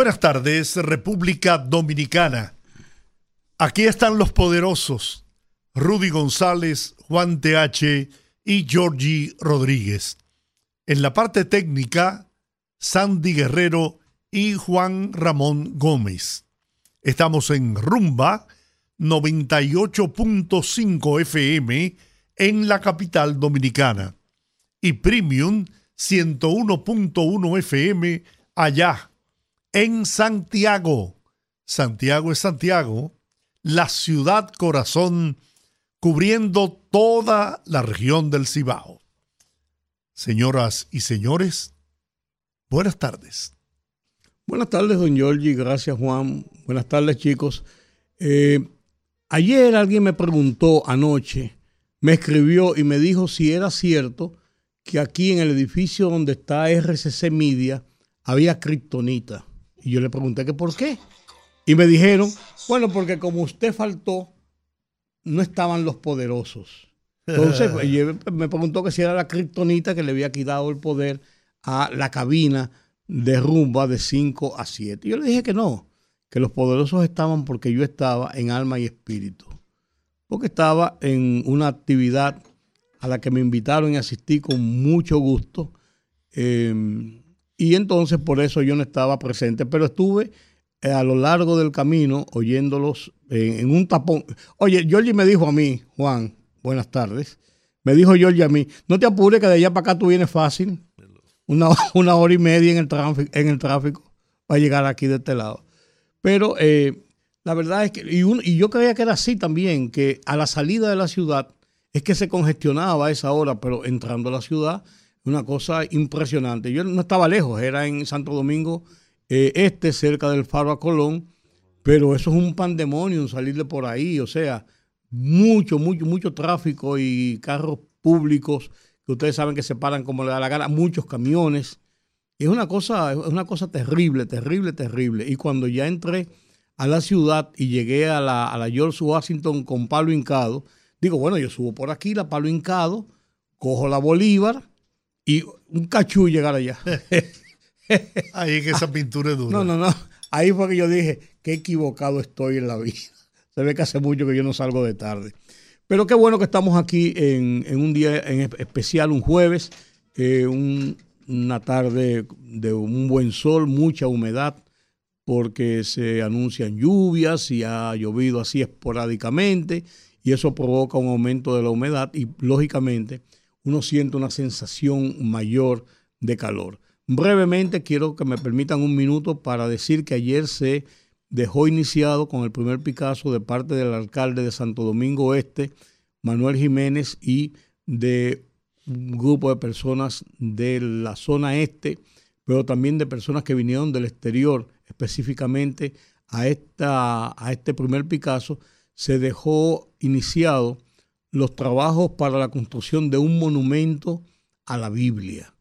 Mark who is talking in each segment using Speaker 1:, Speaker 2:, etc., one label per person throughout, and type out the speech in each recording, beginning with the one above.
Speaker 1: Buenas tardes, República Dominicana. Aquí están los poderosos, Rudy González, Juan TH y Georgie Rodríguez. En la parte técnica, Sandy Guerrero y Juan Ramón Gómez. Estamos en Rumba 98.5 FM en la capital dominicana y Premium 101.1 FM allá en Santiago. Santiago es Santiago, la ciudad corazón cubriendo toda la región del Cibao. Señoras y señores, Buenas tardes.
Speaker 2: Buenas tardes, don Giorgi. Gracias, Juan. Buenas tardes, chicos. Eh, ayer alguien me preguntó anoche, me escribió y me dijo si era cierto que aquí en el edificio donde está RCC Media había kriptonita. Y yo le pregunté que por qué. Y me dijeron, bueno, porque como usted faltó, no estaban los poderosos. Entonces me preguntó que si era la kriptonita que le había quitado el poder a la cabina de rumba de 5 a 7. Yo le dije que no, que los poderosos estaban porque yo estaba en alma y espíritu, porque estaba en una actividad a la que me invitaron y asistí con mucho gusto. Em, y entonces por eso yo no estaba presente, pero estuve eh, a lo largo del camino oyéndolos en, un tapón. Oye, Georgie me dijo a mí, Juan, buenas tardes, me dijo Georgie a mí, no te apures que de allá para acá tú vienes fácil una, hora y media en el, tráfico, en el tráfico para llegar aquí de este lado. Pero eh, la verdad es que, y, yo creía que era así también, que a la salida de la ciudad es que se congestionaba a esa hora, pero entrando a la ciudad, una cosa impresionante. Yo no estaba lejos, era en Santo Domingo eh, Este, cerca del Faro a Colón, pero eso es un pandemonio, salir de por ahí, o sea, mucho, mucho, mucho tráfico y carros públicos ustedes saben que se paran como le da la gana, muchos camiones. Es una cosa, es una cosa terrible, terrible, terrible. Y cuando ya entré a la ciudad y llegué a la, a la George Washington con palo hincado, digo, bueno, yo subo por aquí, la palo hincado, cojo la Bolívar y un cachú llegar allá.
Speaker 1: Ahí que esa pintura es dura.
Speaker 2: No, no, no. Ahí fue que yo dije, qué equivocado estoy en la vida. Se ve que hace mucho que yo no salgo de tarde. Pero qué bueno que estamos aquí en, un día en especial, un jueves, eh, una tarde de un buen sol, mucha humedad, porque se anuncian lluvias y ha llovido así esporádicamente y eso provoca un aumento de la humedad y lógicamente uno siente una sensación mayor de calor. Brevemente quiero que me permitan un minuto para decir que ayer se dejó iniciado con el primer Picasso de parte del alcalde de Santo Domingo Este, Manuel Jiménez, y de un grupo de personas de la zona este, pero también de personas que vinieron del exterior, específicamente a, esta, a este primer Picasso, se dejó iniciado los trabajos para la construcción de un monumento a la Biblia.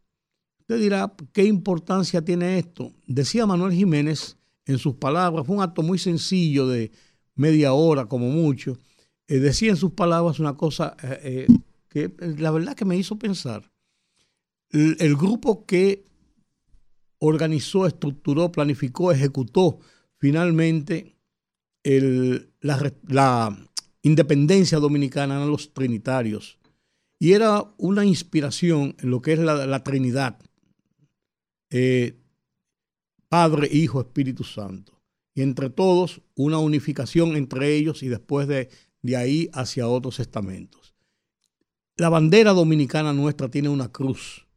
Speaker 2: Usted dirá, ¿qué importancia tiene esto? Decía Manuel Jiménez en sus palabras, fue un acto muy sencillo de media hora como mucho, eh, decía en sus palabras una cosa eh, eh, que la verdad que me hizo pensar. El, grupo que organizó, estructuró, planificó, ejecutó finalmente la, independencia dominicana eran los trinitarios. Y era una inspiración en lo que es la, Trinidad. Padre, Hijo, Espíritu Santo. Y entre todos, una unificación entre ellos y después de, de ahí hacia otros estamentos. La bandera dominicana nuestra tiene una cruz,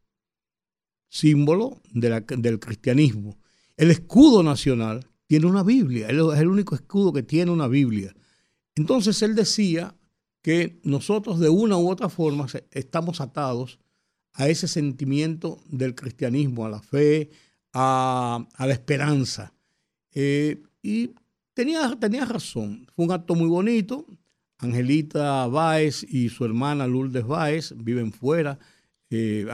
Speaker 2: símbolo del cristianismo. El escudo nacional tiene una Biblia, es el único escudo que tiene una Biblia. Entonces él decía que nosotros de una u otra forma estamos atados a ese sentimiento del cristianismo, a la fe, a, la esperanza. Eh, y tenía, tenía razón. Fue un acto muy bonito. Angelita Báez y su hermana Lourdes Báez viven fuera. Eh,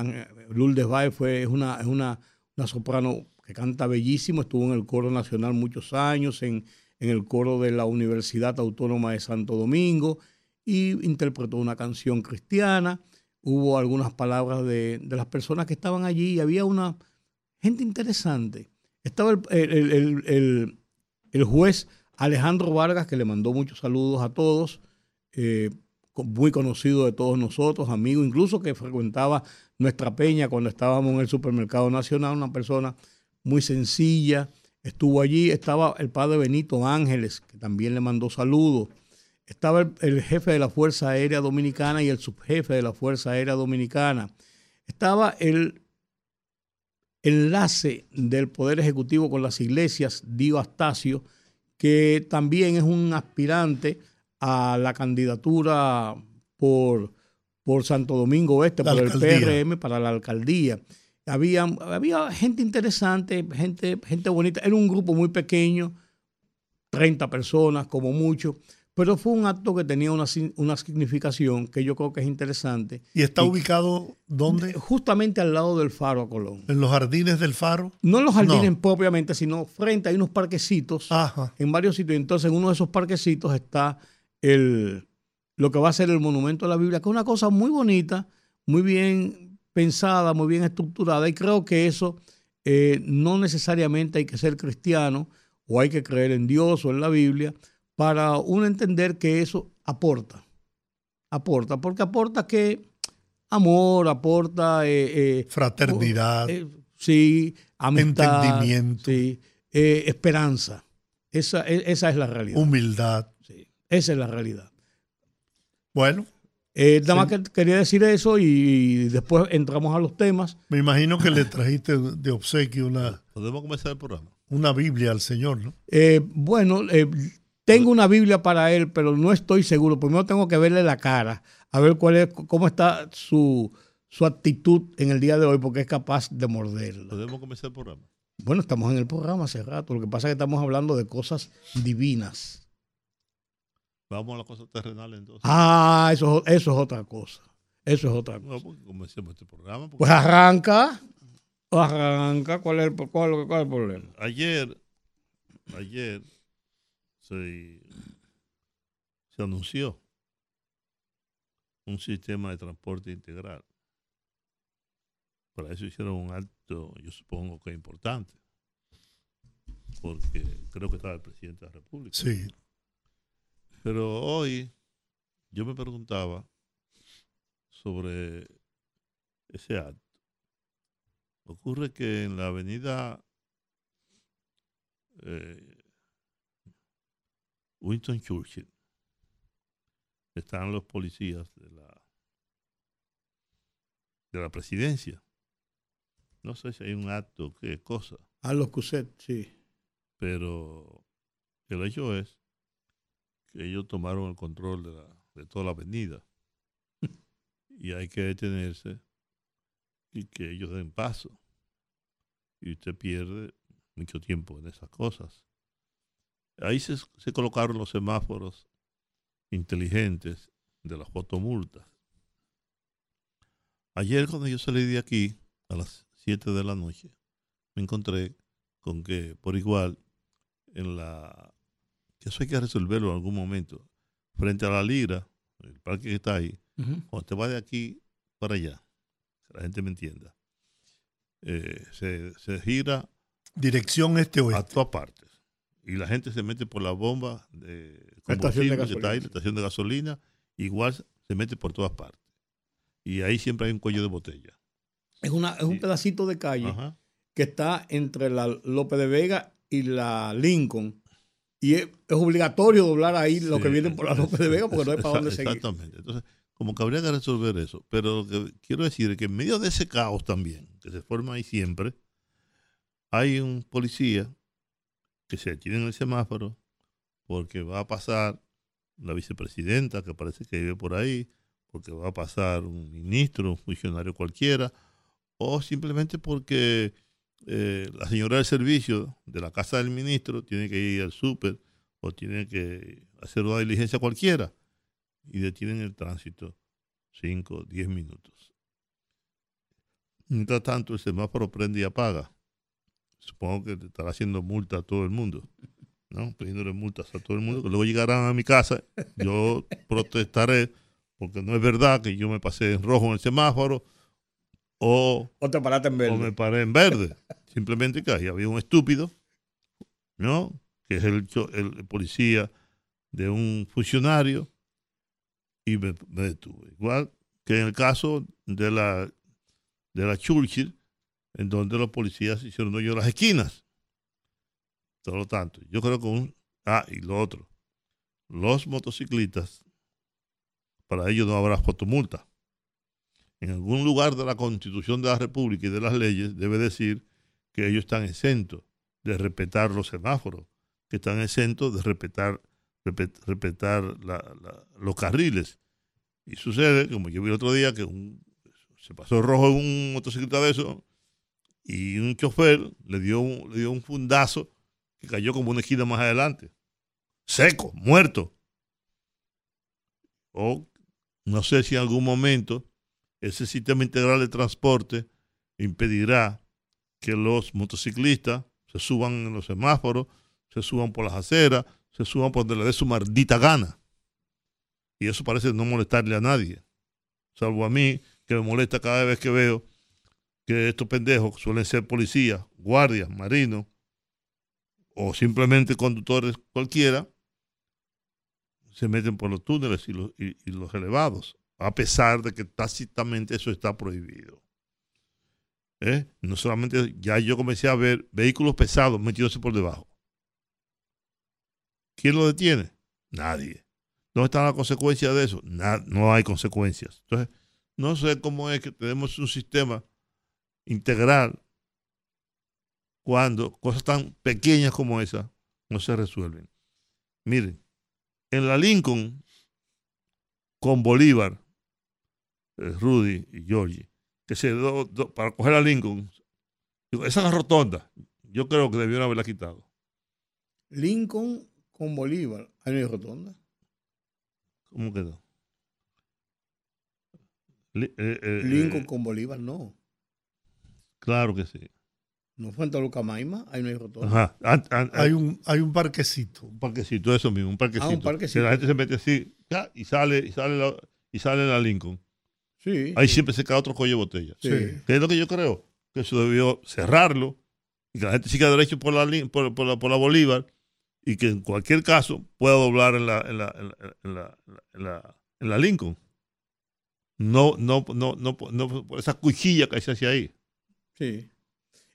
Speaker 2: Lourdes Báez fue, es, una, es una, una, soprano que canta bellísimo, estuvo en el coro nacional muchos años, en, en el coro de la Universidad Autónoma de Santo Domingo y interpretó una canción cristiana. Hubo algunas palabras de, de las personas que estaban allí y había una gente interesante. Estaba el, el, juez Alejandro Vargas, que le mandó muchos saludos a todos, eh, muy conocido de todos nosotros, amigo, incluso que frecuentaba nuestra peña cuando estábamos en el supermercado nacional, una persona muy sencilla, estuvo allí, estaba el padre Benito Ángeles, que también le mandó saludos, estaba el, jefe de la Fuerza Aérea Dominicana y el subjefe de la Fuerza Aérea Dominicana, estaba el enlace del Poder Ejecutivo con las iglesias, Dio Astacio, que también es un aspirante a la candidatura por, por Santo Domingo Oeste, por el PRM, para la alcaldía. Había, había gente interesante, gente, gente bonita. Era un grupo muy pequeño, 30 personas como mucho, pero fue un acto que tenía una, una significación que yo creo que es interesante.
Speaker 1: ¿Y está ubicado dónde?
Speaker 2: Justamente al lado del faro a Colón.
Speaker 1: ¿En los jardines del faro?
Speaker 2: No en los jardines propiamente, sino frente hay unos parquecitos en varios sitios. Entonces en uno de esos parquecitos está el, lo que va a ser el monumento a la Biblia, que es una cosa muy bonita, muy bien pensada, muy bien estructurada. Y creo que eso eh, no necesariamente hay que ser cristiano o hay que creer en Dios o en la Biblia para uno entender que eso aporta, aporta, porque aporta que amor, aporta... Eh,
Speaker 1: eh, Fraternidad.
Speaker 2: Sí, amistad. Entendimiento. Sí, esperanza. Esa, e, esa es la realidad.
Speaker 1: Humildad.
Speaker 2: Sí, esa es la realidad.
Speaker 1: Bueno.
Speaker 2: Nada más que quería decir eso y después entramos a los temas.
Speaker 1: Me imagino que le trajiste de obsequio una...
Speaker 3: Podemos comenzar el programa.
Speaker 1: Una Biblia al Señor, ¿no?
Speaker 2: bueno, tengo una Biblia para él, pero no estoy seguro. Primero tengo que verle la cara, a ver cuál es, cómo está su, actitud en el día de hoy, porque es capaz de morderla.
Speaker 3: ¿Podemos comenzar el programa?
Speaker 2: Bueno, estamos en el programa hace rato. Lo que pasa es que estamos hablando de cosas divinas.
Speaker 3: Vamos a las cosas terrenales entonces.
Speaker 2: Ah, eso, eso es otra cosa. Eso es otra cosa.
Speaker 3: No, comencemos este programa.
Speaker 2: Pues arranca. Arranca. ¿Cuál es el, cuál, cuál es el problema?
Speaker 3: Ayer, ayer se, anunció un sistema de transporte integral. Para eso hicieron un acto, yo supongo que importante, porque creo que estaba el presidente de la República.
Speaker 1: Sí.
Speaker 3: Pero hoy yo me preguntaba sobre ese acto. Ocurre que en la avenida eh, Winston Churchill están los policías de la de la presidencia. No sé si hay un acto, qué cosa.
Speaker 2: A los CUSET, sí.
Speaker 3: Pero el hecho es ellos tomaron el control de, de toda la avenida. y hay que detenerse y que ellos den paso. Y usted pierde mucho tiempo en esas cosas. Ahí se, colocaron los semáforos inteligentes de las fotomultas. Ayer cuando yo salí de aquí a las 7 de la noche, me encontré con que por igual en la que eso hay que resolverlo en algún momento frente a la Lira, el parque que está ahí, cuando te va de aquí para allá, que la gente me entienda, eh, se, se, gira
Speaker 1: dirección este-oeste
Speaker 3: a todas partes y la gente se mete por la bomba de estación de gasolina. estación de gasolina, igual se mete por todas partes. Y ahí siempre hay un cuello de botella.
Speaker 2: Es, una, es un pedacito de calle que está entre la López de Vega y la Lincoln. Y es, obligatorio doblar ahí lo que viene por la López de Vega porque no hay para dónde seguir.
Speaker 3: Exactamente. Entonces, como que habría que resolver eso. Pero lo que quiero decir es que en medio de ese caos también, que se forma ahí siempre, hay un policía que se en el semáforo porque va a pasar la vicepresidenta que parece que vive por ahí, porque va a pasar un ministro, un funcionario cualquiera, o simplemente porque eh, la señora del servicio de la casa del ministro tiene que ir al súper o tienen que hacer una diligencia cualquiera y detienen el tránsito 5, 10 minutos. Mientras tanto, el semáforo prende y apaga. Supongo que estará haciendo multa a todo el mundo, ¿no? Pidiéndole multas a todo el mundo, que luego llegarán a mi casa. Yo protestaré porque no es verdad que yo me pasé en rojo en el semáforo o,
Speaker 2: O te paraste en
Speaker 3: o
Speaker 2: verde.
Speaker 3: me paré en verde. Simplemente que ahí había un estúpido, ¿no? Que es el, policía de un funcionario y me, me detuvo. Igual que en el caso de la, de la Churchill, en donde los policías hicieron hoyo las esquinas. Por lo tanto, yo creo que un... Ah, y lo otro. Los motociclistas, para ellos no habrá fotomulta. En algún lugar de la Constitución de la República y de las leyes debe decir que ellos están exentos de respetar los semáforos, que están exentos de respetar, respetar los carriles. Y sucede, como yo vi el otro día, que un- se pasó rojo en un motocicleta de eso y un chofer le dio le dio un fundazo que cayó como una esquina más adelante. Seco, muerto. O no sé si en algún momento ese sistema integral de transporte impedirá que los motociclistas se suban en los semáforos, se suban por las aceras, se suban por donde le dé su maldita gana. Y eso parece no molestarle a nadie, salvo a mí, que me molesta cada vez que veo que estos pendejos suelen ser policías, guardias, marinos, o simplemente conductores cualquiera, se meten por los túneles y los, y- y los elevados, a pesar de que tácitamente eso está prohibido. ¿Eh? No solamente, ya yo comencé a ver vehículos pesados metiéndose por debajo. ¿Quién lo detiene? Nadie. ¿Dónde están las consecuencias de eso? No hay consecuencias. Entonces, no sé cómo es que tenemos un sistema integral cuando cosas tan pequeñas como esa no se resuelven. Miren, en la Lincoln, con Bolívar, Rudy y Georgie, que se do- do- para coger a Lincoln, digo, esa es la rotonda. Yo creo que debieron haberla quitado.
Speaker 2: Lincoln con Bolívar. Ahí no hay rotonda.
Speaker 3: ¿Cómo quedó? Li- eh, eh,
Speaker 2: Lincoln
Speaker 3: eh,
Speaker 2: con Bolívar, no.
Speaker 3: Claro que sí.
Speaker 2: No fue en Toluca Maima, ahí no hay rotonda.
Speaker 3: Ajá. An- an-
Speaker 1: Hay un, hay un parquecito.
Speaker 3: un parquecito, eso mismo, un parquecito.
Speaker 2: Ah, un parquecito.
Speaker 3: Que la gente se mete así ya, y sale, y sale la, y sale la Lincoln.
Speaker 2: Sí.
Speaker 3: Ahí
Speaker 2: sí,
Speaker 3: siempre se cae otro cuello de botella.
Speaker 2: sí.
Speaker 3: ¿Qué es lo que yo creo? Que eso debió cerrarlo y que la gente siga derecho por la, Lin- por, por la, por la Bolívar y que en cualquier caso pueda doblar en la, en la, en la, en la, en la, en la Lincoln. No, no, no, no, no, por esa cuchilla que se hace ahí.
Speaker 2: Sí.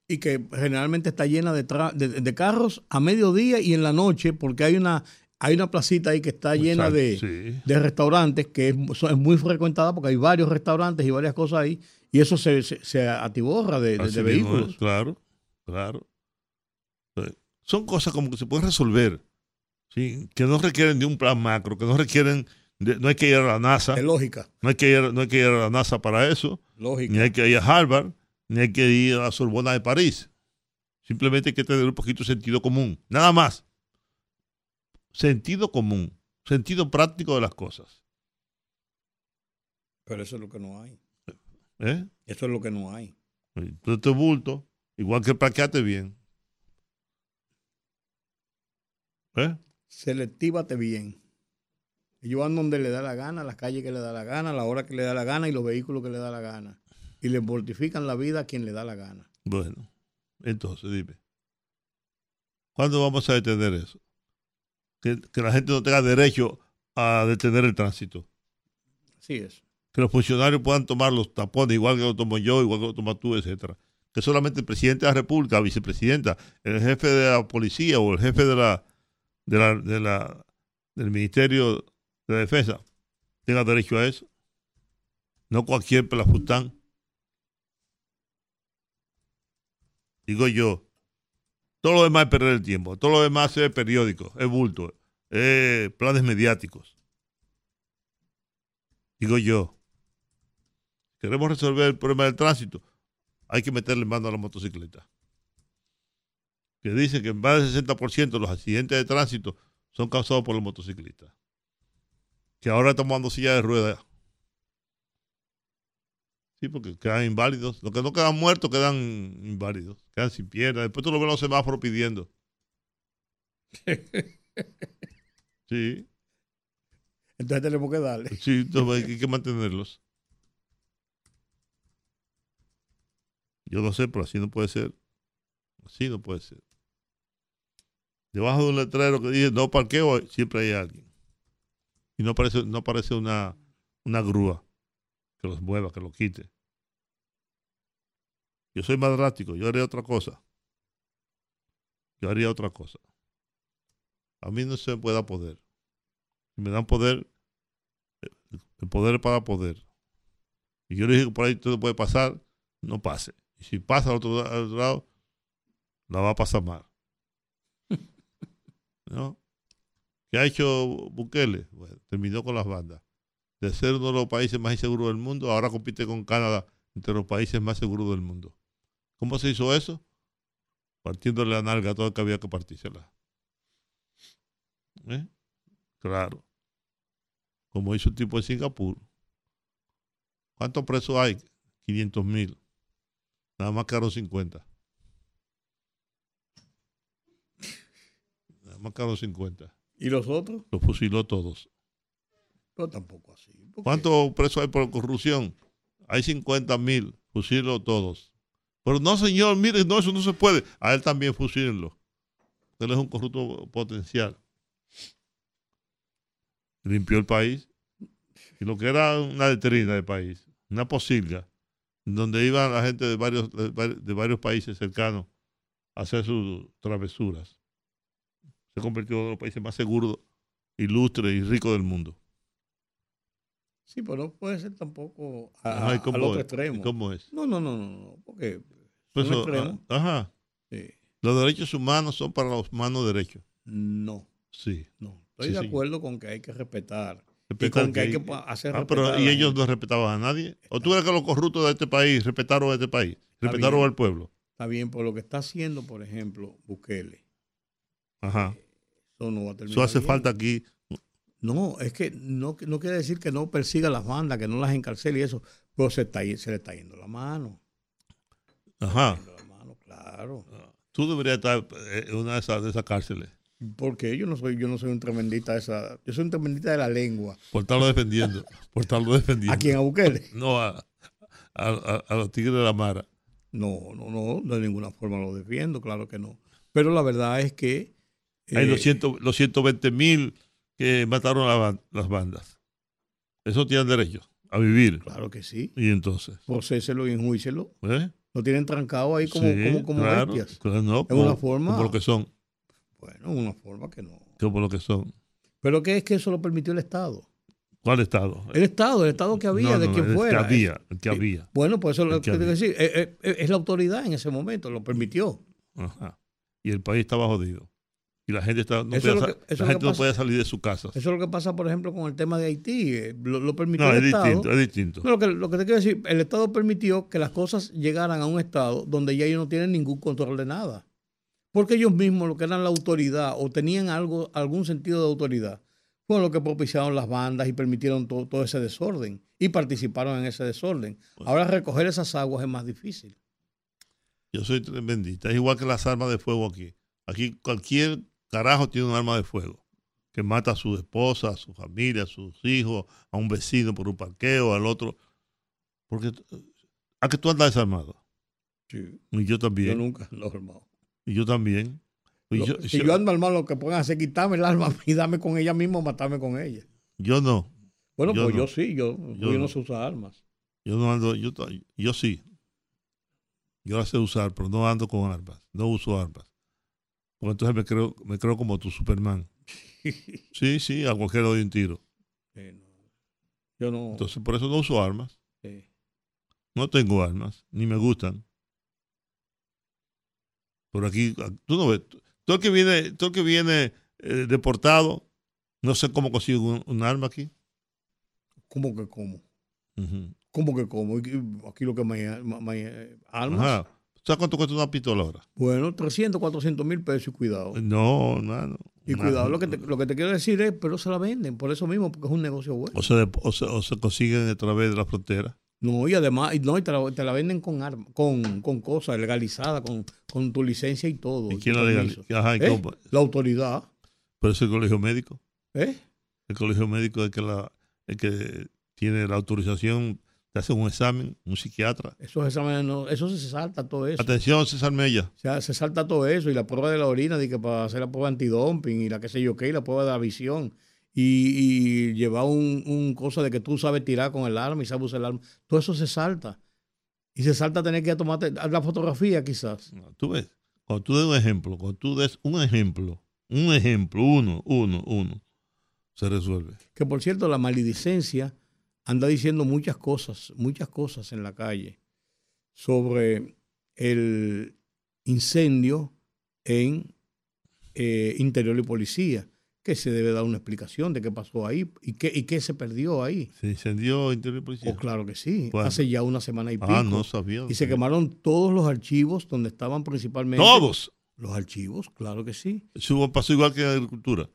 Speaker 2: Y que generalmente está llena de, tra- de, de carros a mediodía y en la noche, porque hay una, hay una placita ahí que está llena
Speaker 3: Exacto,
Speaker 2: de,
Speaker 3: sí.
Speaker 2: de restaurantes, que es, es muy frecuentada porque hay varios restaurantes y varias cosas ahí, y eso se, se, se atiborra de, de- vehículos.
Speaker 3: es, claro, claro. Son cosas como que se pueden resolver, ¿sí? que no requieren de un plan macro, que no requieren, de- no hay que ir a la NASA,
Speaker 2: Es lógica,
Speaker 3: no hay que ir, no hay que ir a la NASA para eso,
Speaker 2: lógica.
Speaker 3: ni hay que ir a Harvard, ni hay que ir a la Sorbona de París. Simplemente hay que tener un poquito de sentido común, nada más. Sentido común, sentido práctico de las cosas.
Speaker 2: Pero eso es lo que no hay.
Speaker 3: ¿eh?
Speaker 2: Eso es lo que no hay.
Speaker 3: Entonces este bulto, igual que parqueate bien. ¿Eh?
Speaker 2: Selectivate bien. Ellos van donde le da la gana, las calles que le da la gana, la hora que le da la gana y los vehículos que le da la gana. Y le mortifican la vida a quien le da la gana.
Speaker 3: Bueno, entonces dime, ¿cuándo vamos a detener eso? Que, que la gente no tenga derecho a detener el tránsito.
Speaker 2: Así es.
Speaker 3: Que los funcionarios puedan tomar los tapones igual que lo tomo yo, igual que lo tomas tú, etcétera. Que solamente el presidente de la República, la vicepresidenta, el jefe de la policía o el jefe de la, de la, de la del Ministerio de Defensa tenga derecho a eso. No cualquier pelafután. Digo yo, todo lo demás es perder el tiempo, todo lo demás es periódico, es bulto, es planes mediáticos. Digo yo, queremos resolver el problema del tránsito, hay que meterle mano a la motocicleta. Que dice que más del 60% de los accidentes de tránsito son causados por los motociclistas. Que ahora estamos dando silla de ruedas. Sí, porque quedan inválidos. Los que no quedan muertos quedan inválidos. Quedan sin piernas. Después tú lo ves en los semáforos pidiendo. Sí,
Speaker 2: Entonces tenemos que darle.
Speaker 3: sí, entonces hay que mantenerlos. Yo no sé, pero así no puede ser. Así no puede ser. Debajo de un letrero que dice no parqueo, siempre hay alguien. Y no aparece, no aparece una, una grúa que los mueva, que los quite. Yo soy más drástico, yo haría otra cosa. Yo haría otra cosa. A mí no se me puede dar poder. Si me dan poder, eh, el poder para poder. Y yo le dije que por ahí todo puede pasar, no pase. Y si pasa al otro, al otro lado, la va a pasar mal. ¿No? ¿Qué ha hecho Bukele? Bueno, terminó con las bandas. De ser uno de los países más inseguros del mundo, ahora compite con Canadá entre los países más seguros del mundo. ¿Cómo se hizo eso? Partiéndole la nalga a todo el que había que partírsela. ¿Eh? Claro. Como hizo el tipo en Singapur. ¿Cuántos presos hay? 500 mil. Nada más quedaron 50. Nada más quedaron 50.
Speaker 2: ¿Y los otros?
Speaker 3: Los fusiló todos.
Speaker 2: Pero tampoco así.
Speaker 3: ¿Cuántos presos hay por corrupción? Hay 50 mil. Fusiló todos. Pero no, señor, mire, no, eso no se puede. A él también fusílenlo. Él es un corrupto potencial. Limpió el país. Y lo que era una letrina del país, una posilga, donde iban la gente de varios, de vari- de varios países cercanos a hacer sus travesuras. Se convirtió en uno de los países más seguros, ilustres y ricos del mundo.
Speaker 2: Sí, pero no puede ser tampoco a-
Speaker 3: Ajá, ¿y
Speaker 2: al otro
Speaker 3: es?
Speaker 2: extremo.
Speaker 3: ¿Y ¿Cómo es?
Speaker 2: No, no, no, no, porque
Speaker 3: Pues
Speaker 2: un
Speaker 3: eso, ah, ajá.
Speaker 2: sí.
Speaker 3: Los derechos humanos son para los humanos derechos.
Speaker 2: no,
Speaker 3: Sí.
Speaker 2: no. Estoy
Speaker 3: Sí,
Speaker 2: de
Speaker 3: sí.
Speaker 2: acuerdo con que hay que respetar y
Speaker 3: Respetar
Speaker 2: con que hay que hacer
Speaker 3: Ah,
Speaker 2: respetar
Speaker 3: pero ¿y ellos no respetaban a nadie? ¿O tú crees que los corruptos de este país respetaron a este país? Respetaron
Speaker 2: bien.
Speaker 3: al pueblo.
Speaker 2: Está bien, por lo que está haciendo, por ejemplo, Bukele.
Speaker 3: Ajá.
Speaker 2: Eso no va a terminar
Speaker 3: Eso hace
Speaker 2: bien.
Speaker 3: falta aquí.
Speaker 2: No, es que no, no quiere decir que no persiga a las bandas, que no las encarcele y eso, pero se, está, se le está yendo la mano.
Speaker 3: Ajá.
Speaker 2: Yendo la mano, claro.
Speaker 3: Tú deberías estar eh, en una de esas, de esas cárceles.
Speaker 2: Porque yo no soy, yo no soy un tremendista de esa, yo soy un tremendista de la lengua.
Speaker 3: Por estarlo defendiendo. por estarlo defendiendo.
Speaker 2: ¿A quién? ¿A Bukele?
Speaker 3: No, a, a, a- a los tigres de la Mara.
Speaker 2: No, no, no, de ninguna forma lo defiendo, claro que no. Pero la verdad es que...
Speaker 3: Hay
Speaker 2: eh,
Speaker 3: los, ciento- los 120 mil que mataron a las bandas. Eso tienen derecho a vivir.
Speaker 2: Claro que sí.
Speaker 3: Y entonces.
Speaker 2: Procéselo y enjuícelo.
Speaker 3: ¿eh?
Speaker 2: Lo tienen trancado ahí como,
Speaker 3: Sí,
Speaker 2: como, como
Speaker 3: claro,
Speaker 2: bestias.
Speaker 3: claro, no,
Speaker 2: una
Speaker 3: como-
Speaker 2: forma-
Speaker 3: Como lo que son.
Speaker 2: Bueno, una forma que no.
Speaker 3: Como lo que son.
Speaker 2: Pero ¿qué es que eso lo permitió el Estado?
Speaker 3: ¿Cuál Estado?
Speaker 2: El Estado, el Estado que había,
Speaker 3: No,
Speaker 2: de
Speaker 3: no,
Speaker 2: quien
Speaker 3: el
Speaker 2: fuera.
Speaker 3: Que había, el que había.
Speaker 2: Bueno, pues eso es lo
Speaker 3: que
Speaker 2: que tengo que
Speaker 3: había.
Speaker 2: decir. Eh, es la autoridad en ese momento, lo permitió.
Speaker 3: Ajá. Y el país estaba jodido. Y la gente, estaba, no,
Speaker 2: Eso es lo que- eso
Speaker 3: la
Speaker 2: es lo
Speaker 3: gente no
Speaker 2: pasa.
Speaker 3: salir de sus casas.
Speaker 2: Eso es lo que pasa, por ejemplo, con el tema de Haití. eh, Lo, lo permitió
Speaker 3: No, es
Speaker 2: el Estado.
Speaker 3: distinto, es distinto.
Speaker 2: No, lo, que, lo que te quiero decir, el Estado permitió que las cosas llegaran a un Estado donde ya ellos no tienen ningún control de nada. Porque ellos mismos, lo que eran la autoridad o tenían algo, algún sentido de autoridad, fueron los que propiciaron las bandas y permitieron todo, todo ese desorden y participaron en ese desorden.
Speaker 3: Pues
Speaker 2: Ahora recoger esas aguas es más difícil.
Speaker 3: Yo soy tremendista. Es igual que las armas de fuego aquí. Aquí cualquier carajo tiene un arma de fuego que mata a su esposa, a su familia, a sus hijos, a un vecino por un parqueo, al otro. Porque a que tú andas desarmado.
Speaker 2: Sí,
Speaker 3: Y yo
Speaker 2: yo
Speaker 3: también.
Speaker 2: nunca lo he armado.
Speaker 3: Y yo también. Y
Speaker 2: Lo-
Speaker 3: yo,
Speaker 2: si yo ando armado, lo que pueden hacer es quitarme el arma y darme con ella mismo o matarme con ella.
Speaker 3: yo no.
Speaker 2: Bueno,
Speaker 3: Yo
Speaker 2: pues
Speaker 3: no.
Speaker 2: yo sí, yo, yo,
Speaker 3: no.
Speaker 2: no sé usar armas.
Speaker 3: Yo no ando, yo, yo sí. Yo las sé usar, pero no ando con armas. No uso armas. Porque entonces me creo, me creo como tu Superman. Sí, sí, a cualquiera doy un tiro.
Speaker 2: Eh, no. Yo no.
Speaker 3: Entonces por eso no uso armas.
Speaker 2: eh,
Speaker 3: No tengo armas, ni me gustan. Por aquí, tú no ves, todo el que viene, todo el que viene eh, deportado, no sé cómo consigue un, un arma aquí.
Speaker 2: ¿Cómo que cómo? ¿Cómo que cómo? Aquí lo que me, me- me- armas.
Speaker 3: Ajá. ¿Sabes cuánto cuesta una pistola ahora?
Speaker 2: Bueno, 300, 400 mil pesos y cuidado.
Speaker 3: No, no.
Speaker 2: Y cuidado, lo que, te, lo que te quiero decir es, pero se la venden, por eso mismo, porque es un negocio bueno.
Speaker 3: O se, o se, o se consiguen a través de la frontera.
Speaker 2: No, y además, no, y te, la, te la venden con arma, con, con cosas legalizadas, con, con tu licencia y todo.
Speaker 3: ¿Y quién la legaliza? Ajá, ¿y
Speaker 2: ¿Eh?
Speaker 3: cómo?
Speaker 2: La autoridad.
Speaker 3: Pero es el colegio médico.
Speaker 2: ¿eh?
Speaker 3: El colegio médico es el que, la, el que tiene la autorización, te hace un examen, un psiquiatra.
Speaker 2: Esos exámenes, no, eso se salta todo eso.
Speaker 3: Atención, César Mella.
Speaker 2: O sea, se salta todo eso y la prueba de la orina, de que para hacer la prueba antidumping y la que sé yo qué, y la prueba de la visión. Y, y llevar un, un cosa de que tú sabes tirar con el arma y sabes usar el arma. Todo eso se salta. Y se salta tener que ir a tomarte la fotografía quizás.
Speaker 3: No, Tú ves, cuando tú des un ejemplo, cuando tú des un ejemplo, un ejemplo, uno, uno, uno, se resuelve.
Speaker 2: Que por cierto, la maledicencia anda diciendo muchas cosas, muchas cosas en la calle sobre el incendio en eh, Interior y Policía, que se debe dar una explicación de qué pasó ahí y qué, y qué se perdió ahí.
Speaker 3: Se incendió Interior y Policía.
Speaker 2: Oh, claro que sí,
Speaker 3: Bueno.
Speaker 2: hace ya una semana y pico.
Speaker 3: ah, no sabía.
Speaker 2: y se quemaron todos los archivos donde estaban principalmente...
Speaker 3: Todos.
Speaker 2: Los archivos, claro que sí.
Speaker 3: Eso pasó igual que en agricultura,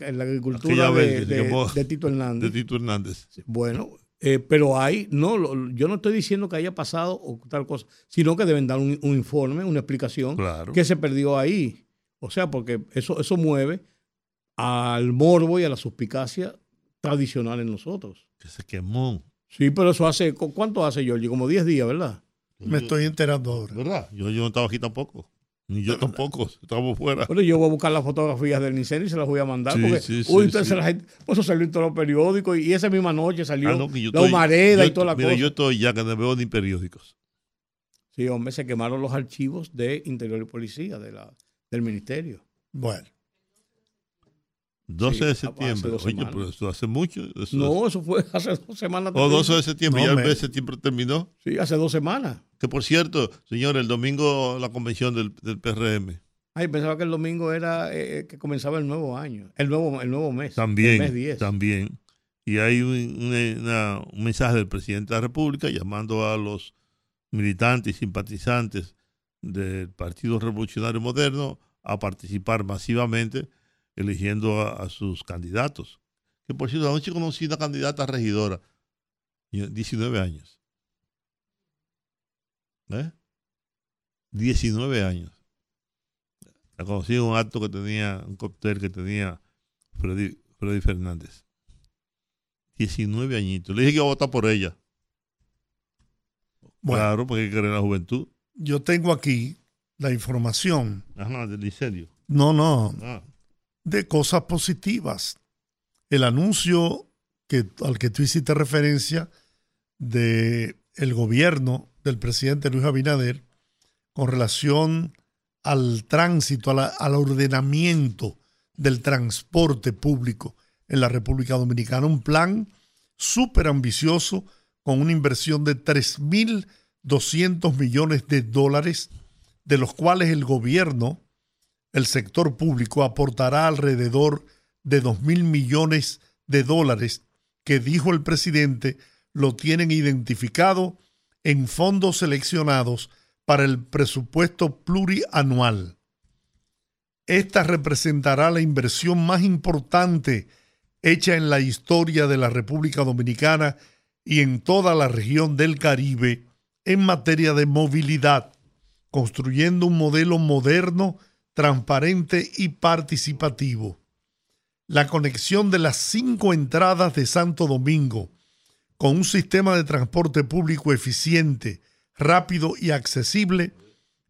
Speaker 2: En la agricultura de, de- de Tito Hernández.
Speaker 3: de Tito Hernández.
Speaker 2: Bueno, eh, pero hay, no, lo- yo no estoy diciendo que haya pasado o tal cosa, sino que deben dar un, un informe, una explicación
Speaker 3: Claro.
Speaker 2: que se perdió ahí. O sea, porque eso, eso mueve al morbo y a la suspicacia tradicional en nosotros.
Speaker 3: Que se quemó.
Speaker 2: Sí, pero eso hace, ¿cu- ¿cuánto hace, Georgie? Como 10 días, ¿verdad?
Speaker 1: Me estoy enterando ahora.
Speaker 3: ¿Verdad? Yo, yo no estaba aquí tampoco. Ni yo tampoco. Estábamos fuera.
Speaker 2: Bueno, yo voy a buscar las fotografías del incendio y se las voy a mandar.
Speaker 3: Sí,
Speaker 2: porque
Speaker 3: sí, sí,
Speaker 2: uy, entonces
Speaker 3: sí.
Speaker 2: la gente- pues eso salió en todos los periódicos y esa misma noche salió
Speaker 3: Ah, no,
Speaker 2: la
Speaker 3: estoy-
Speaker 2: humareda
Speaker 3: yo
Speaker 2: y toda la
Speaker 3: mira,
Speaker 2: cosa.
Speaker 3: yo estoy ya que no veo ni periódicos.
Speaker 2: Sí, hombre, se quemaron los archivos de Interior y Policía de la, del Ministerio.
Speaker 1: Bueno,
Speaker 3: 12
Speaker 2: Sí,
Speaker 3: de septiembre. Oye, pero eso hace mucho. Eso-
Speaker 2: No, eso fue hace dos semanas.
Speaker 3: O 12 de septiembre,
Speaker 1: No,
Speaker 3: ya el
Speaker 1: me-
Speaker 3: mes de septiembre terminó.
Speaker 2: Sí, hace dos semanas.
Speaker 3: Que por cierto, señor, el domingo la convención del, del PRM.
Speaker 2: Ay, pensaba que el domingo era eh, que comenzaba el nuevo año, el nuevo, el nuevo mes.
Speaker 3: También,
Speaker 2: El mes 10.
Speaker 3: también. Y hay un, una- un mensaje del presidente de la República llamando a los militantes y simpatizantes del Partido Revolucionario Moderno a participar masivamente eligiendo a, a sus candidatos. Que por cierto, anoche conocí una candidata regidora, y- 19 años. ¿Eh? 19 años. La conocí en un acto que tenía, un cóctel que tenía Freddy, Freddy Fernández. 19 añitos. Le dije que iba a votar por ella.
Speaker 1: Bueno.
Speaker 3: Claro, porque hay que querer la juventud.
Speaker 1: yo tengo aquí la información.
Speaker 3: Ajá, del incendio.
Speaker 1: No, no,
Speaker 3: Ah,
Speaker 1: de cosas positivas. El anuncio que, al que tú hiciste referencia de el gobierno del presidente Luis Abinader con relación al tránsito, la- al ordenamiento del transporte público en la República Dominicana. Un plan súper ambicioso con una inversión de 3.200 millones de dólares, de los cuales el gobierno el sector público aportará alrededor de 2 mil millones de dólares que dijo el presidente lo tienen identificado en fondos seleccionados para el presupuesto plurianual. Esta representará la inversión más importante hecha en la historia de la República Dominicana y en toda la región del Caribe en materia de movilidad, construyendo un modelo moderno transparente y participativo. La conexión de las cinco entradas de Santo Domingo con un sistema de transporte público eficiente, rápido y accesible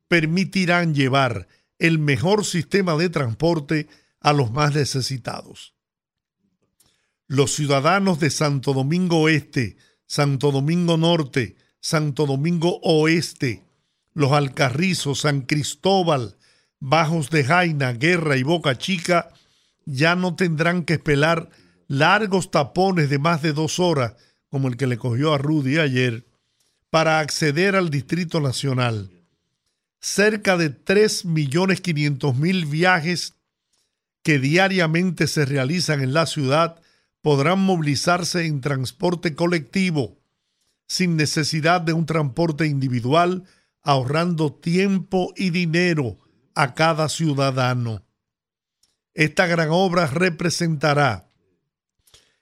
Speaker 1: permitirán llevar el mejor sistema de transporte a los más necesitados. Los ciudadanos de Santo Domingo Este, Santo Domingo Norte, Santo Domingo Oeste, los Alcarrizos, San Cristóbal, Bajos de Jaina, Guerra y Boca Chica ya no tendrán que esperar largos tapones de más de dos horas, como el que le cogió a Rudy ayer, para acceder al Distrito Nacional. Cerca de 3.500.000 viajes que diariamente se realizan en la ciudad podrán movilizarse en transporte colectivo, sin necesidad de un transporte individual ahorrando tiempo y dinero a cada ciudadano. Esta gran obra representará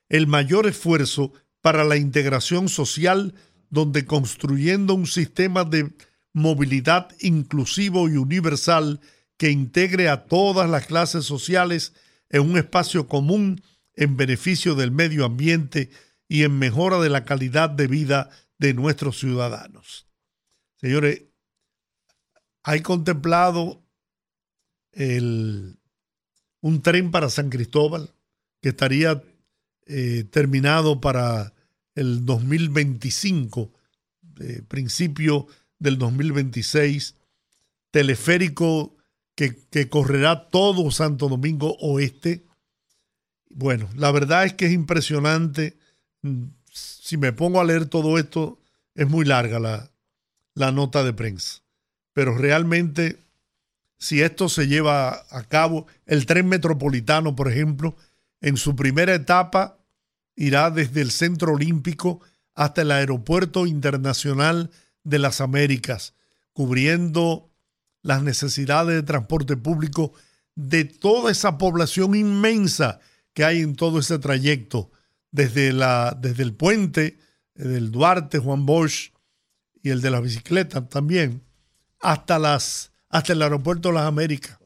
Speaker 1: el mayor esfuerzo para la integración social donde construyendo un sistema de movilidad inclusivo y universal que integre a todas las clases sociales en un espacio común en beneficio del medio ambiente y en mejora de la calidad de vida de nuestros ciudadanos. Señores, hay contemplado el, un tren para San Cristóbal que estaría eh, terminado para el 2025, eh, principio del 2026, teleférico que, que correrá todo Santo Domingo Oeste. Bueno, la verdad es que es impresionante. Si me pongo a leer todo esto, es muy larga la, la nota de prensa. Pero realmente, si esto se lleva a cabo, el tren metropolitano, por ejemplo, en su primera etapa irá desde el Centro Olímpico hasta el Aeropuerto Internacional de las Américas, cubriendo las necesidades de transporte público de toda esa población inmensa que hay en todo ese trayecto, desde, la, desde el puente del Duarte, Juan Bosch y el de las bicicletas también, hasta, las, hasta el Aeropuerto de las Américas.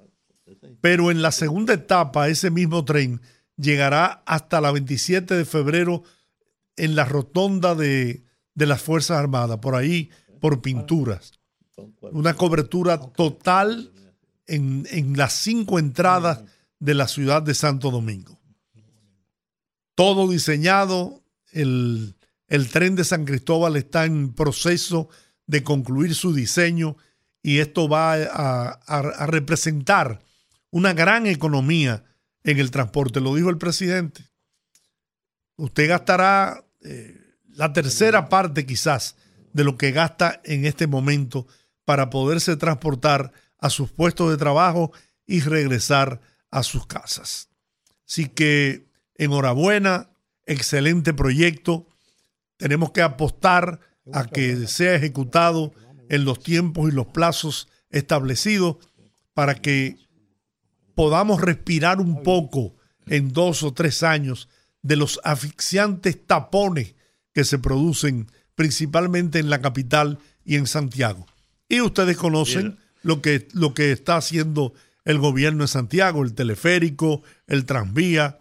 Speaker 1: Pero en la segunda etapa, ese mismo tren llegará hasta la 27 de febrero en la rotonda de, las Fuerzas Armadas, por ahí, por pinturas. Una cobertura total en, las cinco entradas de la ciudad de Santo Domingo. Todo diseñado, el, tren de San Cristóbal está en proceso de concluir su diseño y esto va a representar una gran economía en el transporte. Lo dijo el presidente. Usted gastará eh, la tercera parte quizás de lo que gasta en este momento para poderse transportar a sus puestos de trabajo y regresar a sus casas. Así que enhorabuena, excelente proyecto. Tenemos que apostar a que sea ejecutado en los tiempos y los plazos establecidos para que podamos respirar un poco en dos o tres años de los asfixiantes tapones que se producen principalmente en la capital y en Santiago. Y ustedes conocen lo que, lo que está haciendo el gobierno de Santiago, el teleférico, el tranvía.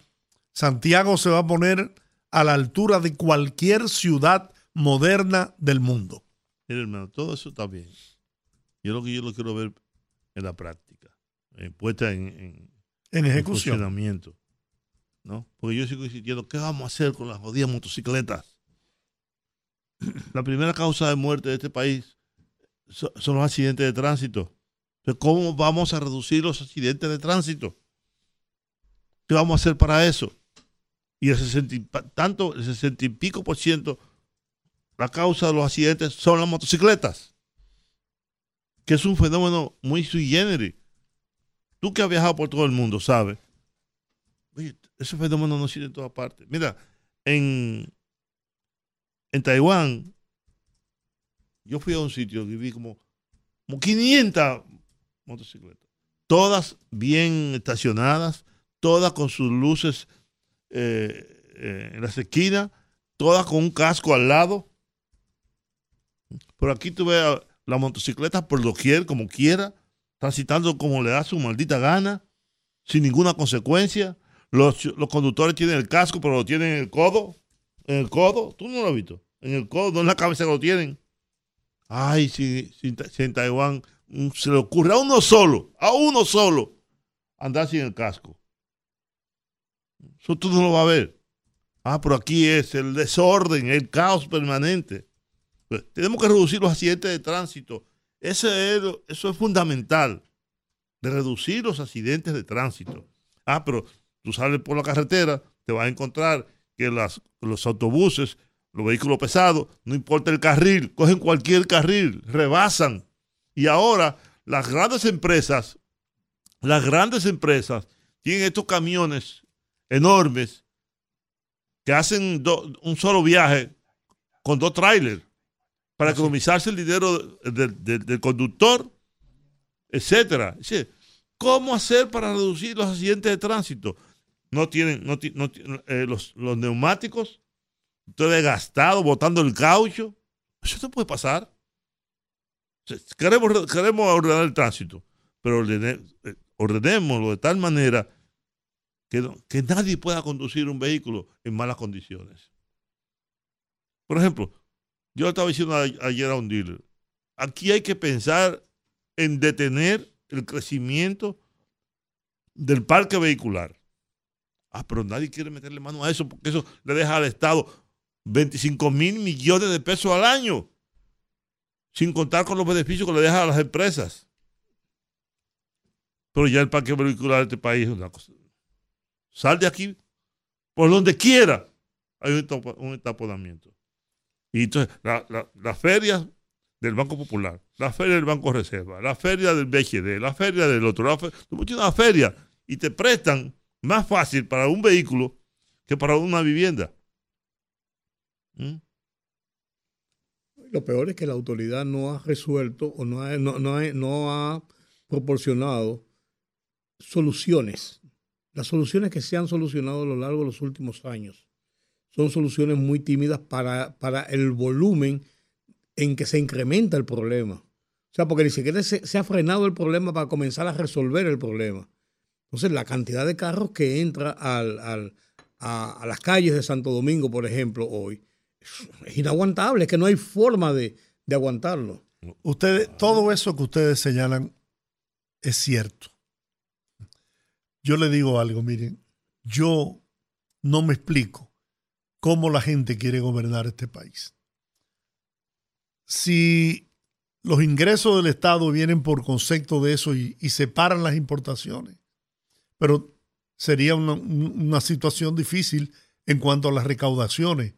Speaker 1: Santiago se va a poner a la altura de cualquier ciudad moderna del mundo.
Speaker 3: Mira, hermano, todo eso está bien. Yo lo que yo lo quiero ver en la práctica. Eh, puesta en,
Speaker 1: en, ejecución.
Speaker 3: funcionamiento. ¿no? Porque yo sigo insistiendo, ¿qué vamos a hacer con las jodidas motocicletas? La primera causa de muerte de este país son los accidentes de tránsito. Entonces, ¿cómo vamos a reducir los accidentes de tránsito? ¿Qué vamos a hacer para eso? Y el 60, tanto el 60 y pico por ciento, la causa de los accidentes son las motocicletas, que es un fenómeno muy sui generis. Tú que has viajado por todo el mundo, sabes. Oye, ese fenómeno no existe en todas partes. Mira, en, en Taiwán, yo fui a un sitio y vi como, como 500 motocicletas. Todas bien estacionadas, todas con sus luces eh, eh, en las esquinas, todas con un casco al lado. Por aquí tú ves la motocicleta por doquier, como quiera transitando como le da su maldita gana, sin ninguna consecuencia. Los, conductores tienen el casco, pero lo tienen en el codo. En el codo, tú no lo has visto. En el codo, en la cabeza lo tienen. Ay, si, en Taiwán mm, se le ocurre a uno solo, a uno solo, andar sin el casco. Eso tú no lo vas a ver. Ah, pero aquí es el desorden, el caos permanente. Pues, tenemos que reducir los accidentes de tránsito eso es fundamental, de reducir los accidentes de tránsito. Ah, pero tú sales por la carretera, te vas a encontrar que los autobuses, los vehículos pesados, no importa el carril, cogen cualquier carril, rebasan. Y ahora las grandes empresas, las grandes empresas tienen estos camiones enormes que hacen un solo viaje con dos trailers para economizarse el dinero del, del- del conductor, etcétera. ¿Cómo hacer para reducir los accidentes de tránsito? No tienen, no, no eh, los, los neumáticos, todo desgastado, botando el caucho. Eso no puede pasar. Queremos, queremos ordenar el tránsito, pero ordene- eh, ordenémoslo de tal manera que, no- que nadie pueda conducir un vehículo en malas condiciones. Por ejemplo, yo le estaba diciendo ayer a un dealer, aquí hay que pensar en detener el crecimiento del parque vehicular. Ah, pero nadie quiere meterle mano a eso porque eso le deja al Estado 25 mil millones de pesos al año, sin contar con los beneficios que le deja a las empresas. Pero ya el parque vehicular de este país es una cosa. Sal de aquí, por donde quiera, hay un, un. Y entonces, la- la- las ferias del Banco Popular, la feria del Banco Reserva, la feria del BHD, la feria del otro, la fe- tú tienes una feria y te prestan más fácil para un vehículo que para una vivienda. ¿Mm?
Speaker 2: Lo peor es que la autoridad no ha resuelto o no no, no ha proporcionado soluciones. Las soluciones que se han solucionado a lo largo de los últimos años son soluciones muy tímidas para, para el volumen en que se incrementa el problema. O sea, porque ni siquiera se, se ha frenado el problema para comenzar a resolver el problema. Entonces, la cantidad de carros que entra al- al- a, las calles de Santo Domingo, por ejemplo, hoy, es inaguantable, es que no hay forma de, de aguantarlo.
Speaker 1: Ustedes, todo eso que ustedes señalan es cierto. Yo le digo algo, miren, yo no me explico cómo la gente quiere gobernar este país. Si los ingresos del Estado vienen por concepto de eso y, separan las importaciones, pero sería una, una situación difícil en cuanto a las recaudaciones.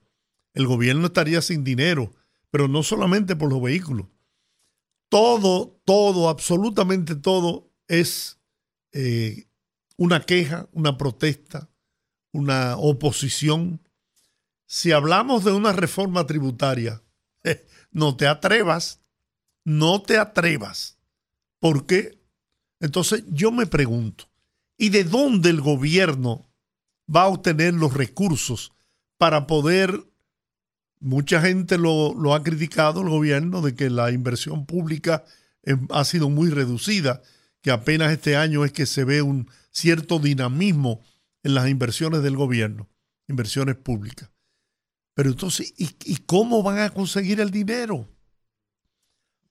Speaker 1: El gobierno estaría sin dinero, pero no solamente por los vehículos todo, todo, absolutamente todo es eh, una queja, una protesta, una oposición. Si hablamos de una reforma tributaria, no te atrevas, no te atrevas. ¿Por qué? Entonces yo me pregunto, ¿y de dónde el gobierno va a obtener los recursos para poder Mucha gente lo, lo, ha criticado el gobierno de que la inversión pública eh, ha sido muy reducida, que apenas este año es que se ve un cierto dinamismo en las inversiones del gobierno, inversiones públicas. Pero entonces, ¿y, cómo van a conseguir el dinero?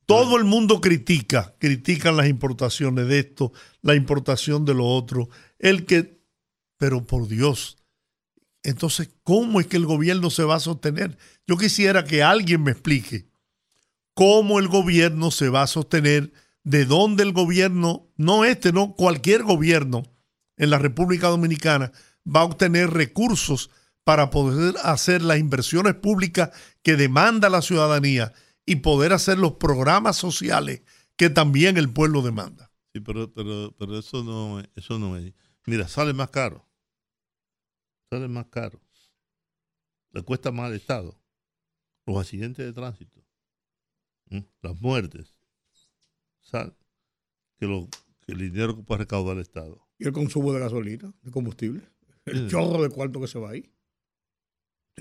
Speaker 1: Todo el mundo critica, critican las importaciones de esto, la importación de lo otro, el que, pero por Dios, entonces, ¿cómo es que el gobierno se va a sostener? Yo quisiera que alguien me explique cómo el gobierno se va a sostener, de dónde el gobierno, no este, no cualquier gobierno en la República Dominicana va a obtener recursos para poder hacer las inversiones públicas que demanda la ciudadanía y poder hacer los programas sociales que también el pueblo demanda.
Speaker 3: Sí, pero, pero, pero eso no, eso no es. Mira, sale más caro sale más caro, le cuesta más al Estado, los accidentes de tránsito, las muertes, ¿sabes? Que, lo, que el dinero que puede recaudar el Estado.
Speaker 2: ¿Y el consumo de gasolina, de combustible? El sí. chorro de cuarto que se va ahí.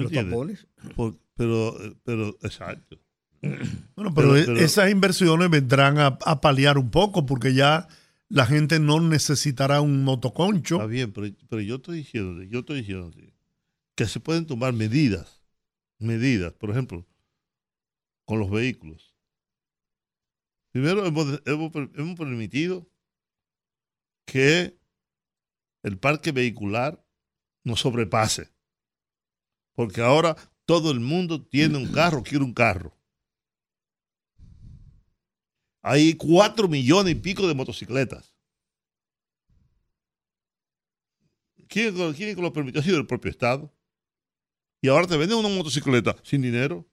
Speaker 2: Los tapones.
Speaker 3: Por, pero, pero, exacto.
Speaker 1: Bueno, pero, pero, pero, esas inversiones vendrán a, a paliar un poco porque ya la gente no necesitará un motoconcho.
Speaker 3: Está bien, pero, pero yo estoy diciendo, yo estoy diciendo que se pueden tomar medidas, medidas, por ejemplo, con los vehículos. Primero hemos, hemos, hemos permitido que el parque vehicular no sobrepase, porque ahora todo el mundo tiene un carro, quiere un carro. Hay cuatro millones y pico de motocicletas. ¿Quién, quién lo permitió? Ha sido el propio Estado. Y ahora te venden una motocicleta sin dinero.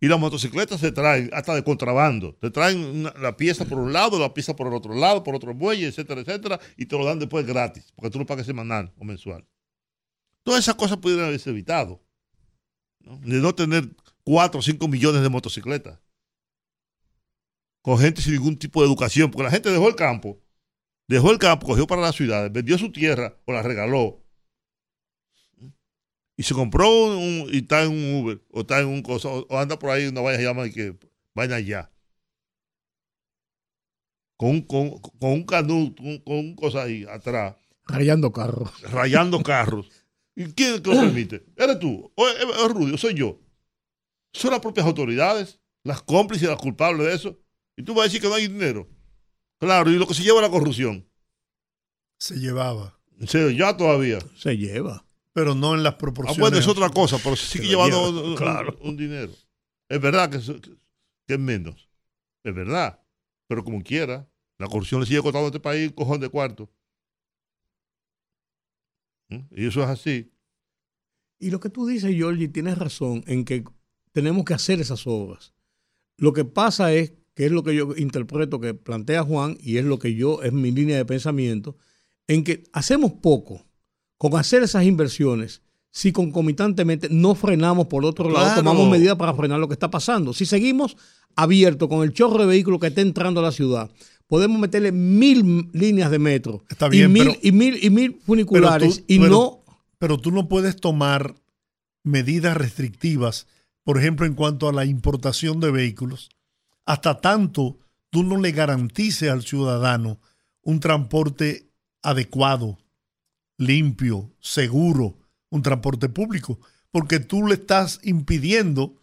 Speaker 3: Y las motocicletas se traen hasta de contrabando. Te traen la pieza por un lado, la pieza por el otro lado, por otro muelle, etcétera, etcétera. Y te lo dan después gratis, porque tú lo pagas semanal o mensual. Todas esas cosas pudieran haberse evitado. ¿no? De no tener 4 o 5 millones de motocicletas. Con gente sin ningún tipo de educación, porque la gente dejó el campo, dejó el campo, cogió para las ciudades, vendió su tierra o la regaló. Y se compró un, y está en un Uber, o está en un cosa, o, anda por ahí una vaya llama y que vayan allá. Con, con, con un canuto, con, con un cosa ahí atrás.
Speaker 2: Rayando carros.
Speaker 3: Rayando carros. ¿Y quién lo permite? ¿Eres tú? ¿O es, es Rudy? ¿O soy yo? Son las propias autoridades, las cómplices, las culpables de eso. Y tú vas a decir que no hay dinero. Claro, y lo que se lleva es la corrupción.
Speaker 1: Se llevaba.
Speaker 3: Serio, ya todavía.
Speaker 2: Se lleva.
Speaker 1: Pero no en las
Speaker 3: Ah,
Speaker 1: proporciones.
Speaker 3: bueno, es otra cosa, pero se sigue
Speaker 2: Se
Speaker 3: llevando
Speaker 2: lleva,
Speaker 3: un,
Speaker 2: claro.
Speaker 3: un- un dinero. Es verdad que es, que es menos. Es verdad. Pero como quiera, la corrupción le sigue costando a este país un cojón de cuarto. ¿Mm? Y eso es así.
Speaker 2: Y lo que tú dices, Georgie, tienes razón en que tenemos que hacer esas obras. Lo que pasa es, que es lo que yo interpreto que plantea Juan, y es lo que yo, es mi línea de pensamiento, en que hacemos poco con hacer esas inversiones si concomitantemente no frenamos por otro lado, tomamos medidas para frenar lo que está pasando. Si seguimos abiertos con el chorro de vehículos que está entrando a la ciudad, podemos meterle mil líneas de metro
Speaker 1: Está bien,
Speaker 2: y, mil,
Speaker 1: pero-
Speaker 2: y, mil, y mil funiculares
Speaker 1: tú-
Speaker 2: y
Speaker 1: pero-
Speaker 2: no
Speaker 1: Pero tú no puedes tomar medidas restrictivas, por ejemplo, en cuanto a la importación de vehículos, hasta tanto tú no le garantices al ciudadano un transporte adecuado, limpio, seguro, un transporte público, porque tú le estás impidiendo,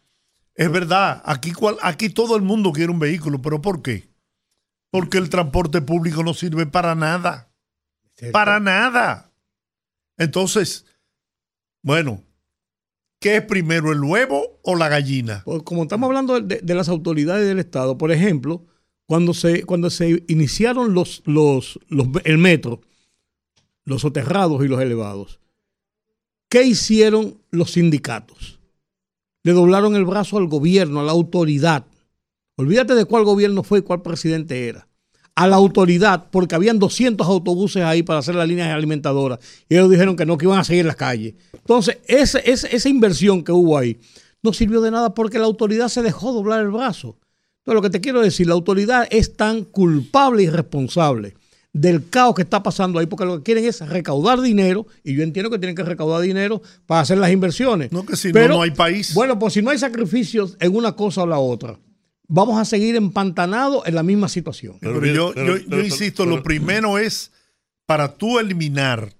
Speaker 1: es verdad, aquí, cual- aquí todo el mundo quiere un vehículo, pero ¿por qué? Porque el transporte público no sirve para nada. Para nada. Entonces, bueno, ¿qué es primero, el huevo o la gallina?
Speaker 2: Pues, como estamos hablando de, de las autoridades del Estado, por ejemplo, cuando se, cuando se iniciaron los, los, los- el metro, los soterrados y los elevados, ¿qué hicieron los sindicatos? Le doblaron el brazo al gobierno, a la autoridad. Olvídate de cuál gobierno fue y cuál presidente era. A la autoridad, porque habían 200 autobuses ahí para hacer las líneas alimentadoras. Y ellos dijeron que no, que iban a seguir las calles. Entonces, ese- ese- esa inversión que hubo ahí no sirvió de nada porque la autoridad se dejó doblar el brazo. Entonces, lo que te quiero decir, la autoridad es tan culpable y responsable del caos que está pasando ahí, porque lo que quieren es recaudar dinero, y yo entiendo que tienen que recaudar dinero para hacer las inversiones.
Speaker 1: No, que si no, no hay país.
Speaker 2: Bueno, pues si no hay sacrificios en una cosa o la otra, vamos a seguir empantanados en la misma situación.
Speaker 3: Pero
Speaker 1: yo,
Speaker 3: pero-
Speaker 1: yo-
Speaker 3: pero-
Speaker 1: yo
Speaker 3: pero-
Speaker 1: insisto,
Speaker 3: pero-
Speaker 1: lo primero es para tú eliminar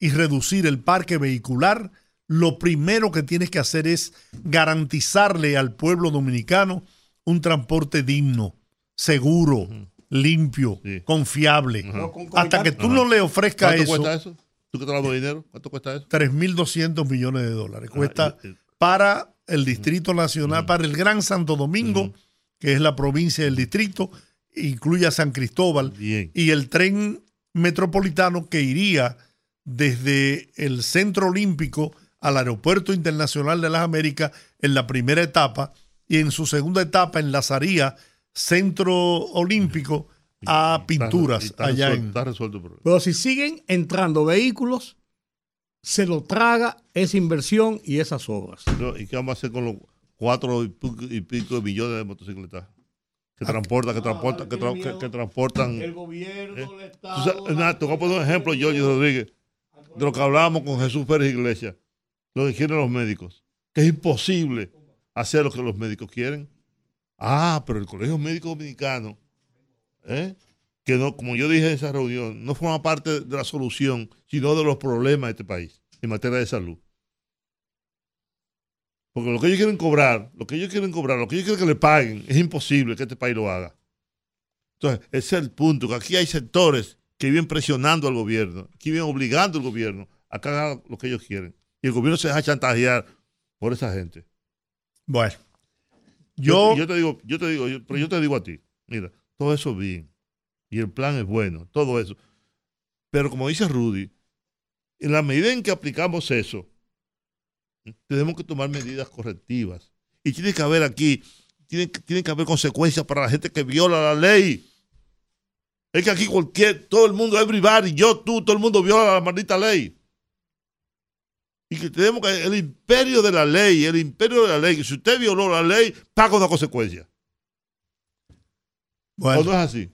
Speaker 1: y reducir el parque vehicular, lo primero que tienes que hacer es garantizarle al pueblo dominicano un transporte digno, seguro, limpio,
Speaker 3: Sí.
Speaker 1: confiable. Hasta que tú
Speaker 3: Ajá.
Speaker 1: no le ofrezcas
Speaker 3: ¿Cuánto
Speaker 1: eso,
Speaker 3: cuesta eso? ¿Tú que hablando de dinero? ¿Cuánto cuesta eso?
Speaker 1: 3.200 millones de dólares. Cuesta
Speaker 3: Ah, y- y-
Speaker 1: para el Distrito Nacional, para el Gran Santo Domingo. Que es la provincia del distrito, incluye a San Cristóbal,
Speaker 3: Bien.
Speaker 1: y el tren metropolitano que iría desde el Centro Olímpico al Aeropuerto Internacional de las Américas en la primera etapa y en su segunda etapa enlazaría Centro Olímpico a Pinturas
Speaker 3: está
Speaker 1: allá
Speaker 3: resuelto,
Speaker 1: en...
Speaker 3: Está resuelto el problema.
Speaker 2: Pero si siguen entrando vehículos, se lo traga esa inversión y esas obras.
Speaker 3: No, ¿Y qué vamos a hacer con los cuatro y pico, y pico de millones de motocicletas? Que
Speaker 1: Ah,
Speaker 3: transportan, que transportan, que, tra- que- que transportan.
Speaker 2: gobierno,
Speaker 3: ¿Eh? Tú sabes, nada, te voy a poner un ejemplo, Jorge Rodríguez, de lo que hablábamos con Jesús Pérez Iglesias, lo que quieren los médicos, que es imposible hacer lo que los médicos quieren. Ah, pero el Colegio Médico Dominicano, ¿eh? que no, como yo dije en esa reunión, no forma parte de la solución, sino de los problemas de este país en materia de salud. Porque lo que ellos quieren cobrar, lo que ellos quieren cobrar, lo que ellos quieren que le paguen, es imposible que este país lo haga. Entonces, ese es el punto, que aquí hay sectores que viven presionando al gobierno, que viven obligando al gobierno a que haga lo que ellos quieren. Y el gobierno se deja chantajear por esa gente.
Speaker 1: Bueno,
Speaker 3: Yo,
Speaker 1: yo,
Speaker 3: yo te digo, yo te digo, yo- pero yo te digo a ti, mira, todo eso bien. Y el plan es bueno, todo eso. Pero como dice Rudy, en la medida en que aplicamos eso, tenemos que tomar medidas correctivas. Y tiene que haber aquí, tiene, tiene que haber consecuencias para la gente que viola la ley. Es que aquí cualquier, todo el mundo, everybody, yo, tú, todo el mundo viola la maldita ley. y que tenemos que el imperio de la ley, el imperio de la ley, que si usted violó la ley, paga una consecuencia.
Speaker 1: Bueno,
Speaker 3: ¿O no es así?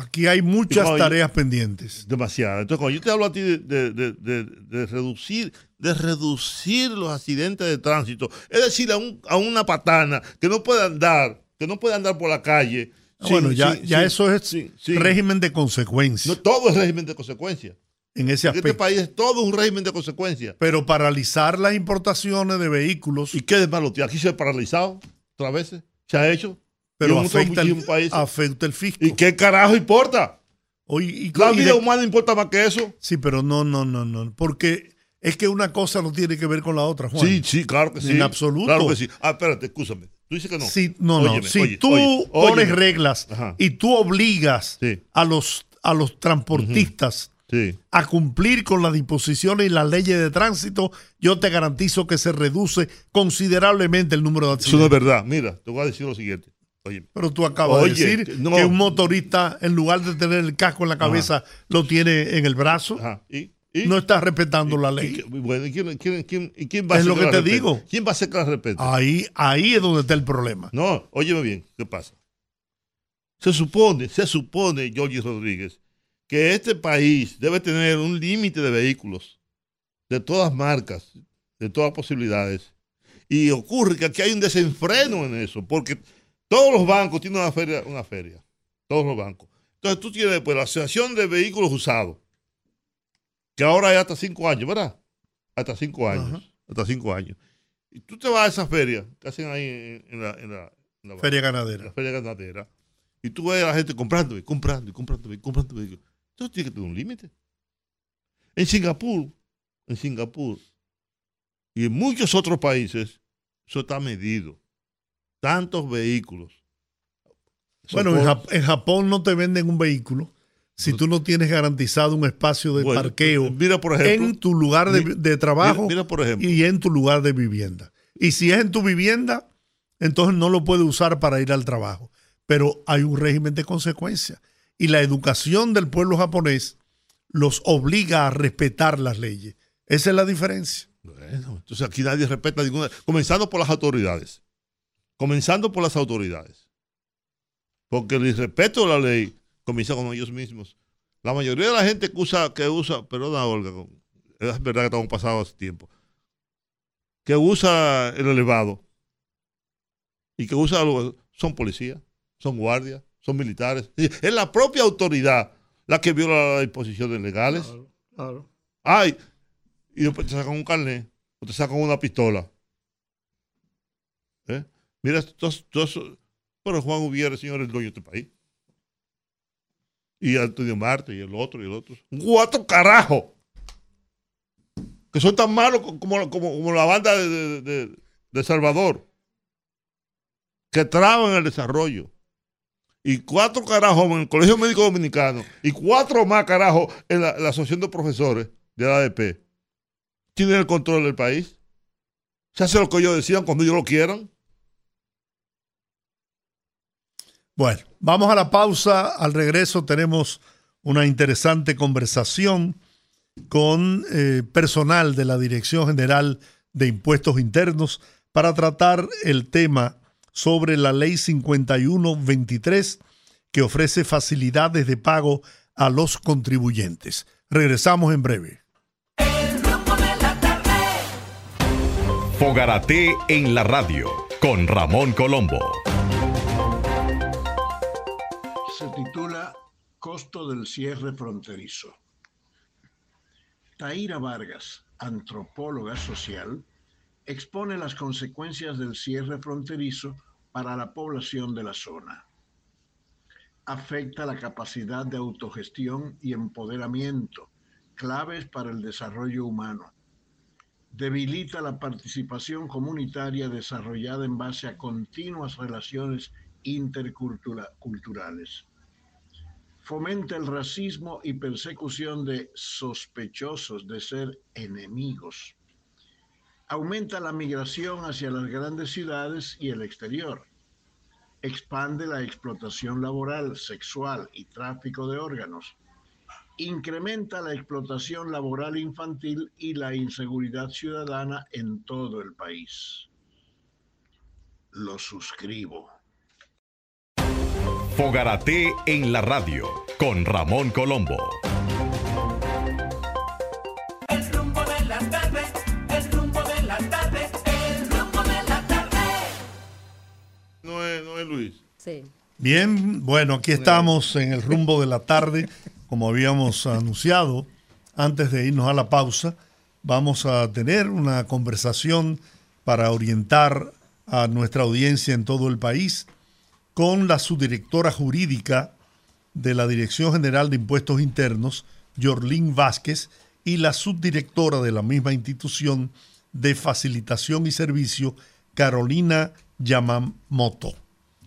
Speaker 1: Aquí hay muchas tareas pendientes.
Speaker 3: Demasiado. Entonces, cuando yo te hablo a ti de, de- de- reducir, de reducir los accidentes de tránsito, es decir, a, un- a una patana que no puede andar, que no puede andar por la calle.
Speaker 1: Ah, bueno, ya, ya eso es régimen de consecuencia
Speaker 3: No todo es régimen de consecuencia.
Speaker 1: en ese
Speaker 3: En este
Speaker 1: aspecto.
Speaker 3: país es todo un régimen de consecuencia.
Speaker 1: Pero paralizar las importaciones de vehículos,
Speaker 3: ¿Y qué de malo? tío? Aquí se ha paralizado otras veces, se ha hecho.
Speaker 1: Pero afecta el, afecta el fisco.
Speaker 3: ¿Y qué carajo importa?
Speaker 1: Oye, y-
Speaker 3: La vida
Speaker 1: de-
Speaker 3: humana importa más que eso.
Speaker 1: Sí, pero no, no, no, no. Porque es que una cosa no tiene que ver con la otra, Juan.
Speaker 3: Sí, sí, claro que sí.
Speaker 1: En absoluto.
Speaker 3: Claro que sí. Ah, espérate, escúchame. Tú dices que no.
Speaker 1: Sí, no, no. Si
Speaker 3: oye,
Speaker 1: tú
Speaker 3: oye,
Speaker 1: pones reglas
Speaker 3: Ajá.
Speaker 1: y tú obligas
Speaker 3: Sí.
Speaker 1: a los a los transportistas
Speaker 3: Sí.
Speaker 1: a cumplir con las disposiciones y las leyes de tránsito, yo te garantizo que se reduce considerablemente el número de
Speaker 3: Eso no es
Speaker 1: accidentes.
Speaker 3: verdad. Mira, te voy a decir lo siguiente. Oye,
Speaker 1: Pero tú acabas
Speaker 3: Oye,
Speaker 1: de decir
Speaker 3: que
Speaker 1: un motorista, en lugar de tener el casco en la cabeza, lo tiene en el brazo.
Speaker 3: ajá. ¿Y? ¿Y?
Speaker 1: No está respetando la
Speaker 3: ¿Y
Speaker 1: ley.
Speaker 3: bueno, ¿y quién, quién- quién- quién va a
Speaker 1: Es lo que
Speaker 3: la
Speaker 1: te
Speaker 3: respete?
Speaker 1: digo.
Speaker 3: ¿Quién va a hacer que la respete?
Speaker 1: Ahí, ahí es donde está el problema.
Speaker 3: No, óyeme bien, ¿qué pasa? Se supone, se supone, Georgie Rodríguez, que este país debe tener un límite de vehículos de todas marcas, de todas posibilidades. Y ocurre que aquí hay un desenfreno en eso, porque todos los bancos tienen una feria, una feria, todos los bancos. Entonces tú tienes pues, la Asociación de Vehículos Usados, que ahora hay hasta cinco años, ¿verdad? Hasta cinco años,
Speaker 1: Ajá.
Speaker 3: hasta cinco años. Y tú te vas a esa feria que hacen ahí en, la, en la- en la-
Speaker 1: Feria
Speaker 3: en la
Speaker 1: ganadera.
Speaker 3: feria ganadera, y tú ves a la gente comprando y comprando y comprando y comprando vehículos. Entonces tiene que tener un límite. En Singapur, en Singapur y en muchos otros países, eso está medido. Tantos vehículos.
Speaker 1: Bueno, en,
Speaker 3: por-
Speaker 1: Jap- en Japón no te venden un vehículo si tú no tienes garantizado un espacio de
Speaker 3: bueno,
Speaker 1: parqueo
Speaker 3: Mira, por ejemplo.
Speaker 1: en tu lugar de, trabajo
Speaker 3: mira, mira, por ejemplo.
Speaker 1: y en tu lugar de vivienda. Y si es en tu vivienda, entonces no lo puedes usar para ir al trabajo. Pero hay un régimen de consecuencias. Y la educación del pueblo japonés los obliga a respetar las leyes. Esa es la diferencia.
Speaker 3: Bueno, entonces aquí nadie respeta ninguna. Comenzando por las autoridades. Comenzando por las autoridades. Porque el irrespeto de la ley comienza con ellos mismos. La mayoría de la gente que usa, que usa, perdona Olga, es verdad que estamos pasados hace tiempo, que usa el elevado y que usa algo, son policías, son guardias, son militares. Es la propia autoridad la que viola las disposiciones legales.
Speaker 2: Claro.
Speaker 3: Ay, y después te sacan un carnet o te sacan una pistola. ¿Eh? Mira, todos, todos- pero Juan Ubiera, señor, el dueño de este país. Y Antonio Marte, y el otro, y el otro. ¡Cuatro carajos! Que son tan malos co- como, como, como la banda de, de- Salvador. Que traban el desarrollo. Y cuatro carajos en el Colegio Médico Dominicano. Y cuatro más carajos en la, la Asociación de Profesores de la ADP. Tienen el control del país. Se hace lo que ellos decidan cuando ellos lo quieran.
Speaker 1: Bueno, vamos a la pausa. Al regreso tenemos una interesante conversación con eh, personal de la Dirección General de Impuestos Internos para tratar el tema sobre la Ley 5123 que ofrece facilidades de pago a los contribuyentes. Regresamos en breve.
Speaker 4: Fogarate en la radio con Ramón Colombo.
Speaker 5: Costo del cierre fronterizo. Taira Vargas, antropóloga social, expone las consecuencias del cierre fronterizo para la población de la zona. Afecta la capacidad de autogestión y empoderamiento, claves para el desarrollo humano. Debilita la participación comunitaria desarrollada en base a continuas relaciones interculturales fomenta el racismo y persecución de sospechosos de ser enemigos. Aumenta la migración hacia las grandes ciudades y el exterior. Expande la explotación laboral, sexual y tráfico de órganos. incrementa la explotación laboral infantil y la inseguridad ciudadana en todo el país. Lo suscribo.
Speaker 4: Fogarate en la radio con Ramón Colombo.
Speaker 6: El rumbo de la tarde, el rumbo de la tarde, el rumbo de la tarde.
Speaker 3: No es, no es Luis.
Speaker 7: Sí.
Speaker 1: Bien, bueno, aquí estamos en el rumbo de la tarde, como habíamos anunciado antes de irnos a la pausa. Vamos a tener una conversación para orientar a nuestra audiencia en todo el país con la subdirectora jurídica de la Dirección General de Impuestos Internos, Yorlín Vázquez, y la subdirectora de la misma institución de facilitación y servicio, Carolina Yamamoto.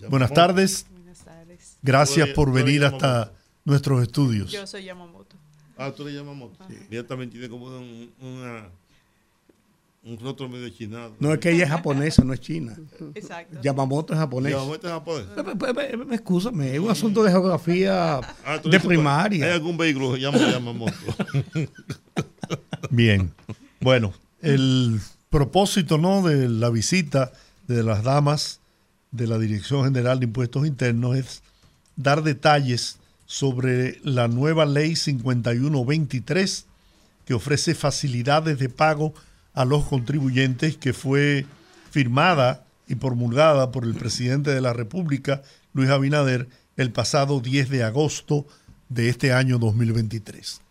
Speaker 1: Buenas tardes.
Speaker 8: Buenas tardes.
Speaker 1: Gracias por
Speaker 3: eres- eres
Speaker 1: venir hasta
Speaker 3: Yamamoto.
Speaker 1: nuestros estudios.
Speaker 8: Yo soy Yamamoto.
Speaker 3: Ah, tú le llamas moto. Ella también tiene como un, una, un rostro medio chinado.
Speaker 2: No es que ella es japonesa, no es china.
Speaker 8: Exacto.
Speaker 2: Yamamoto es japonés.
Speaker 3: Yamamoto es japonés.
Speaker 2: Pe- pe- pe- pe- Excúsame, es un asunto de geografía
Speaker 3: Ah,
Speaker 2: de
Speaker 3: dices, ¿Hay
Speaker 2: primaria.
Speaker 3: algún vehículo que se llama Yamamoto?
Speaker 1: Bien. Bueno, el propósito ¿no? de la visita de las damas de la Dirección General de Impuestos Internos es dar detalles sobre la nueva ley 5123 que ofrece facilidades de pago a los contribuyentes que fue firmada y promulgada por el presidente de la República, Luis Abinader, el pasado 10 de agosto de este año 2023.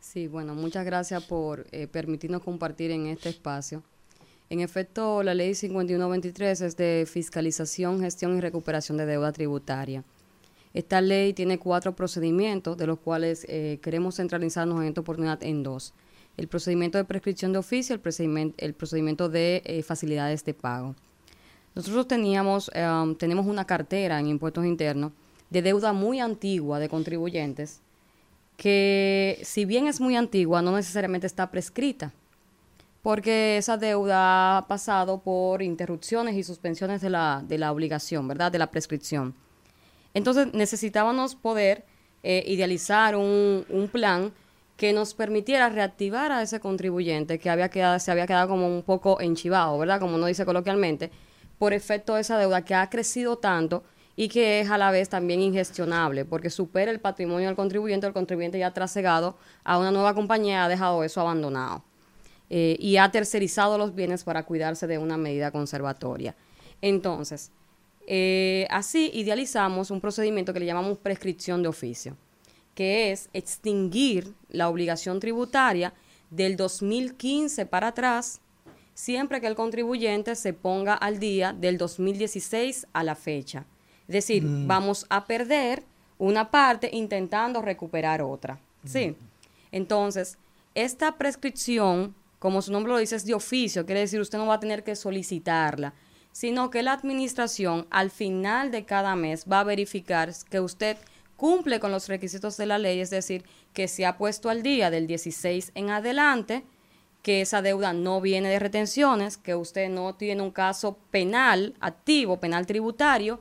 Speaker 7: Sí, bueno, muchas gracias por eh, permitirnos compartir en este espacio. En efecto, la ley 5123 es de fiscalización, gestión y recuperación de deuda tributaria. Esta ley tiene cuatro procedimientos, de los cuales eh, queremos centralizarnos en esta oportunidad en dos. El procedimiento de prescripción de oficio, el procedimiento, el procedimiento de eh, facilidades de pago. Nosotros teníamos, eh, tenemos una cartera en impuestos internos de deuda muy antigua de contribuyentes que si bien es muy antigua, no necesariamente está prescrita, porque esa deuda ha pasado por interrupciones y suspensiones de la, de la obligación, ¿verdad? De la prescripción. Entonces necesitábamos poder eh, idealizar un, un plan que nos permitiera reactivar a ese contribuyente que había quedado, se había quedado como un poco enchivado, ¿verdad? Como uno dice coloquialmente, por efecto de esa deuda que ha crecido tanto y que es a la vez también ingestionable, porque supera el patrimonio del contribuyente, el contribuyente ya trasegado a una nueva compañía ha dejado eso abandonado eh, y ha tercerizado los bienes para cuidarse de una medida conservatoria. Entonces, eh, así idealizamos un procedimiento que le llamamos prescripción de oficio, que es extinguir la obligación tributaria del 2015 para atrás, siempre que el contribuyente se ponga al día del 2016 a la fecha. Es decir, vamos a perder una parte intentando recuperar otra. ¿Sí? Entonces, esta prescripción, como su nombre lo dice, es de oficio, quiere decir usted no va a tener que solicitarla, sino que la administración al final de cada mes va a verificar que usted cumple con los requisitos de la ley, es decir, que se ha puesto al día del 16 en adelante, que esa deuda no viene de retenciones, que usted no tiene un caso penal activo, penal tributario,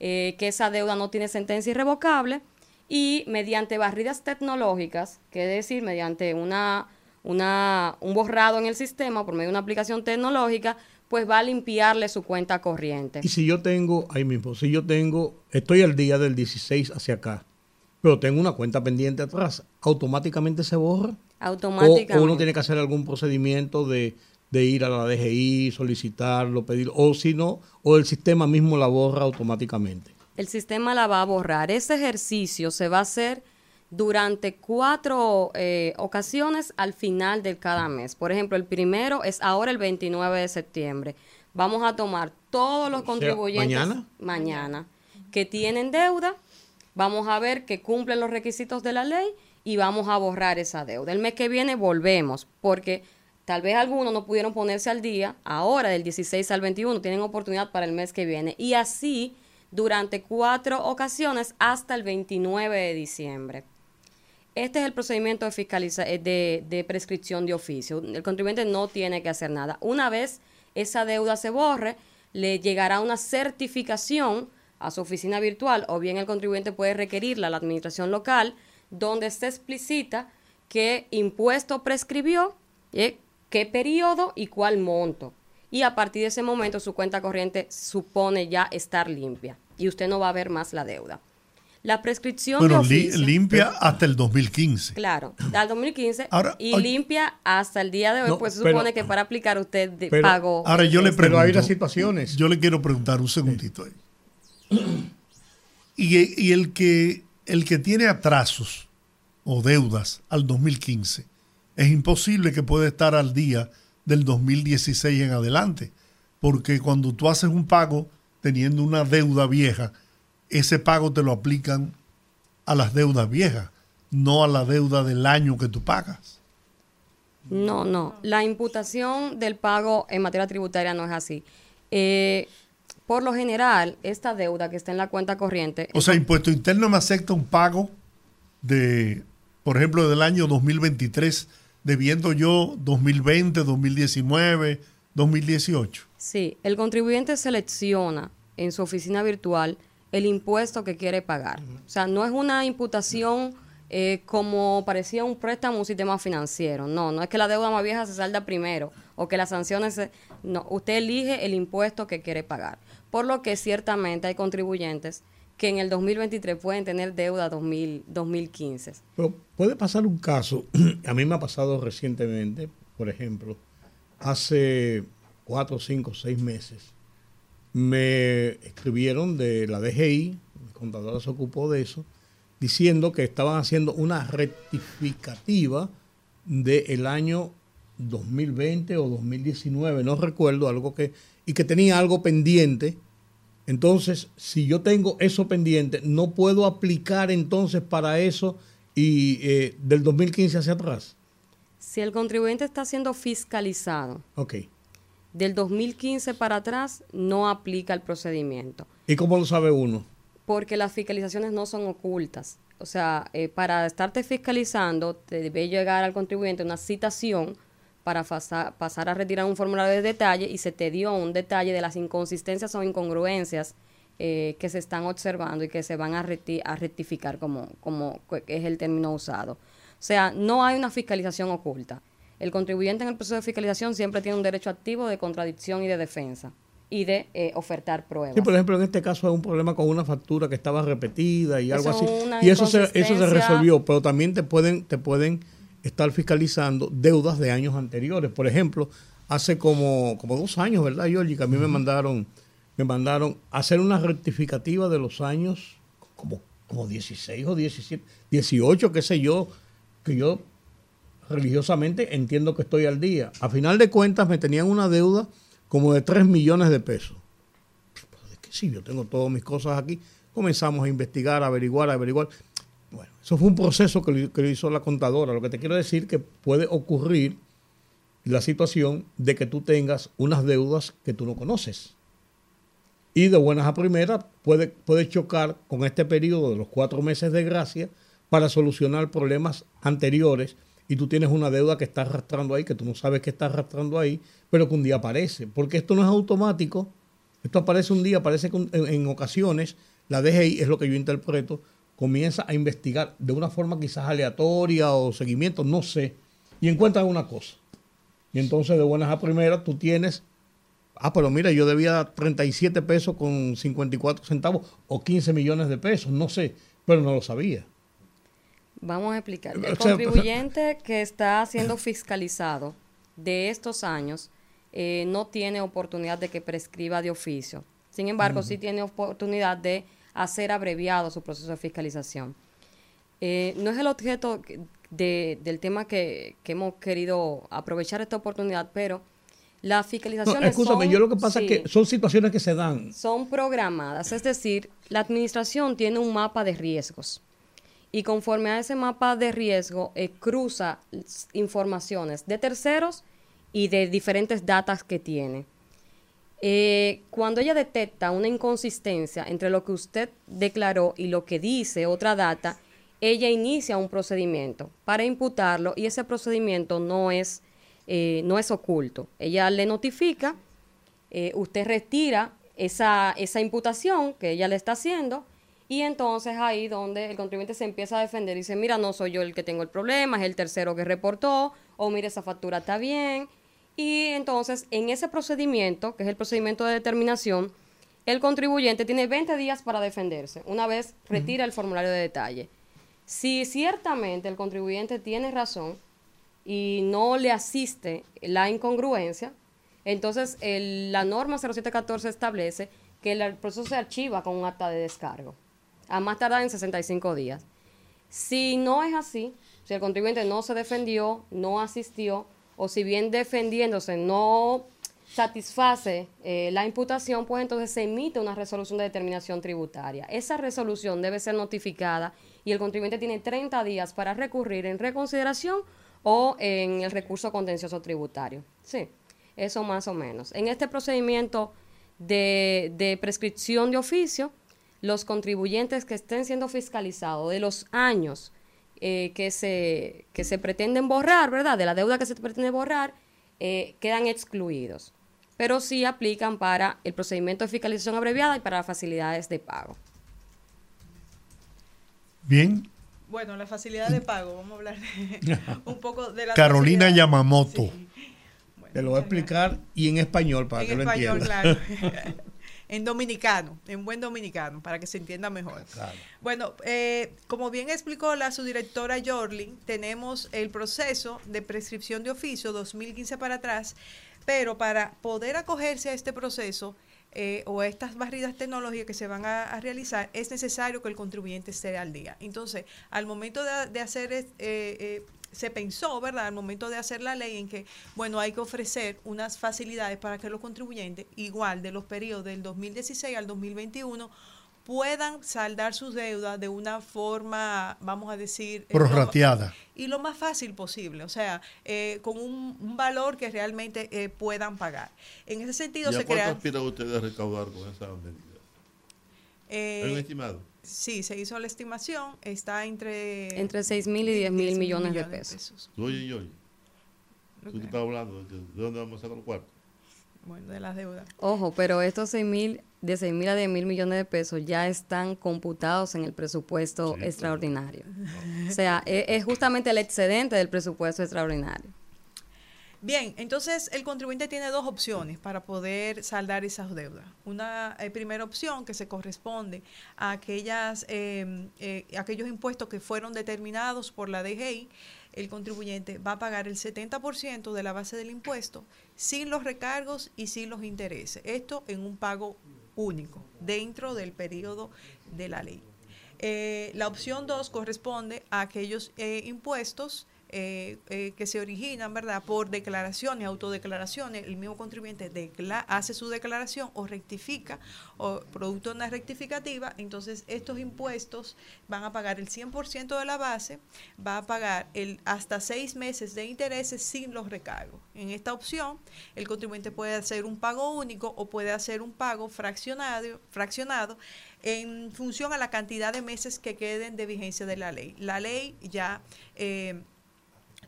Speaker 7: eh, que esa deuda no tiene sentencia irrevocable y mediante barridas tecnológicas, que es decir, mediante una, una, un borrado en el sistema por medio de una aplicación tecnológica, pues va a limpiarle su cuenta corriente.
Speaker 2: Y si yo tengo, ahí mismo, si yo tengo, estoy al día del 16 hacia acá, pero tengo una cuenta pendiente atrás, ¿automáticamente se borra?
Speaker 7: Automáticamente.
Speaker 2: o uno tiene que hacer algún procedimiento de, de ir a la DGI, solicitarlo, pedir, o si no, o el sistema mismo la borra automáticamente.
Speaker 7: el sistema la va a borrar. Ese ejercicio se va a hacer durante cuatro eh, ocasiones al final de cada mes. Por ejemplo, el primero es ahora el 29 de septiembre. Vamos a tomar todos los contribuyentes
Speaker 2: ¿mañana?
Speaker 7: mañana que tienen deuda, vamos a ver que cumplen los requisitos de la ley y vamos a borrar esa deuda. El mes que viene volvemos, porque tal vez algunos no pudieron ponerse al día, ahora del 16 al 21 tienen oportunidad para el mes que viene y así durante cuatro ocasiones hasta el 29 de diciembre. Este es el procedimiento de, fiscaliza eh, de, prescripción de oficio. El contribuyente no tiene que hacer nada. Una vez esa deuda se borre, le llegará una certificación a su oficina virtual o bien el contribuyente puede requerirla a la administración local donde se explicita qué impuesto prescribió, eh, qué periodo y cuál monto. Y a partir de ese momento su cuenta corriente supone ya estar limpia y usted no va a ver más la deuda. La prescripción
Speaker 1: Bueno,
Speaker 7: de
Speaker 1: li-
Speaker 7: oficio,
Speaker 1: limpia hasta el 2015.
Speaker 7: claro, al 2015
Speaker 1: Ahora,
Speaker 7: y limpia hasta el día de hoy,
Speaker 2: No,
Speaker 7: pues se
Speaker 2: pero-
Speaker 7: supone que para aplicar usted de-
Speaker 2: pero-
Speaker 7: pagó.
Speaker 1: Ahora yo le pregunto.
Speaker 2: Pero hay las situaciones.
Speaker 1: Yo le quiero preguntar un segundito ahí. Y, y el que el que tiene atrasos o deudas al 2015, es imposible que pueda estar al día del 2016 en adelante, porque cuando tú haces un pago teniendo una deuda vieja, ese pago te lo aplican a las deudas viejas, no a la deuda del año que tú pagas.
Speaker 7: No, no. La imputación del pago en materia tributaria no es así. Eh, por lo general, esta deuda que está en la cuenta corriente,
Speaker 1: O sea, Impuesto Interno me acepta un pago de, por ejemplo, del año 2023, debiendo yo 2020, 2019, 2018.
Speaker 7: sí, el contribuyente selecciona en su oficina virtual el impuesto que quiere pagar. O sea, no es una imputación eh, como parecía un préstamo, un sistema financiero. No, no es que la deuda más vieja se salda primero o que las sanciones... se- no, usted elige el impuesto que quiere pagar. Por lo que ciertamente hay contribuyentes que en el 2023 pueden tener deuda 2000, 2015.
Speaker 2: Pero puede pasar un caso, a mí me ha pasado recientemente, por ejemplo, hace cuatro, cinco, seis meses, me escribieron de la DGI, mi contadora se ocupó de eso, diciendo que estaban haciendo una rectificativa del año 2020 o 2019, no recuerdo, algo que, y que tenía algo pendiente. Entonces, si yo tengo eso pendiente, no puedo aplicar entonces para eso y eh, del 2015 hacia atrás.
Speaker 7: Si el contribuyente está siendo fiscalizado
Speaker 2: Ok.
Speaker 7: Del 2015 para atrás, no aplica el procedimiento,
Speaker 2: ¿Y cómo lo sabe uno?
Speaker 7: porque las fiscalizaciones no son ocultas. O sea, eh, para estarte fiscalizando, te debe llegar al contribuyente una citación para fasa- pasar a retirar un formulario de detalle y se te dio un detalle de las inconsistencias o incongruencias eh, que se están observando y que se van a, recti- a rectificar, como, como es el término usado. O sea, no hay una fiscalización oculta. El contribuyente en el proceso de fiscalización siempre tiene un derecho activo de contradicción y de defensa y de eh, ofertar pruebas.
Speaker 2: Sí, por ejemplo, en este caso hay un problema con una factura que estaba repetida y algo
Speaker 7: Eso
Speaker 2: así. Y eso se, eso se resolvió, pero también te pueden, te pueden estar fiscalizando deudas de años anteriores. Por ejemplo, hace como, como dos años, ¿verdad, Giorgi? Que a mí me mandaron, me mandaron hacer una rectificativa de los años como, como 16 o 17, 18, qué sé yo, que yo religiosamente entiendo que estoy al día. A final de cuentas me tenían una deuda como de 3 millones de pesos. De que sí, yo tengo todas mis cosas aquí. Comenzamos a investigar, averiguar, a averiguar. Bueno, eso fue un proceso que lo, hizo la contadora. Lo que te quiero decir que puede ocurrir la situación de que tú tengas unas deudas que tú no conoces. Y de buenas a primeras puede, puede chocar con este periodo de los cuatro meses de gracia para solucionar problemas anteriores y tú tienes una deuda que está arrastrando ahí, que tú no sabes que está arrastrando ahí, pero que un día aparece. Porque esto no es automático. Esto aparece un día, aparece que en, en ocasiones. La DGI es lo que yo interpreto. Comienza a investigar de una forma quizás aleatoria o seguimiento, no sé. Y encuentran una cosa. Y entonces de buenas a primeras tú tienes Ah, pero mira, yo debía 37 pesos con 54 centavos o 15 millones de pesos, no sé, pero no lo sabía.
Speaker 7: Vamos a explicar. El contribuyente que está siendo fiscalizado de estos años eh, no tiene oportunidad de que prescriba de oficio. Sin embargo, sí tiene oportunidad de hacer abreviado su proceso de fiscalización. Eh, no es el objeto de- del tema que, que hemos querido aprovechar esta oportunidad, pero las
Speaker 2: No,
Speaker 7: fiscalizaciones
Speaker 2: escúchame,
Speaker 7: son-
Speaker 2: yo lo que pasa
Speaker 7: sí,
Speaker 2: es que son situaciones que se dan.
Speaker 7: son programadas, es decir, la administración tiene un mapa de riesgos y conforme a ese mapa de riesgo eh, cruza informaciones de terceros y de diferentes datas que tiene. Eh, cuando ella detecta una inconsistencia entre lo que usted declaró y lo que dice otra data, ella inicia un procedimiento para imputarlo y ese procedimiento no es, eh, no es oculto. Ella le notifica, usted retira esa, esa imputación que ella le está haciendo Y entonces ahí donde el contribuyente se empieza a defender y dice, mira, no soy yo el que tengo el problema, es el tercero que reportó, o mira, esa factura está bien. Y entonces en ese procedimiento, que es el procedimiento de determinación, el contribuyente tiene 20 días para defenderse, una vez retira el formulario de detalle. Si ciertamente el contribuyente tiene razón y no le asiste la incongruencia, entonces el- la norma 0714 establece que el proceso se archiva con un acta de descargo, a más tardar en 65 días. Si no es así, si el contribuyente no se defendió, no asistió, o si bien defendiéndose no satisface eh, la imputación, pues entonces se emite una resolución de determinación tributaria. Esa resolución debe ser notificada y el contribuyente tiene 30 días para recurrir en reconsideración o en el recurso contencioso tributario. Sí, eso más o menos. En este procedimiento de, de prescripción de oficio, los contribuyentes que estén siendo fiscalizados de los años eh, que, se, que se pretenden borrar, ¿verdad? De la deuda que se pretende borrar, eh, quedan excluidos. Pero sí aplican para el procedimiento de fiscalización abreviada y para las facilidades de pago.
Speaker 1: Bien,
Speaker 8: Bueno, la facilidad de pago, vamos a hablar de- un poco de la
Speaker 1: Carolina
Speaker 8: facilidad.
Speaker 1: Yamamoto.
Speaker 8: Bueno,
Speaker 2: Te lo voy a explicar y en español para
Speaker 8: en
Speaker 2: que lo
Speaker 8: español,
Speaker 2: entiendas.
Speaker 8: claro. en dominicano, en buen dominicano, para que se entienda mejor.
Speaker 2: Claro.
Speaker 8: Bueno, eh, como bien explicó la subdirectora Jorlin, tenemos el proceso de prescripción de oficio 2015 para atrás, pero para poder acogerse a este proceso eh, o a estas barridas tecnológicas que se van a, a realizar, es necesario que el contribuyente esté al día. Entonces, al momento de, de hacer, es- eh, eh, se pensó, ¿verdad? Al momento de hacer la ley en que, bueno, hay que ofrecer unas facilidades para que los contribuyentes, igual de los periodos del 2016 al 2021, puedan saldar sus deudas de una forma, vamos a decir, eh,
Speaker 1: Prorrateada.
Speaker 8: y lo más fácil posible, o sea, eh, con un, un valor que realmente eh, puedan pagar. En ese sentido
Speaker 3: ¿Y a
Speaker 8: se
Speaker 3: cuánto
Speaker 8: crea...
Speaker 3: aspira usted a recaudar con esa medida?
Speaker 8: eh,
Speaker 3: ¿Hay un estimado?
Speaker 8: Sí, se hizo la estimación, está entre...
Speaker 7: Entre 6 mil y 10 mil
Speaker 8: 10
Speaker 7: millones de pesos.
Speaker 3: Oye y oye. Tú estás hablando de, de dónde vamos a sacar los cuartos.
Speaker 8: Bueno, de las deudas.
Speaker 7: Ojo, pero estos 6 mil, de 6 mil a 10 mil millones de pesos ya están computados en el presupuesto
Speaker 3: Sí,
Speaker 7: extraordinario. O sea, e- es, justamente el excedente del presupuesto extraordinario.
Speaker 8: Bien, entonces el contribuyente tiene dos opciones para poder saldar esas deudas. Una eh, primera opción que se corresponde a aquellas, eh, eh, aquellos impuestos que fueron determinados por la DGI. El contribuyente va a pagar el 70% de la base del impuesto sin los recargos y sin los intereses. Esto en un pago único dentro del periodo de la ley. Eh, la opción 2 corresponde a aquellos eh, impuestos eh, eh, que se originan, ¿verdad?, por declaraciones, autodeclaraciones. El mismo contribuyente hace su declaración o rectifica, o producto de una rectificativa. Entonces, estos impuestos van a pagar el 100% de la base, va a pagar el hasta seis meses de intereses sin los recargos. En esta opción, el contribuyente puede hacer un pago único o puede hacer un pago fraccionado, fraccionado en función a la cantidad de meses que queden de vigencia de la ley. La ley ya eh,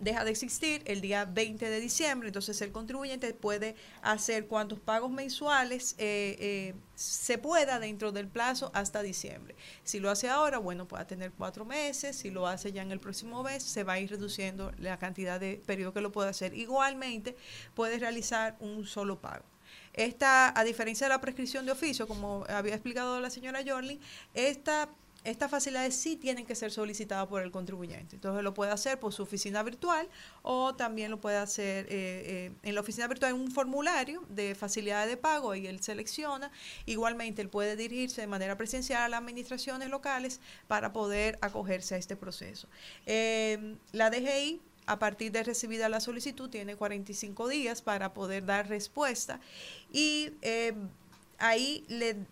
Speaker 8: deja de existir el día 20 de diciembre, entonces el contribuyente puede hacer cuantos pagos mensuales eh, eh, se pueda dentro del plazo hasta diciembre. Si lo hace ahora, bueno, puede tener cuatro meses, si lo hace ya en el próximo mes, se va a ir reduciendo la cantidad de periodo que lo puede hacer. Igualmente, puede realizar un solo pago. Esta, a diferencia de la prescripción de oficio, como había explicado la señora Jorlin, esta estas facilidades sí tienen que ser solicitadas por el contribuyente. Entonces lo puede hacer por su oficina virtual o también lo puede hacer eh, eh, en la oficina virtual en un formulario de facilidades de pago y él selecciona. Igualmente él puede dirigirse de manera presencial a las administraciones locales para poder acogerse a este proceso. Eh, la DGI a partir de recibida la solicitud, tiene 45 días para poder dar respuesta y ahí le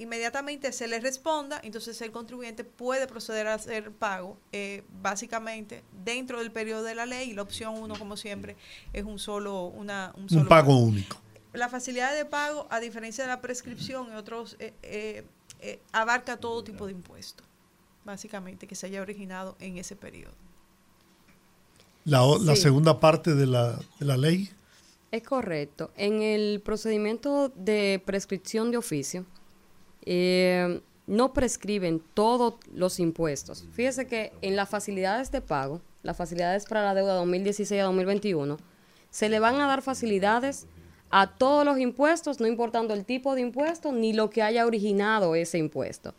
Speaker 8: inmediatamente se le responda, entonces el contribuyente puede proceder a hacer pago, eh, básicamente dentro del periodo de la ley. Y la opción uno, como siempre, es un solo, una, un solo
Speaker 1: Un pago único.
Speaker 8: La facilidad de pago, a diferencia de la prescripción y otros, eh, eh, eh, abarca todo tipo de impuestos, básicamente, que se haya originado en ese periodo.
Speaker 1: La, o- la
Speaker 7: Sí.
Speaker 1: segunda parte de la, de la ley.
Speaker 7: Es correcto. En el procedimiento de prescripción de oficio, eh, no prescriben todos los impuestos. Fíjese que en las facilidades de pago, las facilidades para la deuda 2016 a 2021, se le van a dar facilidades a todos los impuestos, no importando el tipo de impuesto ni lo que haya originado ese impuesto,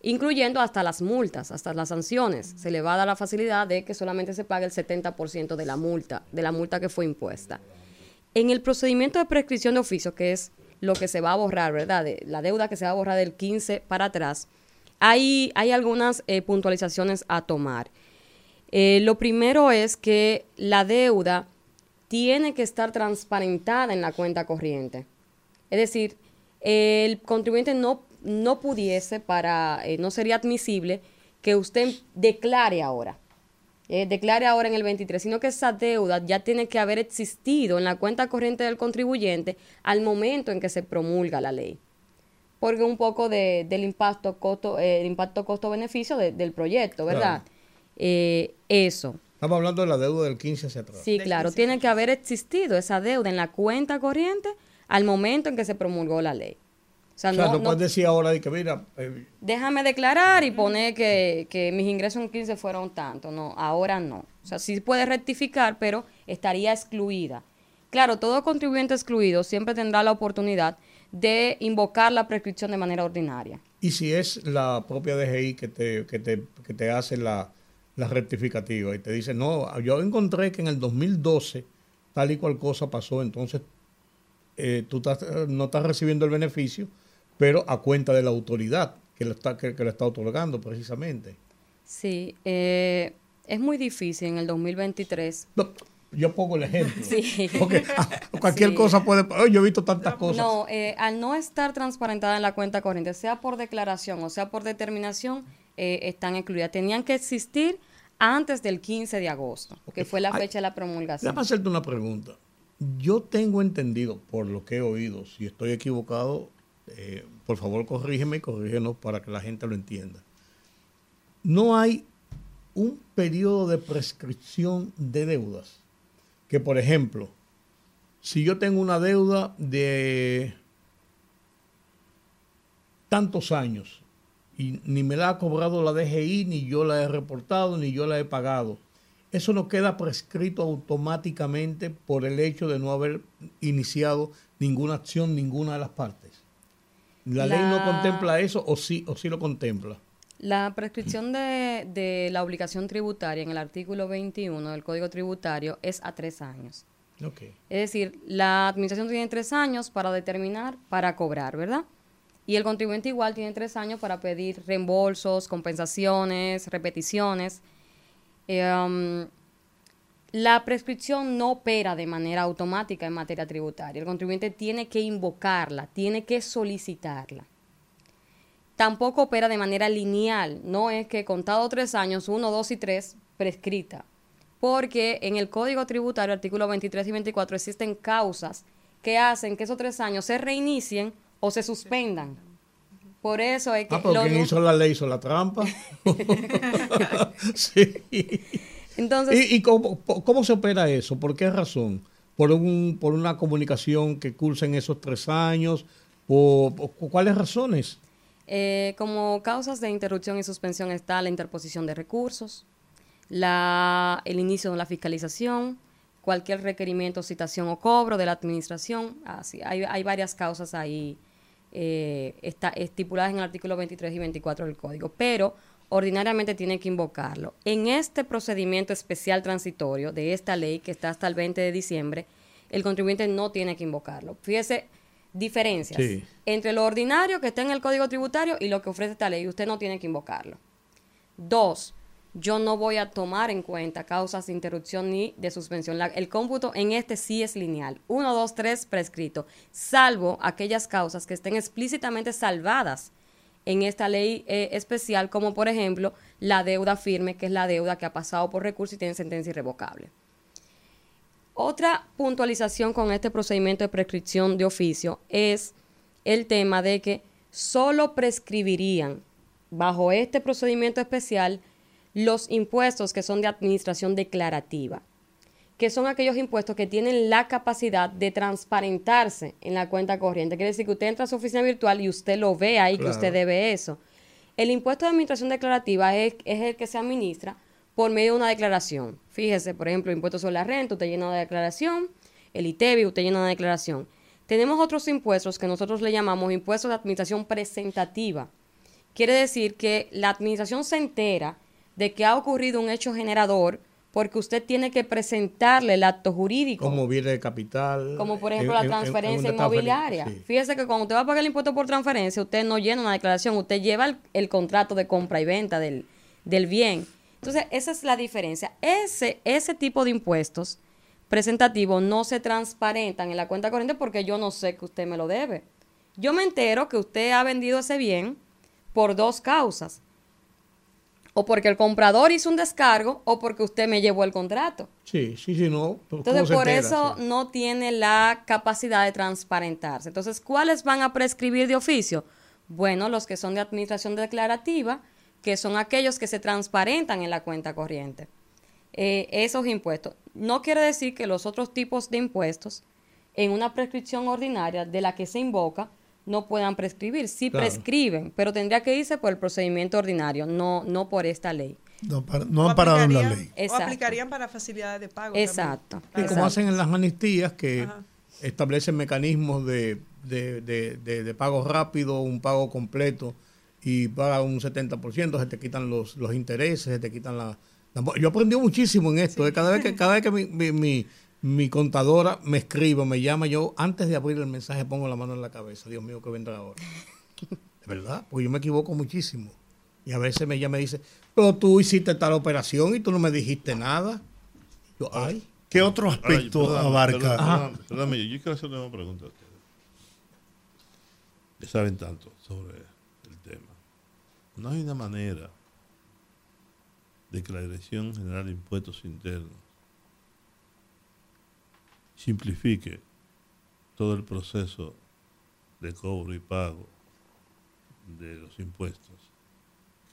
Speaker 7: incluyendo hasta las multas, hasta las sanciones. Se le va a dar la facilidad de que solamente se pague el 70% de la multa, de la multa que fue impuesta. En el procedimiento de prescripción de oficio, que es lo que se va a borrar, ¿verdad? La deuda que se va a borrar del 15 para atrás, hay, hay algunas eh, puntualizaciones a tomar. Eh, lo primero es que la deuda tiene que estar transparentada en la cuenta corriente. Es decir, el contribuyente no, no pudiese para, eh, no sería admisible que usted declare ahora, eh, declare ahora en el 23, sino que esa deuda ya tiene que haber existido en la cuenta corriente del contribuyente al momento en que se promulga la ley. Porque un poco de, del impacto costo, eh, impacto costo-beneficio del proyecto, ¿verdad? Eh, eso.
Speaker 2: Estamos hablando de la deuda del 15 hacia atrás.
Speaker 7: Sí, claro, tiene que haber existido esa deuda en la cuenta corriente al momento en que se promulgó la ley.
Speaker 2: O sea, no, puedes decir ahora de que mira...
Speaker 7: Eh, déjame declarar y poner que, que, mis ingresos en 15 fueron tanto. No, ahora no. O sea, sí puede rectificar, pero estaría excluida. Claro, todo contribuyente excluido siempre tendrá la oportunidad de invocar la prescripción de manera ordinaria.
Speaker 2: ¿Y si es la propia DGI que te, que te, que te hace la, la rectificativa y te dice, no, yo encontré que en el 2012 tal y cual cosa pasó, entonces eh, tú no estás recibiendo el beneficio, pero a cuenta de la autoridad que lo está, que, está otorgando precisamente.
Speaker 7: Sí, eh, es muy difícil en el 2023.
Speaker 2: yo pongo el ejemplo. Sí. Porque ah, cualquier cosa puede. yo he visto tantas cosas.
Speaker 7: No, eh, al no estar transparentada en la cuenta corriente, sea por declaración o sea por determinación, están excluidas. Tenían que existir antes del 15 de agosto, que fue la fecha de la promulgación.
Speaker 2: Déjame hacerte una pregunta. Yo tengo entendido, por lo que he oído, si estoy equivocado, eh, por favor corrígeme y corrígenos para que la gente lo entienda. No hay un periodo de prescripción de deudas. Que, por ejemplo, si yo tengo una deuda de tantos años y ni me la ha cobrado la DGI, ni yo la he reportado, ni yo la he pagado. Eso no queda prescrito automáticamente por el hecho de no haber iniciado ninguna acción ninguna de las partes. ¿La, ley no contempla eso o sí, o sí lo contempla?
Speaker 7: La prescripción de, de, la obligación tributaria en el artículo 21 del Código Tributario es a tres años.
Speaker 2: Okay.
Speaker 7: Es decir, la administración tiene tres años para determinar, para cobrar, ¿verdad? Y el contribuyente igual tiene tres años para pedir reembolsos, compensaciones, repeticiones. Eh, um, la prescripción no opera de manera automática en materia tributaria. El contribuyente tiene que invocarla, tiene que solicitarla. Tampoco opera de manera lineal. No es que contado tres años, uno, dos y tres, prescrita. Porque en el Código Tributario, artículos 23 y 24, existen causas que hacen que esos tres años se reinicien o se suspendan. Por eso es que...
Speaker 2: Ah, pero hizo la ley hizo la trampa. sí. Entonces... ¿Y, cómo, se opera eso? ¿Por qué razón? ¿Por, un, por una comunicación que cursa en esos tres años? ¿O, cuáles razones?
Speaker 7: Eh, como causas de interrupción y suspensión está la interposición de recursos, la, el inicio de la fiscalización, cualquier requerimiento, citación o cobro de la administración. Así, hay, hay varias causas ahí eh, está estipuladas en el artículo 23 y 24 del código, pero ordinariamente tiene que invocarlo. En este procedimiento especial transitorio de esta ley que está hasta el 20 de diciembre, el contribuyente no tiene que invocarlo. Fíjese diferencias entre lo ordinario que está en el código tributario y lo que ofrece esta ley. Usted no tiene que invocarlo. Dos, yo no voy a tomar en cuenta causas de interrupción ni de suspensión. el cómputo en este sí es lineal. 1, 2, 3 prescrito, salvo aquellas causas que estén explícitamente salvadas en esta ley eh, especial, como por ejemplo la deuda firme, que es la deuda que ha pasado por recurso y tiene sentencia irrevocable. Otra puntualización con este procedimiento de prescripción de oficio es el tema de que solo prescribirían bajo este procedimiento especial los impuestos que son de administración declarativa, que son aquellos impuestos que tienen la capacidad de transparentarse en la cuenta corriente. Quiere decir que usted entra a su oficina virtual y usted lo ve ahí que usted debe eso. El impuesto de administración declarativa es, es el que se administra por medio de una declaración. Fíjese, por ejemplo, el impuesto sobre la renta, usted llena una declaración, el ITEBI, usted llena una declaración. Tenemos otros impuestos que nosotros le llamamos impuestos de administración presentativa. Quiere decir que la administración se entera de que ha ocurrido un hecho generador porque usted tiene que presentarle el acto jurídico.
Speaker 2: Como viene de capital.
Speaker 7: Como por ejemplo
Speaker 2: en-
Speaker 7: la
Speaker 2: en- en- en
Speaker 7: transferencia inmobiliaria.
Speaker 2: sí.
Speaker 7: Fíjese que cuando usted va a pagar el impuesto por transferencia, usted no llena una declaración, usted lleva el, el contrato de compra y venta del, del bien. Entonces, esa es la diferencia. Ese, ese tipo de impuestos presentativos no se transparentan en la cuenta corriente porque yo no sé que usted me lo debe. Yo me entero que usted ha vendido ese bien por dos causas. O porque el comprador hizo un descargo o porque usted me llevó el contrato.
Speaker 2: Sí, sí, sí, no. ¿cómo
Speaker 7: Entonces, por
Speaker 2: entera?
Speaker 7: eso
Speaker 2: Sí.
Speaker 7: no tiene la capacidad de transparentarse. Entonces, ¿cuáles van a prescribir de oficio? Bueno, los que son de administración declarativa, que son aquellos que se transparentan en la cuenta corriente. Eh, esos impuestos. No quiere decir que los otros tipos de impuestos, en una prescripción ordinaria de la que se invoca, no puedan prescribir. Sí
Speaker 1: Claro.
Speaker 7: prescriben, pero tendría que irse por el procedimiento ordinario, no, no por esta ley.
Speaker 1: No, para- no
Speaker 8: O
Speaker 1: amparado en la ley.
Speaker 8: O
Speaker 7: Exacto.
Speaker 8: aplicarían para facilidades de pago.
Speaker 7: Exacto.
Speaker 8: también.
Speaker 2: Sí,
Speaker 8: Para-
Speaker 2: como hacen en las amnistías que
Speaker 8: Ajá.
Speaker 2: establecen mecanismos de, de, de, de- de pago rápido, un pago completo y paga un 70%, se te quitan los, los intereses, se te quitan la... la- yo aprendí muchísimo en esto. eh, Cada vez que, cada vez que mi, mi, mi- mi contadora me escribe, me llama, yo antes de abrir el mensaje pongo la mano en la cabeza. Dios mío, ¿qué vendrá ahora? De verdad, porque yo me equivoco muchísimo. Y a veces me ella me dice, pero tú hiciste tal operación y tú no me dijiste nada. Yo, ay.
Speaker 1: ¿Qué otro
Speaker 3: Ahora,
Speaker 1: aspecto
Speaker 3: perdóname,
Speaker 1: abarca?
Speaker 3: perdóname, perdóname, yo quiero hacerle una pregunta a ustedes. Que saben tanto sobre el tema. No hay una manera de que la Dirección General de Impuestos Internos simplifique todo el proceso de cobro y pago de los impuestos.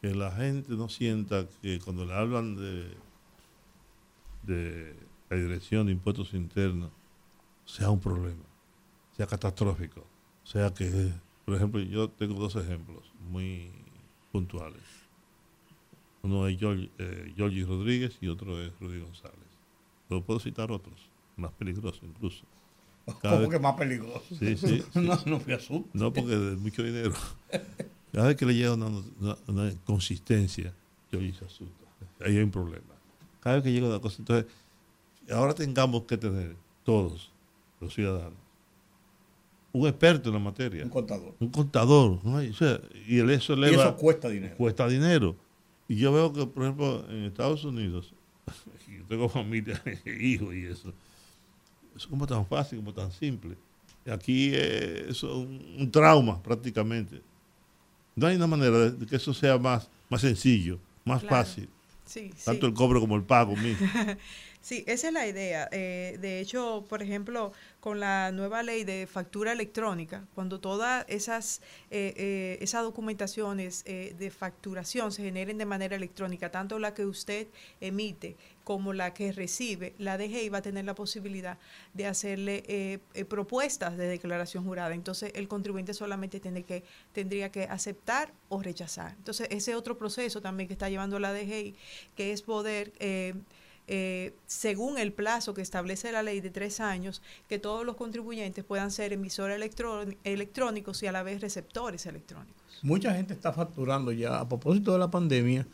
Speaker 3: Que la gente no sienta que cuando le hablan de, de la Dirección de Impuestos Internos sea un problema, sea catastrófico. O sea que, por ejemplo, yo tengo dos ejemplos muy puntuales. Uno es Giorgi, eh, Giorgi Rodríguez y otro es Rudy González. Pero puedo citar otros, más peligrosos incluso. Cada
Speaker 2: ¿Cómo
Speaker 3: vez-
Speaker 2: que más peligroso?
Speaker 3: Sí, sí, sí.
Speaker 2: no, no me asusto.
Speaker 3: No, porque de mucho dinero. Cada vez que le llega una, una- una consistencia, yo se asusta. Ahí hay un problema. Cada vez que llega una cosa, entonces, ahora tengamos que tener todos los ciudadanos un experto en la materia,
Speaker 2: Un contador.
Speaker 3: un contador, ¿no? Y, o sea, y el eso
Speaker 2: Y
Speaker 3: eleva,
Speaker 2: eso cuesta dinero.
Speaker 3: cuesta dinero. Y yo veo que, por ejemplo, en Estados Unidos, yo tengo familia, hijos y eso, eso es como tan fácil, como tan simple. Aquí eh, es un, un trauma prácticamente. No hay una manera de, que eso sea más, más sencillo, más
Speaker 8: Claro.
Speaker 3: fácil.
Speaker 8: Sí, sí.
Speaker 3: Tanto el cobro como el pago mismo.
Speaker 8: Sí, esa es la idea. Eh, de hecho, por ejemplo, con la nueva ley de factura electrónica, cuando todas esas, eh, eh, esas documentaciones eh, de facturación se generen de manera electrónica, tanto la que usted emite como la que recibe, la DGI va a tener la posibilidad de hacerle eh, eh, propuestas de declaración jurada. Entonces, el contribuyente solamente tiene que, tendría que aceptar o rechazar. Entonces, ese otro proceso también que está llevando la DGI, que es poder... eh, según el plazo que establece la ley de tres años, que todos los contribuyentes puedan ser emisores electrón- electrónicos y a la vez receptores electrónicos.
Speaker 2: Mucha gente está facturando ya. A propósito de la pandemia,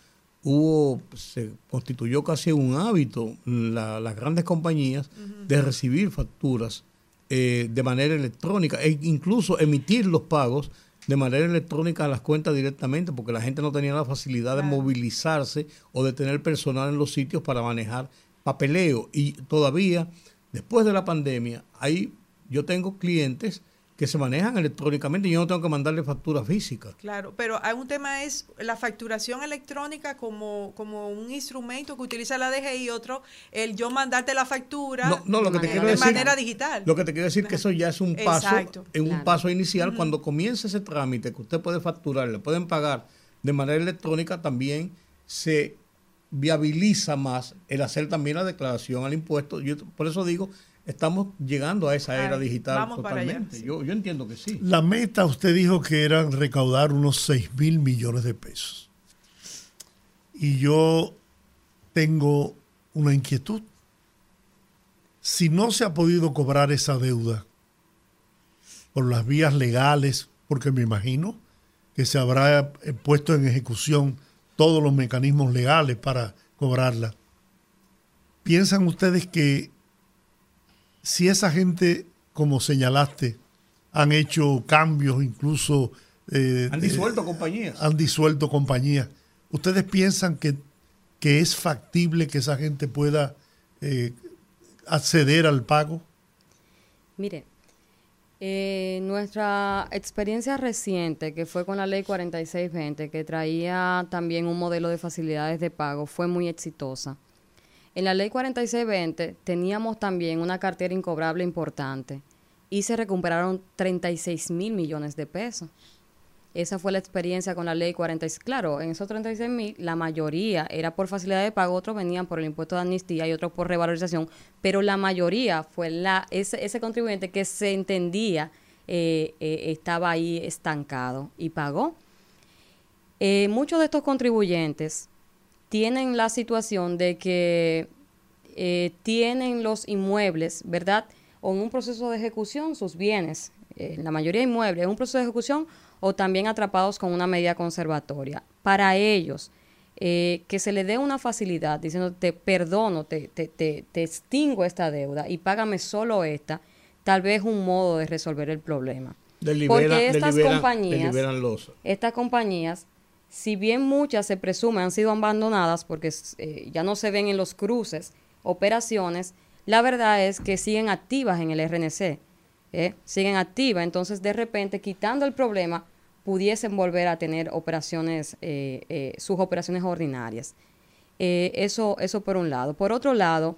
Speaker 2: hubo, se constituyó casi un hábito la- las grandes compañías de recibir facturas eh, de manera electrónica e incluso emitir los pagos de manera electrónica a las cuentas directamente porque la gente no tenía la facilidad de movilizarse o de tener personal en los sitios para manejar papeleo. Y todavía después de la pandemia hay yo tengo clientes que se manejan electrónicamente y yo no tengo que mandarle factura física.
Speaker 8: Claro, pero hay un tema es la facturación electrónica como, como un instrumento que utiliza la DGI y otro el yo mandarte la factura
Speaker 2: No, no, lo que te
Speaker 7: manera-
Speaker 8: de
Speaker 2: decir,
Speaker 8: manera digital.
Speaker 2: lo que te quiero decir que eso ya es un paso,
Speaker 8: Exacto.
Speaker 2: en un paso inicial cuando comience ese trámite que usted puede facturar, le pueden pagar de manera electrónica, también se viabiliza más el hacer también la declaración al impuesto. Yo por eso digo, estamos llegando a esa era
Speaker 8: Ay,
Speaker 2: digital
Speaker 8: vamos para allá,
Speaker 2: totalmente.
Speaker 8: sí.
Speaker 2: yo, yo entiendo que sí.
Speaker 1: La meta, usted dijo que eran recaudar unos 6 mil millones de pesos. Y yo tengo una inquietud. Si no se ha podido cobrar esa deuda por las vías legales, porque me imagino que se habrá eh, puesto en ejecución todos los mecanismos legales para cobrarla, ¿piensan ustedes que si esa gente, como señalaste, han hecho cambios, incluso eh,
Speaker 2: Han
Speaker 1: de-
Speaker 2: disuelto compañías.
Speaker 1: han disuelto compañías. ¿Ustedes piensan que, que es factible que esa gente pueda eh, acceder al pago?
Speaker 7: Mire, eh, nuestra experiencia reciente, que fue con la ley 4620, que traía también un modelo de facilidades de pago, fue muy exitosa. En la ley 4620 teníamos también una cartera incobrable importante y se recuperaron 36 mil millones de pesos. Esa fue la experiencia con la ley 46. Claro, en esos 36 mil, la mayoría era por facilidad de pago, otros venían por el impuesto de amnistía y otros por revalorización, pero la mayoría fue la ese, ese contribuyente que se entendía eh, eh, estaba ahí estancado y pagó. Eh, muchos de estos contribuyentes tienen la situación de que eh, tienen los inmuebles, ¿verdad? O en un proceso de ejecución, sus bienes, eh, la mayoría de inmuebles, en un proceso de ejecución o también atrapados con una medida conservatoria. Para ellos, eh, que se le dé una facilidad diciendo te perdono, te, te, te, te extingo esta deuda y págame solo esta, tal vez un modo de resolver el problema.
Speaker 2: Le libera-
Speaker 7: Porque estas compañías,
Speaker 2: los-
Speaker 7: estas compañías, si bien muchas se presume han sido abandonadas porque eh, ya no se ven en los cruces operaciones, la verdad es que siguen activas en el RNC, ¿eh? siguen activas, entonces de repente quitando el problema pudiesen volver a tener operaciones, eh, sus operaciones ordinarias. Eso, eso por un lado. Por otro lado,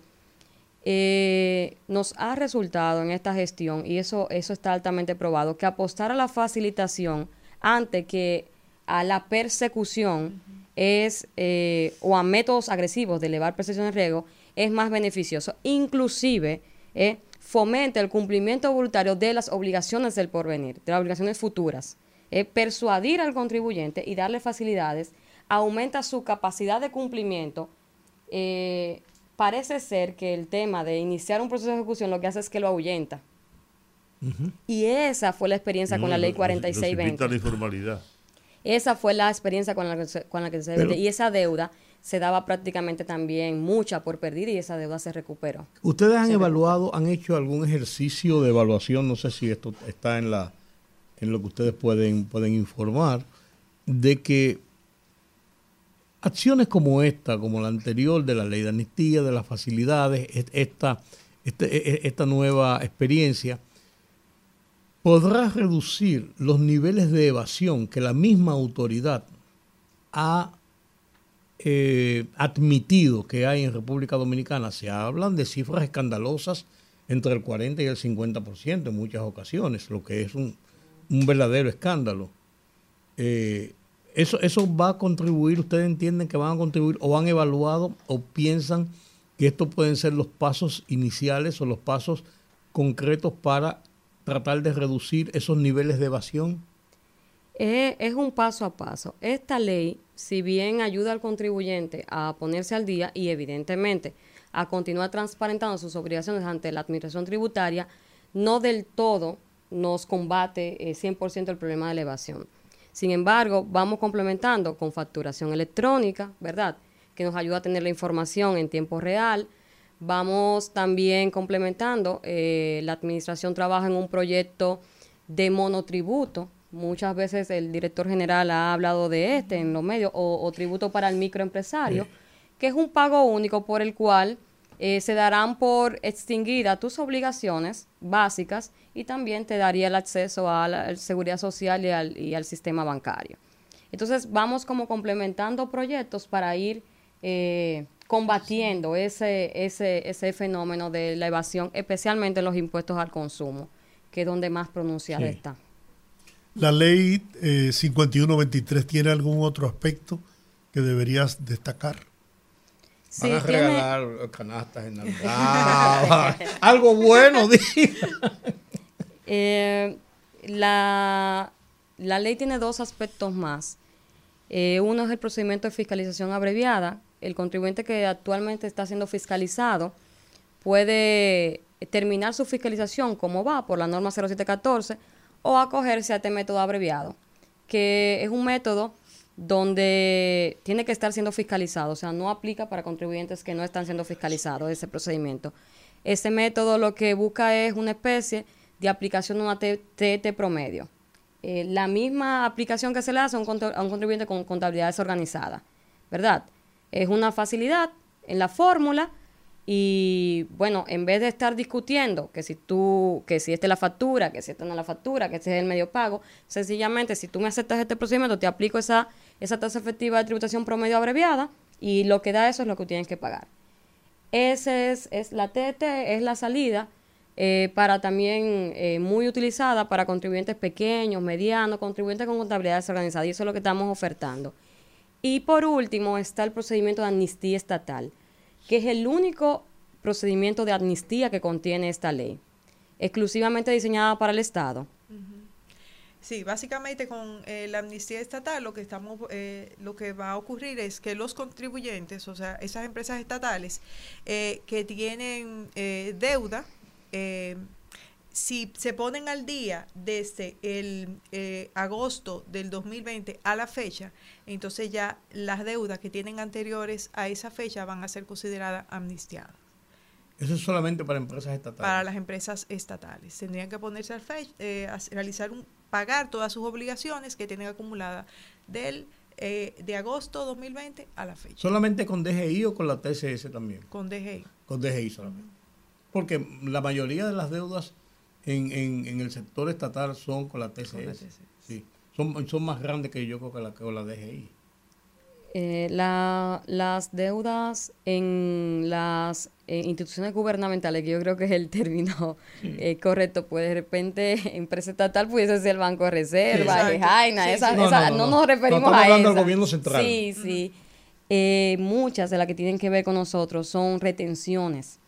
Speaker 7: nos ha resultado en esta gestión, y eso, eso está altamente probado, que apostar a la facilitación antes que a la persecución es, eh, o a métodos agresivos de elevar percepción de riesgo, es más beneficioso. Inclusive, eh, fomenta el cumplimiento voluntario de las obligaciones del porvenir, de las obligaciones futuras. Eh, persuadir al contribuyente y darle facilidades aumenta su capacidad de cumplimiento eh, parece ser que el tema de iniciar un proceso de ejecución lo que hace es que lo ahuyenta. Y esa fue la experiencia con la ley 4620.
Speaker 3: la informalidad.
Speaker 7: Esa fue la experiencia con la que se, con la que se
Speaker 2: Pero-
Speaker 7: y esa deuda se daba prácticamente también mucha por perdida y esa deuda se recuperó.
Speaker 2: ¿Ustedes han evaluado, han hecho algún ejercicio de evaluación? No sé si esto está en la en lo que ustedes pueden, pueden informar, de que acciones como esta, como la anterior de la ley de amnistía, de las facilidades, esta, este- e- e- esta nueva experiencia, podrá reducir los niveles de evasión que la misma autoridad ha eh, admitido que hay en República Dominicana. Se hablan de cifras escandalosas entre el 40 y el 50% en muchas ocasiones, lo que es un, un verdadero escándalo. Eh, eso, ¿Eso va a contribuir? ¿Ustedes entienden que van a contribuir o han evaluado o piensan que estos pueden ser los pasos iniciales o los pasos concretos para tratar de reducir esos niveles de evasión?
Speaker 7: Eh, es un paso a paso. Esta ley, si bien ayuda al contribuyente a ponerse al día y evidentemente a continuar transparentando sus obligaciones ante la administración tributaria, no del todo nos combate eh, 100% el problema de la evasión. Sin embargo, vamos complementando con facturación electrónica, ¿verdad? Que nos ayuda a tener la información en tiempo real. Vamos también complementando, eh, la administración trabaja en un proyecto de monotributo. Muchas veces el director general ha hablado de este en los medios, o, o tributo para el microempresario, que es un pago único por el cual eh, se darán por extinguidas tus obligaciones básicas y también te daría el acceso a la, a la seguridad social y al, y al sistema bancario. Entonces vamos como complementando proyectos para ir eh, combatiendo ese, ese, ese fenómeno de la evasión, especialmente los impuestos al consumo, que es donde más pronunciada
Speaker 1: Sí.
Speaker 7: está.
Speaker 1: ¿La ley eh, 5123 tiene algún otro aspecto que deberías destacar?
Speaker 7: Sí,
Speaker 2: Van a
Speaker 7: tiene-
Speaker 2: regalar canastas en Navidad. Algo bueno, diga.
Speaker 7: Eh, la, la ley tiene dos aspectos más. Eh, uno es el procedimiento de fiscalización abreviada. El contribuyente que actualmente está siendo fiscalizado puede terminar su fiscalización como va por la norma 0714 o acogerse a este método abreviado, que es un método donde tiene que estar siendo fiscalizado, o sea, no aplica para contribuyentes que no están siendo fiscalizados ese procedimiento. Este método lo que busca es una especie de aplicación de una TT promedio. Eh, la misma aplicación que se le hace a un contribuyente con contabilidad desorganizada, ¿verdad? Es una facilidad en la fórmula y bueno, en vez de estar discutiendo que si tú, que si esta es la factura, que si esta no es la factura, que este es el medio pago, sencillamente si tú me aceptas este procedimiento, te aplico esa, esa tasa efectiva de tributación promedio abreviada y lo que da eso es lo que tienes que pagar. Ese es, es la TT, es la salida eh, para también eh, muy utilizada para contribuyentes pequeños, medianos, contribuyentes con contabilidad desorganizada y eso es lo que estamos ofertando. Y por último está el procedimiento de amnistía estatal, que es el único procedimiento de amnistía que contiene esta ley, exclusivamente diseñada para el Estado.
Speaker 8: Sí, básicamente con eh, la amnistía estatal lo que estamos, eh, lo que va a ocurrir es que los contribuyentes, o sea, esas empresas estatales eh, que tienen deuda, si se ponen al día desde el eh, agosto del 2020 a la fecha, entonces ya las deudas que tienen anteriores a esa fecha van a ser consideradas amnistiadas
Speaker 2: Eso es solamente para empresas estatales.
Speaker 8: para las empresas estatales. Tendrían que ponerse al fe eh, a realizar un pagar todas sus obligaciones que tienen acumuladas del eh, de agosto 2020 a la fecha
Speaker 2: ¿Solamente con DGI o con la TCS también?
Speaker 8: con DGI.
Speaker 2: Con DGI solamente. Porque la mayoría de las deudas en, en, en el sector estatal son con la TCS.
Speaker 8: Con la TCS.
Speaker 2: Sí. Son, son más grandes que yo creo que la, que la DGI.
Speaker 7: Eh, la- las deudas en las eh, instituciones gubernamentales, que yo creo que es el término eh, correcto, pues de repente empresa estatal pudiese ser el Banco de Reserva,
Speaker 8: Sí.
Speaker 7: Jaina,
Speaker 8: Sí,
Speaker 7: esa-
Speaker 8: sí.
Speaker 2: No,
Speaker 7: esa-
Speaker 2: no,
Speaker 7: no,
Speaker 2: no, no.
Speaker 7: nos referimos a
Speaker 2: hablando del
Speaker 7: esa.
Speaker 2: gobierno central.
Speaker 7: Sí, sí. Eh, muchas de las que tienen que ver con nosotros son retenciones.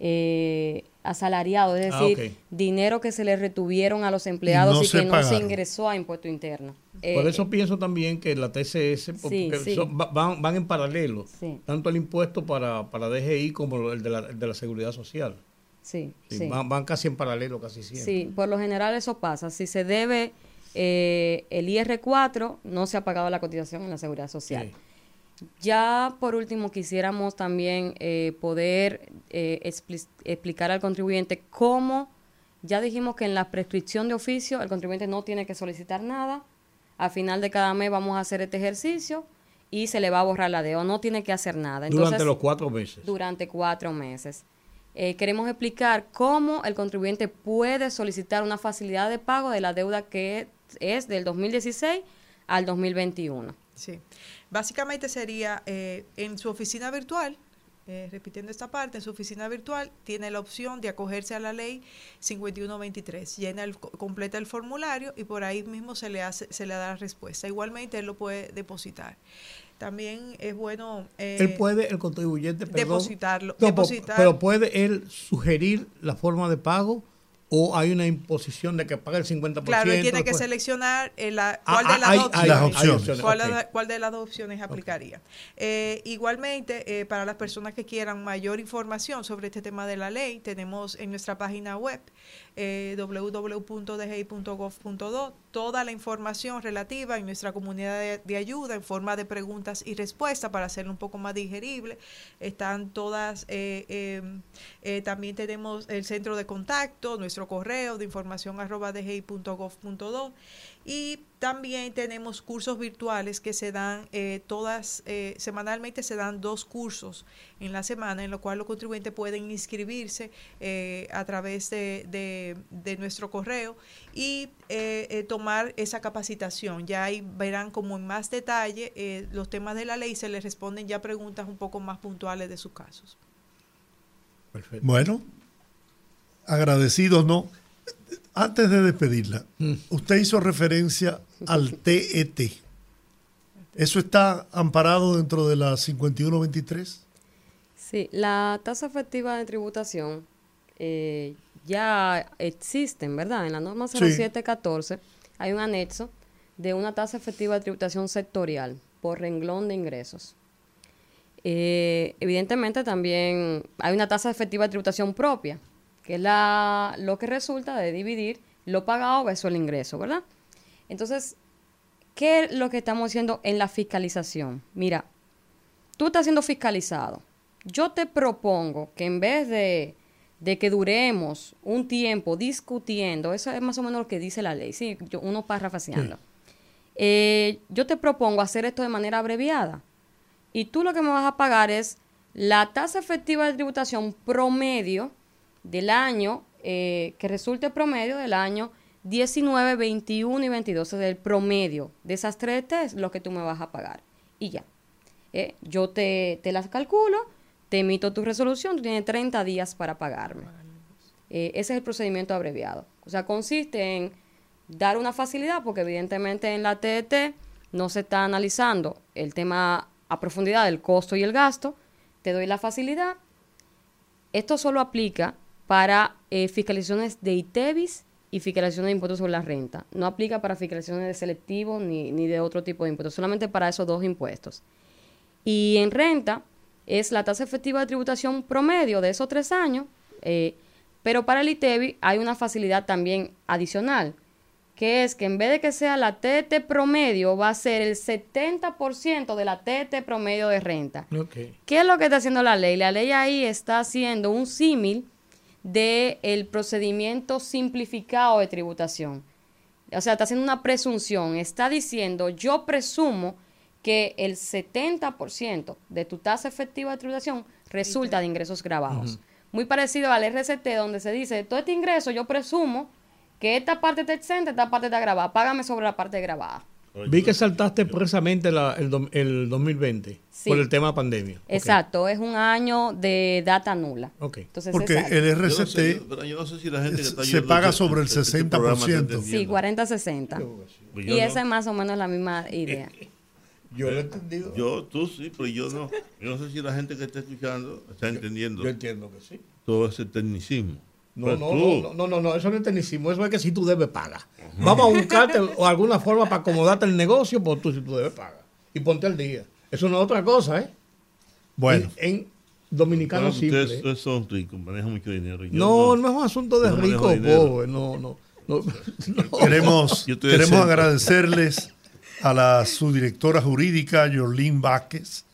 Speaker 7: Eh, asalariados, es
Speaker 2: Ah,
Speaker 7: decir, dinero que se le retuvieron a los empleados
Speaker 1: no
Speaker 7: y, que no se ingresó a impuesto interno.
Speaker 2: Por
Speaker 7: Eh,
Speaker 2: eso pienso también que la TCS,
Speaker 7: Sí,
Speaker 2: son- va- van, van en paralelo,
Speaker 7: Sí.
Speaker 2: tanto el impuesto para, para DGI como el de la, el de la seguridad social.
Speaker 7: sí.
Speaker 2: Van, van casi en paralelo, casi siempre.
Speaker 7: Sí, por lo general eso pasa. Si se debe eh, el IR4, no se ha pagado la cotización en la seguridad social. Ya por último quisiéramos también eh, poder eh, expli- explicar al contribuyente cómo, ya dijimos que en la prescripción de oficio el contribuyente no tiene que solicitar nada, a final de cada mes vamos a hacer este ejercicio y se le va a borrar la deuda, no tiene que hacer nada.
Speaker 2: Durante los cuatro meses.
Speaker 7: durante cuatro meses. Eh, queremos explicar cómo el contribuyente puede solicitar una facilidad de pago de la deuda que es del 2016 al 2021.
Speaker 8: Sí. Básicamente sería eh, en su oficina virtual, eh, repitiendo esta parte, en su oficina virtual tiene la opción de acogerse a la ley 5123. Llena el, completa el formulario y por ahí mismo se le hace, se le da la respuesta. Igualmente él lo puede depositar. También es bueno eh,
Speaker 2: él puede, el contribuyente, perdón,
Speaker 8: depositarlo,
Speaker 2: No,
Speaker 8: depositar.
Speaker 2: pero puede él sugerir la forma de pago o hay una imposición de que pague el 50%.
Speaker 8: Claro, él tiene que
Speaker 2: después-
Speaker 8: seleccionar eh, la,
Speaker 2: Ah,
Speaker 8: cuál de
Speaker 2: ah,
Speaker 8: las
Speaker 2: hay-
Speaker 1: Las
Speaker 8: opciones. ¿Cuál, la- cuál de las dos opciones aplicaría? Eh, igualmente, eh, para las personas que quieran mayor información sobre este tema de la ley, tenemos en nuestra página web eh, toda la información relativa en nuestra comunidad de, ayuda en forma de preguntas y respuestas para hacerlo un poco más digerible. Están todas, eh, eh, eh, también tenemos el centro de contacto, nuestro correo de información arroba dgi.gov.do y también tenemos cursos virtuales que se dan eh, todas, eh, semanalmente se dan dos cursos en la semana, en lo cual los contribuyentes pueden inscribirse eh, a través de, de- de nuestro correo y eh, eh, tomar esa capacitación. Ya ahí verán como en más detalle eh, los temas de la ley y se les responden ya preguntas un poco más puntuales de sus casos.
Speaker 2: Perfecto.
Speaker 1: Bueno, agradecidos, ¿no? Antes de despedirla,
Speaker 2: Mm.
Speaker 1: usted hizo referencia al TET. ¿Eso está amparado dentro de la 5123?
Speaker 7: Sí, la tasa efectiva de tributación eh, ya existen, ¿verdad? En la norma
Speaker 1: Sí.
Speaker 7: 0714 hay un anexo de una tasa efectiva de tributación sectorial por renglón de ingresos. Eh, evidentemente también hay una tasa efectiva de tributación propia, que es la, lo que resulta de dividir lo pagado versus el ingreso, ¿verdad? Entonces, ¿qué es lo que estamos haciendo en la fiscalización? Mira, tú estás siendo fiscalizado. Yo te propongo que en vez de, de que duremos un tiempo discutiendo, eso es más o menos lo que dice la ley, sí, yo, uno parafraseando. Eh, yo te propongo hacer esto de manera abreviada. Y tú lo que me vas a pagar es la tasa efectiva de tributación promedio del año, eh, que resulte promedio del año 19, 21 y 22, es el promedio de esas tres T es lo que tú me vas a pagar. Y ya. Eh, yo te, te las calculo, te emito tu resolución, tú tienes 30 días para pagarme. Eh, ese es el procedimiento abreviado. O sea, consiste en dar una facilidad, porque evidentemente en la TET no se está analizando el tema a profundidad del costo y el gasto. Te doy la facilidad. Esto solo aplica para eh, fiscalizaciones de ITEVIS y fiscalizaciones de impuestos sobre la renta. No aplica para fiscalizaciones de selectivos ni, ni de otro tipo de impuestos, solamente para esos dos impuestos. Y en renta es la tasa efectiva de tributación promedio de esos tres años, eh, pero para el ITEVI hay una facilidad también adicional, que es que en vez de que sea la TT promedio, va a ser el 70% de la TT promedio de renta. ¿Qué es lo que está haciendo la ley? La ley ahí está haciendo un símil del el procedimiento simplificado de tributación. O sea, está haciendo una presunción. Está diciendo, yo presumo que el 70% de tu tasa efectiva de tributación resulta de ingresos grabados. Muy parecido al RCT, donde se dice, todo este ingreso yo presumo que esta parte está exenta, esta parte está grabada. Págame sobre la parte grabada.
Speaker 2: Vi que saltaste expresamente la- el, el 2020
Speaker 7: Sí.
Speaker 2: por el tema pandemia.
Speaker 7: Exacto, es un año de data nula.
Speaker 2: Ok.
Speaker 7: Entonces,
Speaker 1: Porque
Speaker 7: exacto.
Speaker 1: el
Speaker 3: Yo no sé,
Speaker 1: RCT
Speaker 3: pero yo no sé si la gente que está
Speaker 1: se paga
Speaker 3: este-
Speaker 1: sobre el
Speaker 3: este- este programa está
Speaker 1: 60%.
Speaker 7: Sí,
Speaker 3: entendiendo.
Speaker 7: 40-60.
Speaker 3: Pues
Speaker 7: Y
Speaker 3: no.
Speaker 7: esa es más o menos la misma idea.
Speaker 2: Yo lo he entendido.
Speaker 3: Yo, tú sí, pero yo no. Yo no sé si la gente que está escuchando está entendiendo
Speaker 2: Yo entiendo que sí.
Speaker 3: todo ese tecnicismo.
Speaker 2: No,
Speaker 3: Pero
Speaker 2: no,
Speaker 3: tú,
Speaker 2: no, no, no, no, eso no es tecnicismo, eso es que si tú debes pagar. Vamos a buscarte o alguna forma para acomodarte el negocio, pues tú si tú debes pagar. Y ponte al día. Eso no es otra cosa, ¿eh?
Speaker 1: Bueno,
Speaker 2: En, en dominicano
Speaker 3: ustedes,
Speaker 2: simple.
Speaker 3: ustedes son ricos, manejan mucho dinero. y yo
Speaker 2: No, no es un asunto de
Speaker 3: no
Speaker 2: rico o pobre, no, no. no, no.
Speaker 1: queremos, queremos agradecerles a la subdirectora jurídica, Yorlín Vázquez,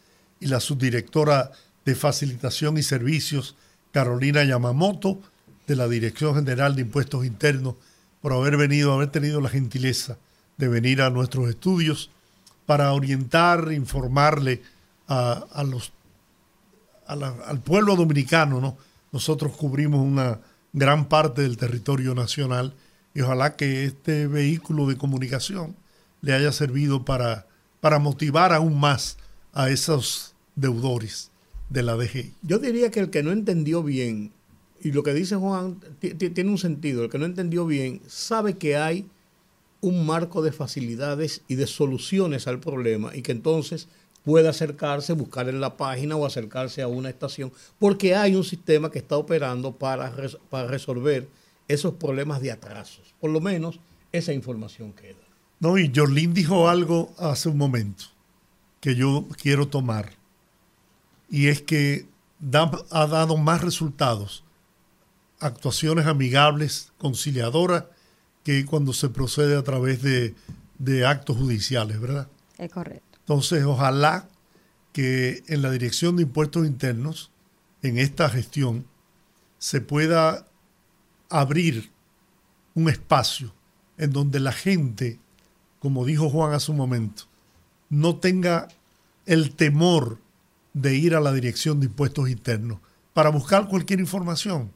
Speaker 1: y la subdirectora de Facilitación y Servicios, Carolina Yamamoto, de la Dirección General de Impuestos Internos, por haber venido, haber tenido la gentileza de venir a nuestros estudios para orientar, informarle a, los al pueblo dominicano, ¿no? Nosotros cubrimos una gran parte del territorio nacional y ojalá que este vehículo de comunicación le haya servido para, para motivar aún más a esos deudores de la DGI.
Speaker 2: Yo diría que el que no entendió bien, y lo que dice Juan ti- ti- tiene un sentido, el que no entendió bien sabe que hay un marco de facilidades y de soluciones al problema y que entonces puede acercarse, buscar en la página o acercarse a una estación, porque hay un sistema que está operando para, para resolver esos problemas de atrasos. Por lo menos esa información queda.
Speaker 1: No, y Jorlín dijo algo hace un momento que yo quiero tomar. Y es que da- ha dado más resultados, actuaciones amigables, conciliadoras, que cuando se procede a través de, de actos judiciales, ¿verdad?
Speaker 7: Es correcto.
Speaker 1: Entonces, ojalá que en la Dirección de Impuestos Internos, en esta gestión, se pueda abrir un espacio en donde la gente, como dijo Juan hace un momento, no tenga el temor de ir a la Dirección de Impuestos Internos para buscar cualquier información.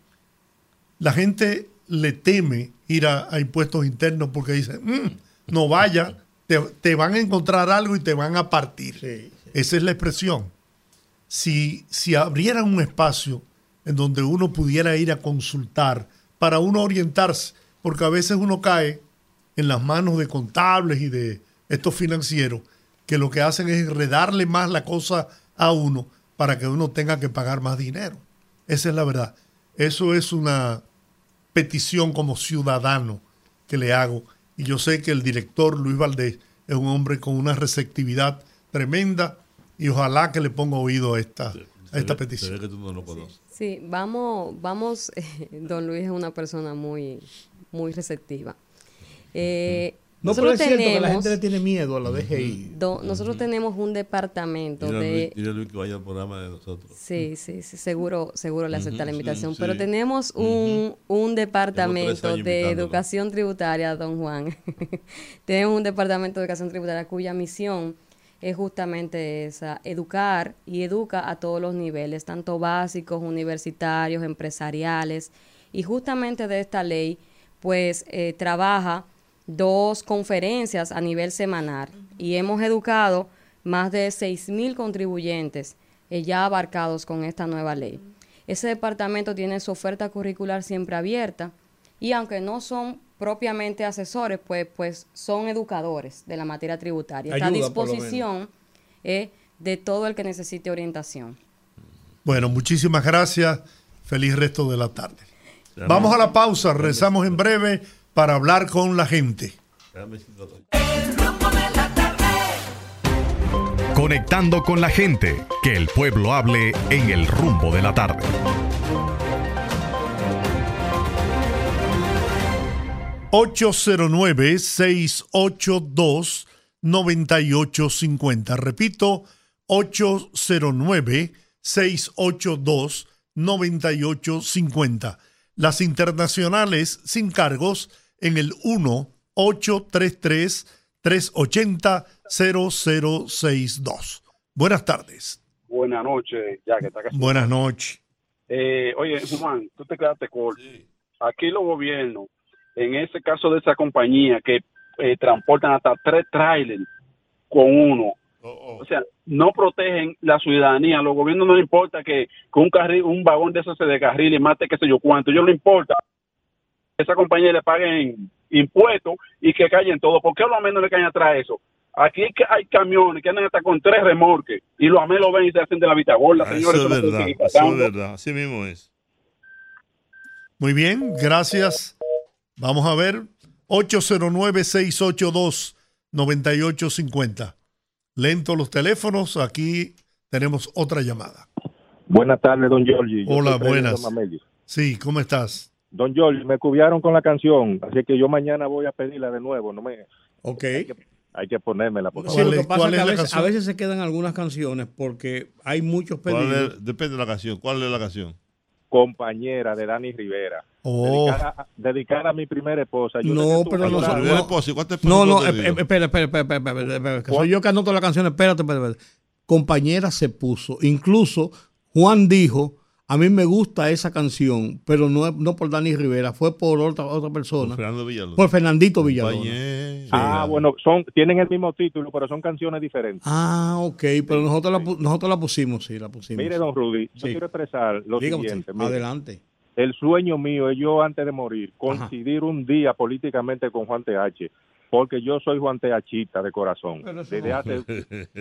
Speaker 1: La gente le teme ir a, a impuestos internos porque dice, "Mm, no vaya, te, te van a encontrar algo y te van a partir.
Speaker 2: Sí,
Speaker 1: Esa es la expresión. Si, si abrieran un espacio en donde uno pudiera ir a consultar para uno orientarse, porque a veces uno cae en las manos de contables y de estos financieros que lo que hacen es enredarle más la cosa a uno para que uno tenga que pagar más dinero. Esa es la verdad. Eso es una petición como ciudadano que le hago. Y yo sé que el director Luis Valdés es un hombre con una receptividad tremenda y ojalá que le ponga oído a esta, a esta petición.
Speaker 3: que tú no lo conoces.
Speaker 7: Sí, vamos, vamos, don Luis es una persona muy, muy receptiva. Eh,
Speaker 2: No, pero
Speaker 7: nosotros
Speaker 2: es cierto que la
Speaker 7: tenemos,
Speaker 2: gente le tiene miedo a la DGI.
Speaker 7: do- nosotros tenemos un departamento
Speaker 3: Dile
Speaker 7: de...
Speaker 3: Luis, dile a Luis que vaya al programa de nosotros.
Speaker 7: Sí, sí, sí, seguro, seguro le acepta la invitación.
Speaker 3: sí,
Speaker 7: Pero
Speaker 3: sí.
Speaker 7: tenemos un, un departamento de educación tributaria, don Juan. tenemos un departamento de educación tributaria cuya misión es justamente esa, educar y educa a todos los niveles, tanto básicos, universitarios, empresariales. Y justamente de esta ley, pues eh, trabaja dos conferencias a nivel semanal y hemos educado más de 6.000 contribuyentes eh, ya abarcados con esta nueva ley. Ese departamento tiene su oferta curricular siempre abierta y aunque no son propiamente asesores, pues, pues son educadores de la materia tributaria. Está a disposición eh, de todo el que necesite orientación.
Speaker 1: Bueno, muchísimas gracias. Feliz resto de la tarde. Vamos a la pausa. Rezamos en breve para hablar con la gente.
Speaker 3: Déjame decirte otra cosa.
Speaker 6: El rumbo de la tarde.
Speaker 4: Conectando con la gente, que el pueblo hable en el rumbo de la tarde.
Speaker 1: 809-682-9850. Repito, 809-682-9850. Las internacionales sin cargos en el 1-833-380-0062. Buenas tardes.
Speaker 9: Buenas noches, ya que está casi.
Speaker 1: Buenas noches.
Speaker 9: Eh, oye, Juan, tú te quedaste corto. Aquí los gobiernos, en ese caso de esa compañía que eh, transportan hasta tres trailers con uno, o sea, no protegen la ciudadanía. A los gobiernos no les importa que, que un carril, un vagón de esos se descarrile y mate qué sé yo cuánto. Yo no le importa esa compañía le paguen impuestos y que callen todo. ¿Por qué a los menos le caen atrás eso? Aquí hay, que- hay camiones que andan hasta con tres remorques y los amelos ven y se hacen de la vista gorda,
Speaker 3: Ah,
Speaker 9: señores.
Speaker 3: Eso es
Speaker 9: no
Speaker 3: verdad, eso es verdad. Así mismo es.
Speaker 1: Muy bien, gracias. Vamos a ver. 809-682-9850. Lento los teléfonos. Aquí tenemos otra llamada.
Speaker 10: Buenas tardes, don Giorgi.
Speaker 1: Hola, buenas. Sí, ¿cómo estás?
Speaker 10: Don Giorgi, me cubrieron con la canción, así que yo mañana voy a pedirla de nuevo. No me,
Speaker 2: Ok.
Speaker 10: hay que ponérmela. Por
Speaker 2: Sí,
Speaker 10: favor.
Speaker 2: lo que pasa es que a
Speaker 1: la
Speaker 2: veces,
Speaker 1: canción?
Speaker 2: a veces se quedan algunas canciones porque hay muchos
Speaker 3: ¿Cuál
Speaker 2: pedidos.
Speaker 3: es- depende de la canción. ¿Cuál es la canción?
Speaker 10: Compañera de Dani Rivera.
Speaker 1: Oh,
Speaker 10: Dedicada, dedicada a mi primera esposa. Yo
Speaker 2: No, pero no
Speaker 3: Primera
Speaker 2: no.
Speaker 3: esposa, ¿y cuántas
Speaker 2: No, no, eh, eh, espera, espera, espera, espera, espera, soy yo que anoto la canción, espérate, espérate, espérate. Compañera se puso, incluso Juan dijo, a mí me gusta esa canción, pero no, no por Dani Rivera, fue por otra, otra persona,
Speaker 3: Fernando Villalobos.
Speaker 2: por Fernandito Villalobos.
Speaker 3: Compañero.
Speaker 10: Ah, bueno, son, tienen el mismo título, pero son canciones diferentes.
Speaker 2: Ah, ok, pero nosotros la, pu- nosotros la pusimos, sí, la pusimos.
Speaker 10: Mire, don Rudy, yo
Speaker 2: Sí.
Speaker 10: quiero expresar lo
Speaker 2: Dígame usted,
Speaker 10: siguiente. mire.
Speaker 2: adelante.
Speaker 10: el sueño mío es yo antes de morir coincidir un día políticamente con Juan TH, porque yo soy Juan THista de corazón.
Speaker 2: Pero eso
Speaker 10: Desde
Speaker 2: no-
Speaker 10: hace-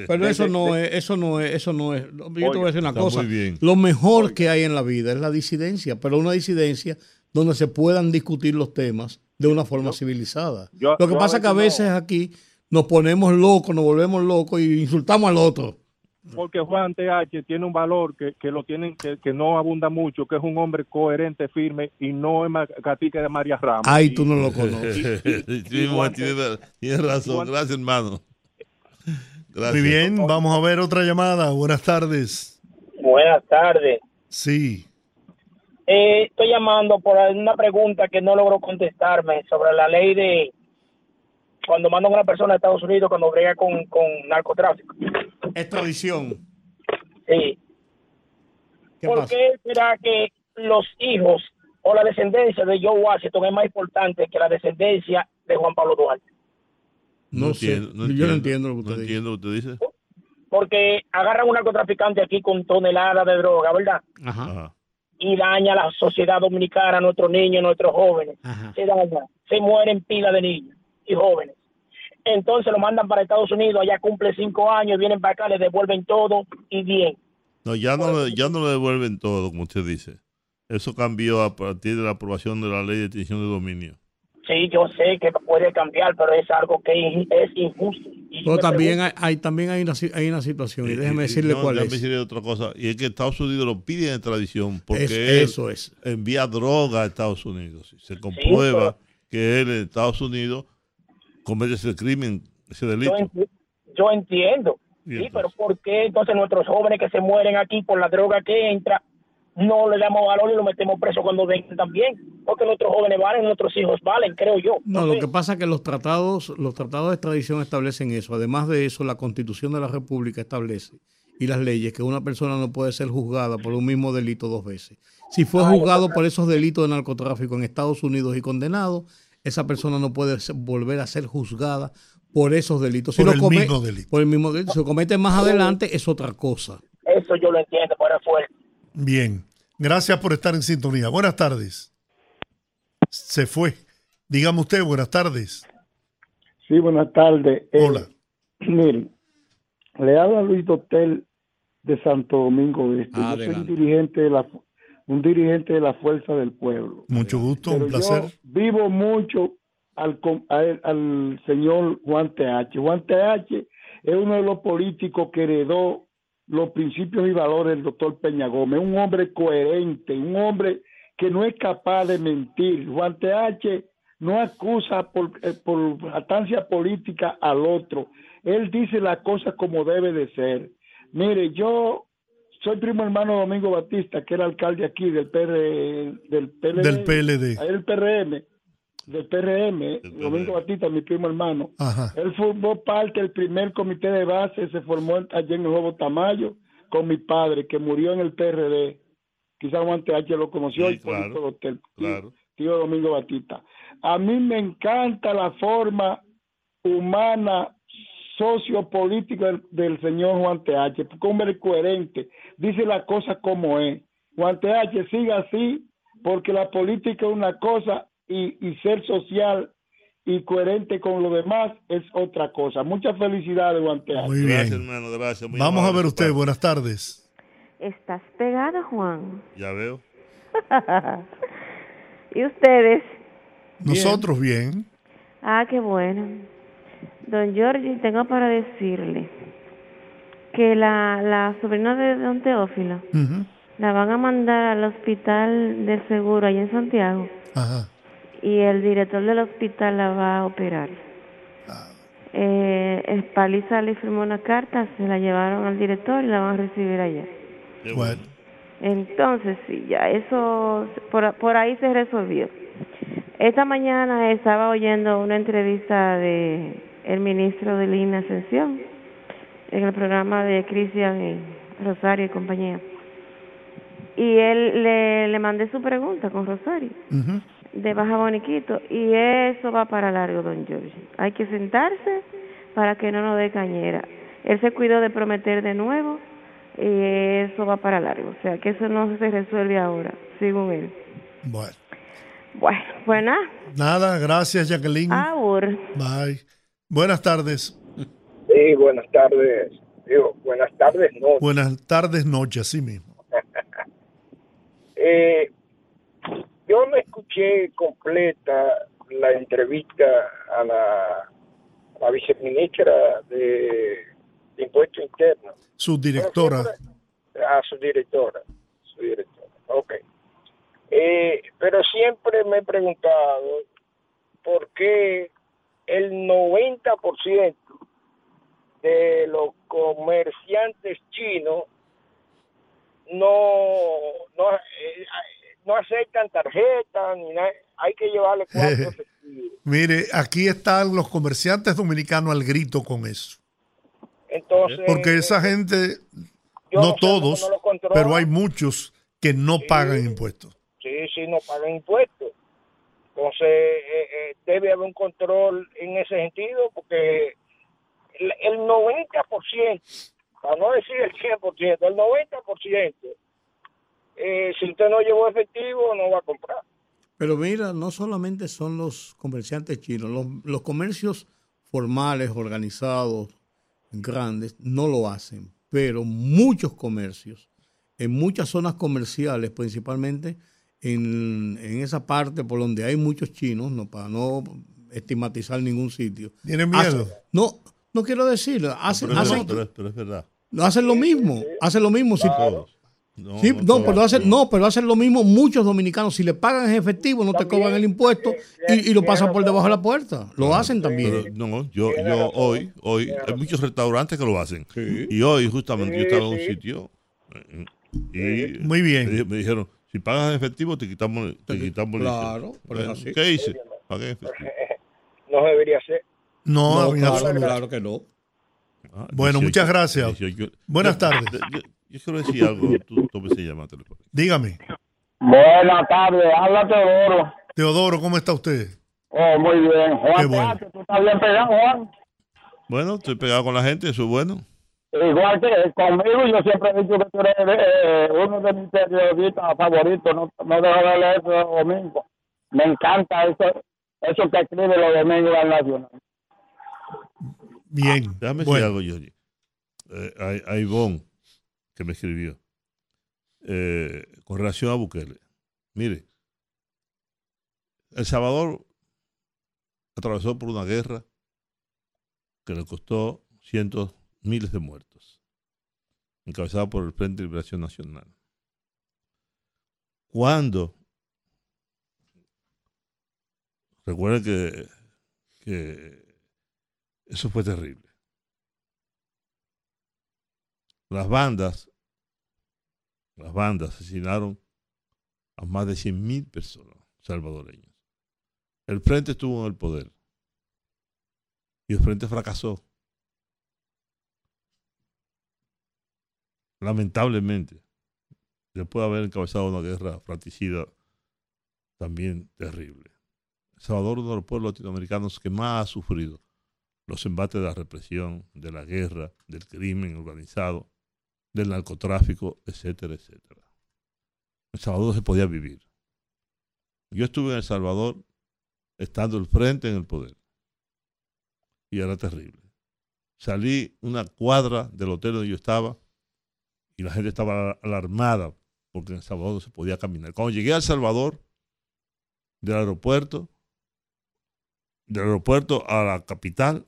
Speaker 2: Pero eso
Speaker 10: desde-
Speaker 2: no
Speaker 10: de-
Speaker 2: es, eso no es, eso no es. Yo te voy a decir una cosa. Lo mejor que hay en la vida es la disidencia, pero una disidencia donde se puedan discutir los temas de una forma civilizada.
Speaker 10: yo-
Speaker 2: Lo que pasa es que a
Speaker 10: veces
Speaker 2: veces aquí nos ponemos locos, nos volvemos locos y insultamos al otro.
Speaker 10: Porque Juan TH tiene un valor que, que lo tienen que, que no abunda mucho, que es un hombre coherente, firme y no es más gatica de María Ramos.
Speaker 2: Ay,
Speaker 10: Y-
Speaker 2: tú no lo conoces.
Speaker 3: Sí, Juan, tiene, tiene razón. Gracias, hermano. Gracias.
Speaker 1: muy bien, vamos a ver otra llamada. Buenas tardes.
Speaker 11: Buenas tardes.
Speaker 1: Sí,
Speaker 11: Eh, estoy llamando por una pregunta que no logró contestarme sobre la ley de cuando mandan a una persona a Estados Unidos cuando brega con, con narcotráfico.
Speaker 2: Extradición.
Speaker 11: Sí.
Speaker 2: ¿Qué
Speaker 11: ¿Por
Speaker 2: pasa?
Speaker 11: qué será que los hijos o la descendencia de Joe Washington es más importante que la descendencia de Juan Pablo Duarte?
Speaker 2: No, sé. Yo no entiendo lo que
Speaker 3: No
Speaker 2: usted dice.
Speaker 3: entiendo lo que usted dice.
Speaker 11: Porque agarran un narcotraficante aquí con toneladas de droga, ¿verdad?
Speaker 2: Ajá.
Speaker 3: Ajá.
Speaker 11: y daña a la sociedad dominicana, a nuestros niños, a nuestros jóvenes.
Speaker 2: Ajá.
Speaker 11: Se daña, se mueren pila de niños y jóvenes. Entonces lo mandan para Estados Unidos, allá cumple cinco años, vienen para acá, le devuelven todo y bien.
Speaker 3: No, ya no, le- ya no le devuelven todo, como usted dice. Eso cambió a partir de la aprobación de la ley de extinción de dominio.
Speaker 11: Sí, yo sé que puede cambiar, pero es algo que es injusto. Y
Speaker 2: Pero también hay, hay- también hay una, hay una situación, y
Speaker 3: Y-
Speaker 2: déjeme
Speaker 3: y-
Speaker 2: decirle
Speaker 3: no,
Speaker 2: cuál
Speaker 3: déjame
Speaker 2: es.
Speaker 3: decirle otra cosa. Y es que Estados Unidos lo pide en extradición porque
Speaker 2: Es-
Speaker 3: él
Speaker 2: eso es.
Speaker 3: envía droga a Estados Unidos. Y se comprueba que él en Estados Unidos comete ese crimen, ese delito.
Speaker 11: yo, enti- yo entiendo. Sí, pero ¿por qué entonces nuestros jóvenes que se mueren aquí por la droga que entra, no le damos valor y lo metemos preso cuando vengan también? Porque nuestros jóvenes valen, nuestros hijos valen, creo yo.
Speaker 2: No, lo que pasa es que los tratados, los tratados de extradición establecen eso. Además de eso, la Constitución de la República establece y las leyes que una persona no puede ser juzgada por un mismo delito dos veces. Si fue juzgado por esos delitos de narcotráfico en Estados Unidos y condenado, esa persona no puede ser- volver a ser juzgada por esos delitos. Si
Speaker 1: Por
Speaker 2: lo
Speaker 1: el
Speaker 2: come-
Speaker 1: mismo delito.
Speaker 2: Por el mismo delito. Si lo comete más adelante, es otra cosa.
Speaker 11: Eso yo lo entiendo, pero es fuerte.
Speaker 1: Bien. Gracias por estar en sintonía. Buenas tardes. Se fue. Dígame usted, buenas tardes.
Speaker 12: Sí, buenas tardes. Eh,
Speaker 1: Hola.
Speaker 12: Miren, le habla Luis Dotel de Santo Domingo Este. Yo soy un
Speaker 1: Adelante.
Speaker 12: dirigente de la un dirigente de la Fuerza del Pueblo.
Speaker 1: Mucho gusto,
Speaker 12: Pero
Speaker 1: un placer.
Speaker 12: yo vivo mucho al, com- a él- al señor Juan TH. Juan TH es uno de los políticos que heredó los principios y valores del doctor Peña Gómez, un hombre coherente, un hombre que no es capaz de mentir. Juan TH no acusa por, eh, por jactancia política al otro. Él dice las cosas como debe de ser. Mire, yo soy primo hermano Domingo Batista, que era alcalde aquí del PR, del PLD,
Speaker 1: Del PLD.
Speaker 12: el PRM, del PRM, Domingo Batista, mi primo hermano.
Speaker 1: Ajá.
Speaker 12: Él formó parte del primer comité de base, se formó allí en el Nuevo Tamayo con mi padre, que murió en el PRD. Quizás Juan TH lo conoció,
Speaker 3: Sí,
Speaker 12: y por
Speaker 3: claro,
Speaker 12: eso del
Speaker 3: claro.
Speaker 12: tío Domingo Batista. A mí me encanta la forma humana sociopolítica del, del señor Juan TH, porque hombre es coherente, dice las cosas como es. Juan TH, siga así, porque la política es una cosa y, y ser social y coherente con lo demás es otra cosa. Muchas felicidades, Juan TH.
Speaker 1: Muy bien.
Speaker 3: Gracias, hermano, gracias. muy
Speaker 1: Vamos a ver usted, buenas tardes.
Speaker 13: Estás pegada, Juan.
Speaker 3: Ya veo.
Speaker 13: ¿Y ustedes?
Speaker 1: Nosotros bien.
Speaker 13: Ah, qué bueno. Don Giorgi, tengo para decirle que la, la sobrina de Don Teófilo la van a mandar al hospital del seguro allá en Santiago
Speaker 1: Ajá.
Speaker 13: y el director del hospital la va a operar. Eh, Paliza le firmó una carta, se la llevaron al director y la van a recibir allá.
Speaker 1: Bueno.
Speaker 13: Entonces, sí, ya eso por, por ahí se resolvió. Esta mañana estaba oyendo una entrevista de el ministro de Lina Ascensión en el programa de Cristian y Rosario y compañía. Y él le, le mandé su pregunta con Rosario de Baja Boniquito y eso va para largo, don George. Hay que sentarse para que no nos dé cañera. Él se cuidó de prometer de nuevo y eso va para largo. O sea, que eso no se resuelve ahora, según él.
Speaker 1: Bueno.
Speaker 13: Bueno, pues nada,
Speaker 1: Nada, gracias Jacqueline.
Speaker 13: Aur.
Speaker 1: Bye. Buenas tardes.
Speaker 14: Sí, buenas tardes. Digo, buenas tardes, no.
Speaker 1: Buenas tardes, noche, así mismo.
Speaker 14: Eh, yo no escuché completa la entrevista a la, la viceministra de, de Impuesto Interno,
Speaker 1: Su directora.
Speaker 14: a su directora. Su directora. Ok. Eh, pero siempre me he preguntado por qué el 90% de los comerciantes chinos no no, eh, no aceptan tarjetas ni nada. Hay que llevarle cuatro efectivos.
Speaker 1: Mire, aquí están los comerciantes dominicanos al grito con eso.
Speaker 14: Entonces,
Speaker 1: Porque esa gente, no todos,
Speaker 14: no
Speaker 1: pero hay muchos que no pagan impuestos.
Speaker 14: sí, sí, no pagan impuestos. Entonces, eh, eh, debe haber un control en ese sentido, porque el, el 90%, para no decir el 100%, el 90%, eh, si usted no llevó efectivo, no va a comprar.
Speaker 2: Pero mira, no solamente son los comerciantes chinos, los, los comercios formales, organizados, grandes, no lo hacen, pero muchos comercios en muchas zonas comerciales, principalmente en, en esa parte por donde hay muchos chinos, no para no estigmatizar ningún sitio.
Speaker 1: ¿Tienen miedo?
Speaker 2: No, no quiero decir, hacen,
Speaker 3: Pero es
Speaker 2: hacen-
Speaker 3: verdad, pero es- pero es verdad.
Speaker 2: no hacen lo mismo, hacen lo mismo. Si,
Speaker 3: No,
Speaker 2: Sí,
Speaker 3: no
Speaker 2: no,
Speaker 3: todos,
Speaker 2: pero hacen, no, pero hacen lo mismo muchos dominicanos. Si le pagan en efectivo, no te cobran el impuesto y, y lo pasan por debajo de la puerta. Lo hacen también.
Speaker 3: Pero no, yo, yo hoy, hoy, hay muchos restaurantes que lo hacen. Y hoy, justamente, yo estaba en un sitio eh, y
Speaker 1: Muy bien.
Speaker 3: Me dijeron, si pagas en efectivo, te quitamos, te quitamos el
Speaker 2: Claro, pero es así.
Speaker 3: ¿Qué hice? Pagué en efectivo.
Speaker 14: No debería ser.
Speaker 1: No,
Speaker 2: No, claro, que no.
Speaker 3: Ah,
Speaker 1: Bueno,
Speaker 3: 18,
Speaker 1: muchas gracias.
Speaker 3: 18.
Speaker 1: Buenas tardes.
Speaker 3: Yo, yo quiero decir algo, tú llamada telefónica.
Speaker 1: Dígame.
Speaker 11: Buenas tardes, habla Teodoro.
Speaker 1: Teodoro, ¿cómo está usted?
Speaker 11: Oh, muy bien. Juan,
Speaker 1: Qué bueno.
Speaker 11: ¿tú estás bien pegado, Juan?
Speaker 3: Bueno, estoy pegado con la gente, eso es bueno.
Speaker 11: Igual que conmigo, yo siempre he dicho que tú eres eh, uno de mis periodistas favoritos. No, no dejo de leer los domingos. Me encanta eso, eso que escribe los domingos al Nacional.
Speaker 1: Bien.
Speaker 3: Déjame
Speaker 1: Bueno.
Speaker 3: decir algo, Johnny. Eh, hay, hay Ivonne que me escribió eh, con relación a Bukele. Mire, El Salvador atravesó por una guerra que le costó cientos, miles de muertos, encabezada por el Frente de Liberación Nacional. Cuando, recuerden que, que eso fue terrible. Las bandas, las bandas asesinaron a más de 100.000 personas salvadoreñas. El frente estuvo en el poder y el frente fracasó. Lamentablemente, después de haber encabezado una guerra fratricida también terrible. El Salvador es uno de los pueblos latinoamericanos que más ha sufrido los embates de la represión, de la guerra, del crimen organizado, del narcotráfico, etcétera, etcétera. El Salvador se podía vivir. Yo estuve en El Salvador estando el frente en el poder. Y era terrible. Salí una cuadra del hotel donde yo estaba la gente estaba alarmada porque en El Salvador no se podía caminar. Cuando llegué a El Salvador, del aeropuerto, del aeropuerto a la capital,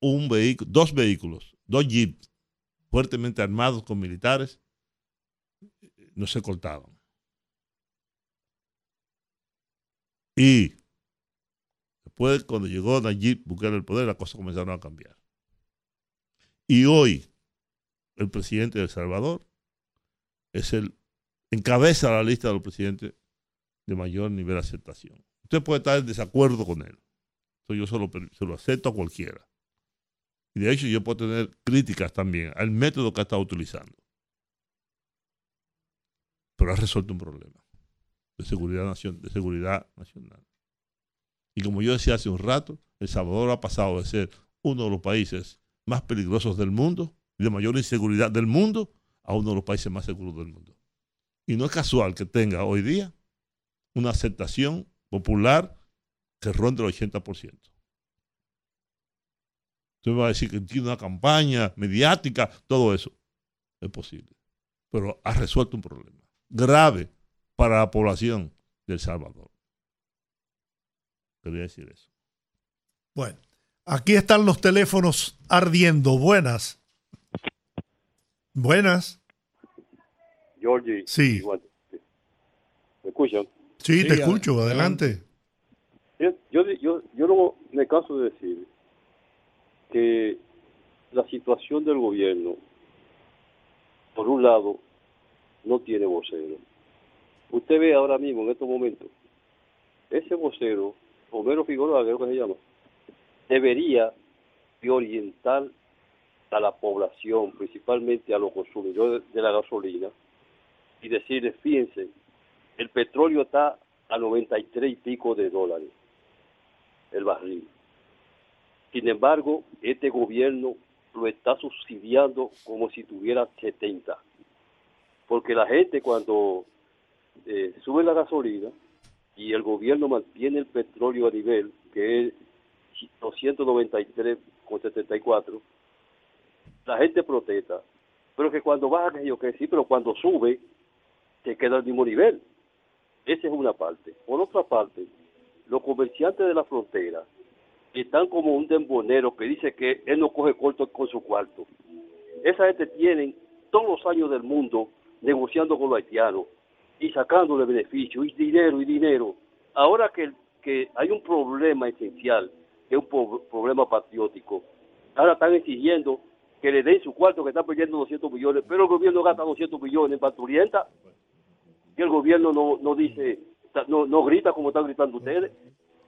Speaker 3: un vehículo, dos vehículos, dos jeeps fuertemente armados con militares, no se cortaban. Y después, cuando llegó Nayib Bukele al poder, las cosas comenzaron a cambiar. Y hoy, el presidente de El Salvador es el encabeza la lista de los presidentes de mayor nivel de aceptación. Usted puede estar en desacuerdo con él. Eso yo se lo, se lo acepto a cualquiera. Y de hecho yo puedo tener críticas también al método que ha estado utilizando. Pero ha resuelto un problema de seguridad, nacion- de seguridad nacional. Y como yo decía hace un rato, El Salvador ha pasado de ser uno de los países más peligrosos del mundo de mayor inseguridad del mundo a uno de los países más seguros del mundo. Y no es casual que tenga hoy día una aceptación popular que ronda el 80%. Usted va a decir que tiene una campaña mediática, todo eso. Es posible. Pero ha resuelto un problema grave para la población de El Salvador. Quería decir eso.
Speaker 1: Bueno, aquí están los teléfonos ardiendo. Buenas. Buenas.
Speaker 15: Georgie.
Speaker 1: Sí.
Speaker 15: igual. ¿Me escuchan?
Speaker 1: Sí, te escucho. Adelante.
Speaker 15: Yo, yo, yo, yo no me canso de decir que la situación del gobierno, por un lado, no tiene vocero. Usted ve ahora mismo, en estos momentos, ese vocero, Homero Figueroa, creo que se llama, debería de orientar a la población, principalmente a los consumidores de la gasolina, y decirles, fíjense, el petróleo está a 93 y pico de dólares el barril. Sin embargo, este gobierno lo está subsidiando como si tuviera 70. Porque la gente cuando eh, sube la gasolina y el gobierno mantiene el petróleo a nivel que es 293,74, la gente protesta. pero que cuando baja, que yo que sí, pero cuando sube, se queda al mismo nivel. Esa es una parte. Por otra parte, los comerciantes de la frontera están como un dembonero que dice que él no coge corto con su cuarto. Esa gente tienen todos los años del mundo negociando con los haitianos y sacándole beneficio y dinero y dinero. Ahora que, que hay un problema esencial, que es un pro- problema patriótico, ahora están exigiendo que le den su cuarto que está perdiendo 200 millones, pero el gobierno gasta 200 millones en parturienta y el gobierno no, no dice, no, no grita como están gritando ustedes.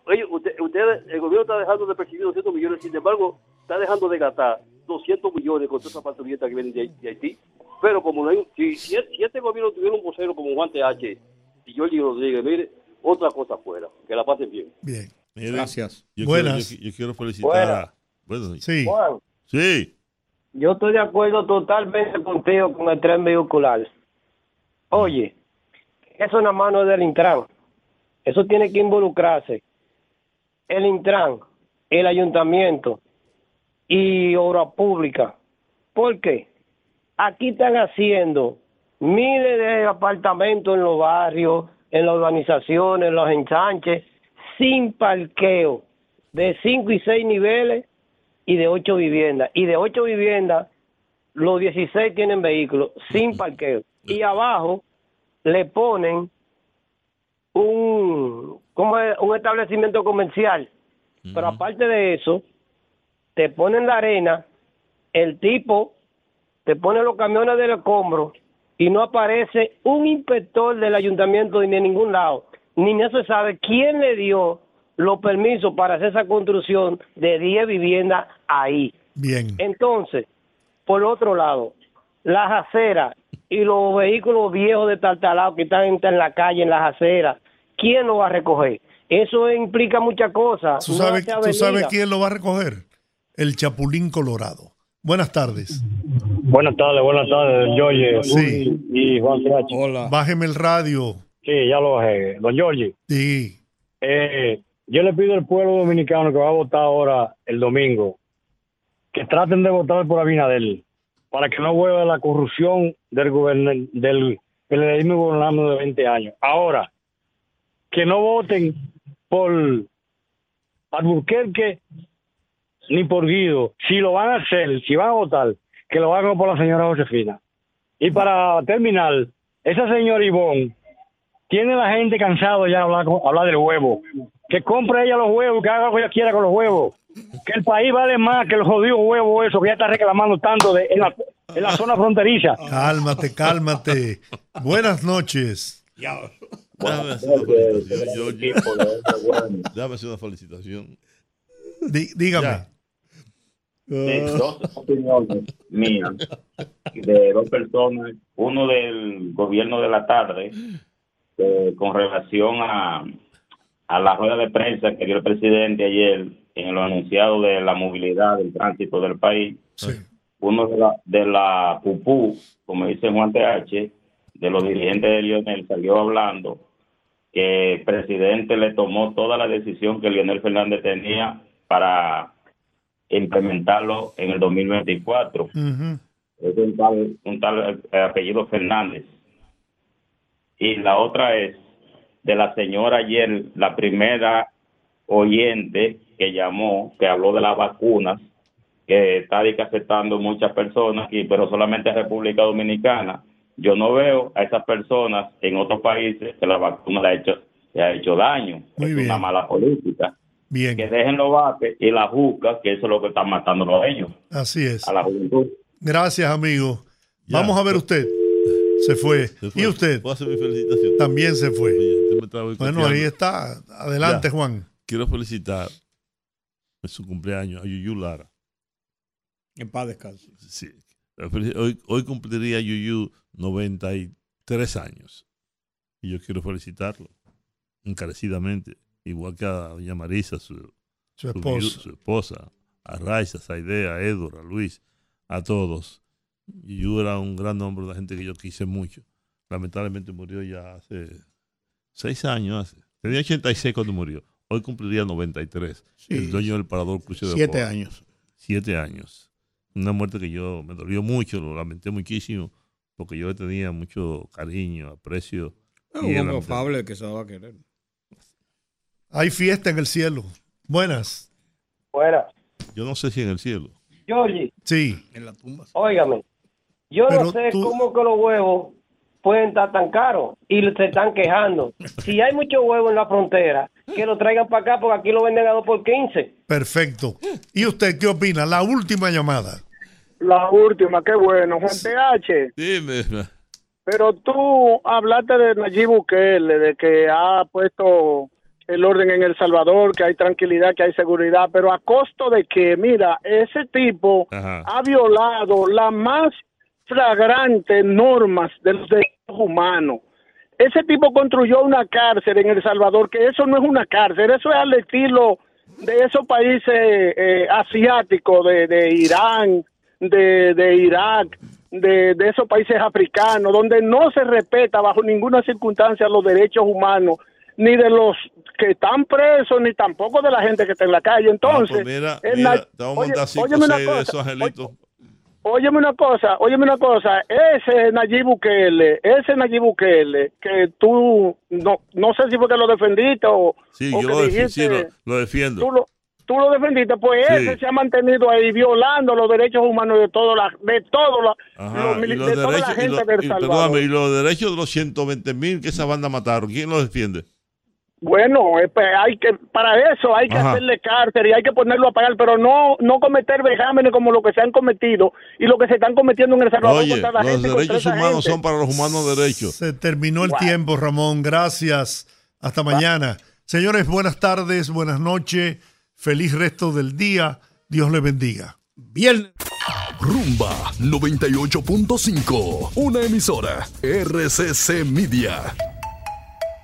Speaker 15: Oye, usted- ustedes, el gobierno está dejando de percibir 200 millones, sin embargo, está dejando de gastar 200 millones con todas esas parturientas que vienen de, de Haití. Pero como no hay, si, si, si este gobierno tuviera un vocero como Juan TH y Jorge Rodríguez, mire, otra cosa fuera, que la pasen bien.
Speaker 1: Bien.
Speaker 2: Gracias.
Speaker 3: Yo
Speaker 1: Buenas.
Speaker 3: Quiero, yo, yo quiero felicitar
Speaker 16: Buenas.
Speaker 3: a... Bueno,
Speaker 1: Sí.
Speaker 16: Juan,
Speaker 3: sí.
Speaker 16: Yo estoy de acuerdo totalmente contigo con el tren vehicular. Oye, eso nada más no es del Intran. Eso tiene que involucrarse el Intran, el ayuntamiento y obra pública. ¿Por qué? Aquí están haciendo miles de apartamentos en los barrios, en las urbanizaciones, en los ensanches, sin parqueo, de cinco y seis niveles y de ocho viviendas. Y de ocho viviendas, los 16 tienen vehículos sin parqueo. Y abajo le ponen un, ¿cómo es? un establecimiento comercial. Pero aparte de eso, te ponen la arena, el tipo te pone los camiones del escombro y no aparece un inspector del ayuntamiento ni de ningún lado. Ni no se sabe quién le dio los permisos para hacer esa construcción de 10 viviendas ahí.
Speaker 1: Bien.
Speaker 16: Entonces, por otro lado, las aceras y los vehículos viejos de tartalado que están en, en la calle, en las aceras, ¿quién lo va a recoger? Eso implica muchas cosas.
Speaker 1: ¿Tú
Speaker 16: No
Speaker 1: sabes, tú quién lo va a recoger? El Chapulín Colorado. Buenas tardes.
Speaker 17: Buenas tardes, buenas tardes, don Jorge.
Speaker 1: Sí.
Speaker 17: Y Juan.
Speaker 2: Hola.
Speaker 1: Bájeme el radio.
Speaker 17: Sí, ya lo bajé. Don Jorge.
Speaker 1: Sí.
Speaker 17: Eh, yo le pido al pueblo dominicano que va a votar ahora el domingo que traten de votar por Abinadel para que no vuelva la corrupción del gobern del periodismo gobernando de 20 años. Ahora, que no voten por Alburquerque ni por Guido. Si lo van a hacer, si van a votar, que lo hagan por la señora Josefina. Y para terminar, esa señora Ivonne tiene la gente cansado ya de hablar, hablar del huevo. Que compre ella los huevos, que haga lo que ella quiera con los huevos. Que el país vale más que los jodidos huevos, eso que ella está reclamando tanto de, en, la, en la zona fronteriza.
Speaker 1: Cálmate, cálmate. Buenas noches.
Speaker 3: Hacer una felicitación.
Speaker 1: Dí- dígame.
Speaker 3: Ya.
Speaker 18: Sí, dos opiniones mías de dos personas, uno del gobierno de la tarde, eh, con relación a, a la rueda de prensa que dio el presidente ayer en lo anunciado de la movilidad del tránsito del país. Uno de la, de la PUPU, como dice Juan TH, de los dirigentes de Lionel, salió hablando que el presidente le tomó toda la decisión que Lionel Fernández tenía para implementarlo en el 2024. Es un tal, un tal eh, apellido Fernández. Y la otra es de la señora ayer, la primera oyente que llamó, que habló de las vacunas, que está aceptando muchas personas, y, pero solamente en República Dominicana. Yo no veo a esas personas en otros países que la vacuna le ha hecho, le ha hecho daño. es una mala política.
Speaker 1: Bien.
Speaker 18: Que dejen los vaques y las jucas, que eso es lo que están matando a ellos,
Speaker 1: Así es.
Speaker 18: a la juventud.
Speaker 1: Gracias, amigo. Vamos a ver usted. Se fue. ¿Y usted?
Speaker 3: ¿Puedo hacer mi felicitación?
Speaker 1: También se fue.
Speaker 3: Me estaba
Speaker 1: Bueno, ahí está. Adelante,
Speaker 3: Ya.
Speaker 1: Juan.
Speaker 3: Quiero felicitar en su cumpleaños a Yuyu Lara.
Speaker 2: En paz descanse.
Speaker 3: Sí. Hoy, hoy cumpliría Yuyu 93 años. Y yo quiero felicitarlo encarecidamente. Igual que a doña Marisa, su,
Speaker 1: Su esposa.
Speaker 3: su esposa, a Raiza, a Saidea, a Edward, a Luis, a todos. Yuyu era un gran hombre de gente que yo quise mucho. Lamentablemente murió ya hace seis años. Hace. Tenía 86 cuando murió. Hoy cumpliría 93.
Speaker 2: Sí.
Speaker 3: El dueño del Parador Cruce de
Speaker 2: Siete años.
Speaker 3: Siete años. Una muerte que yo me dolió mucho, lo lamenté muchísimo, porque yo le tenía mucho cariño, aprecio.
Speaker 2: Es un hombre afable que se va a querer.
Speaker 1: Hay fiesta en el cielo. Buenas.
Speaker 16: Fuera.
Speaker 3: Yo no sé si en el cielo.
Speaker 16: Georgie,
Speaker 1: Sí.
Speaker 2: En la tumba.
Speaker 16: óigame, yo
Speaker 1: Pero
Speaker 16: no sé
Speaker 1: tú-
Speaker 16: cómo que los huevos pueden estar tan caros y se están quejando. Si hay mucho huevo en la frontera, que lo traigan para acá porque aquí lo venden a 2 por 15.
Speaker 1: Perfecto. ¿Y usted qué opina? La última llamada.
Speaker 14: La última, qué bueno. Juan TH,
Speaker 3: Dime.
Speaker 14: pero tú hablaste de Nayib Bukele, de que ha puesto el orden en El Salvador, que hay tranquilidad, que hay seguridad, pero a costo de que, mira, ese tipo
Speaker 3: Ajá.
Speaker 14: ha violado las más flagrantes normas de los derechos humanos. Ese tipo construyó una cárcel en El Salvador, que eso no es una cárcel, eso es al estilo de esos países eh, asiáticos, de, de Irán, de, de Irak, de, de esos países africanos, donde no se respeta bajo ninguna circunstancia los derechos humanos, ni de los que están presos, ni tampoco de la gente que está en la calle. Entonces,
Speaker 3: Pues mira,
Speaker 14: el
Speaker 3: mira,
Speaker 14: na-
Speaker 3: te vamos a
Speaker 14: oye,
Speaker 3: mandar cinco
Speaker 14: una
Speaker 3: de esos angelitos.
Speaker 14: Óyeme una cosa, óyeme una cosa, ese Nayib Bukele, ese Nayib Bukele, que tú, no, no sé si fue que lo defendiste o,
Speaker 3: Sí,
Speaker 14: o
Speaker 3: yo
Speaker 14: que dijiste,
Speaker 3: sí, lo, lo defiendo.
Speaker 14: tú lo, tú lo defendiste, pues
Speaker 3: Sí.
Speaker 14: ese se ha mantenido ahí violando los derechos humanos de todos la, de la,
Speaker 3: Ajá,
Speaker 14: los
Speaker 3: y los
Speaker 14: de toda la
Speaker 3: derechos, y
Speaker 14: gente del
Speaker 3: y,
Speaker 14: Salvador.
Speaker 3: perdóname, y los derechos de los 120 mil que esa banda mataron, ¿quién los defiende?
Speaker 14: Bueno, eh, pues, hay que para eso hay que
Speaker 3: Ajá.
Speaker 14: hacerle cárcel y hay que ponerlo a pagar, pero no no cometer vejámenes como lo que se han cometido y lo que se están cometiendo en El Salvador
Speaker 3: Oye,
Speaker 14: contra la
Speaker 3: los
Speaker 14: gente
Speaker 3: derechos humanos
Speaker 14: gente.
Speaker 3: son para los humanos derechos.
Speaker 1: Se terminó el tiempo, Ramón. Gracias. Hasta mañana. Señores, buenas tardes, buenas noches. Feliz resto del día. Dios le bendiga.
Speaker 2: Viernes.
Speaker 4: Rumba 98.5, una emisora RCC Media.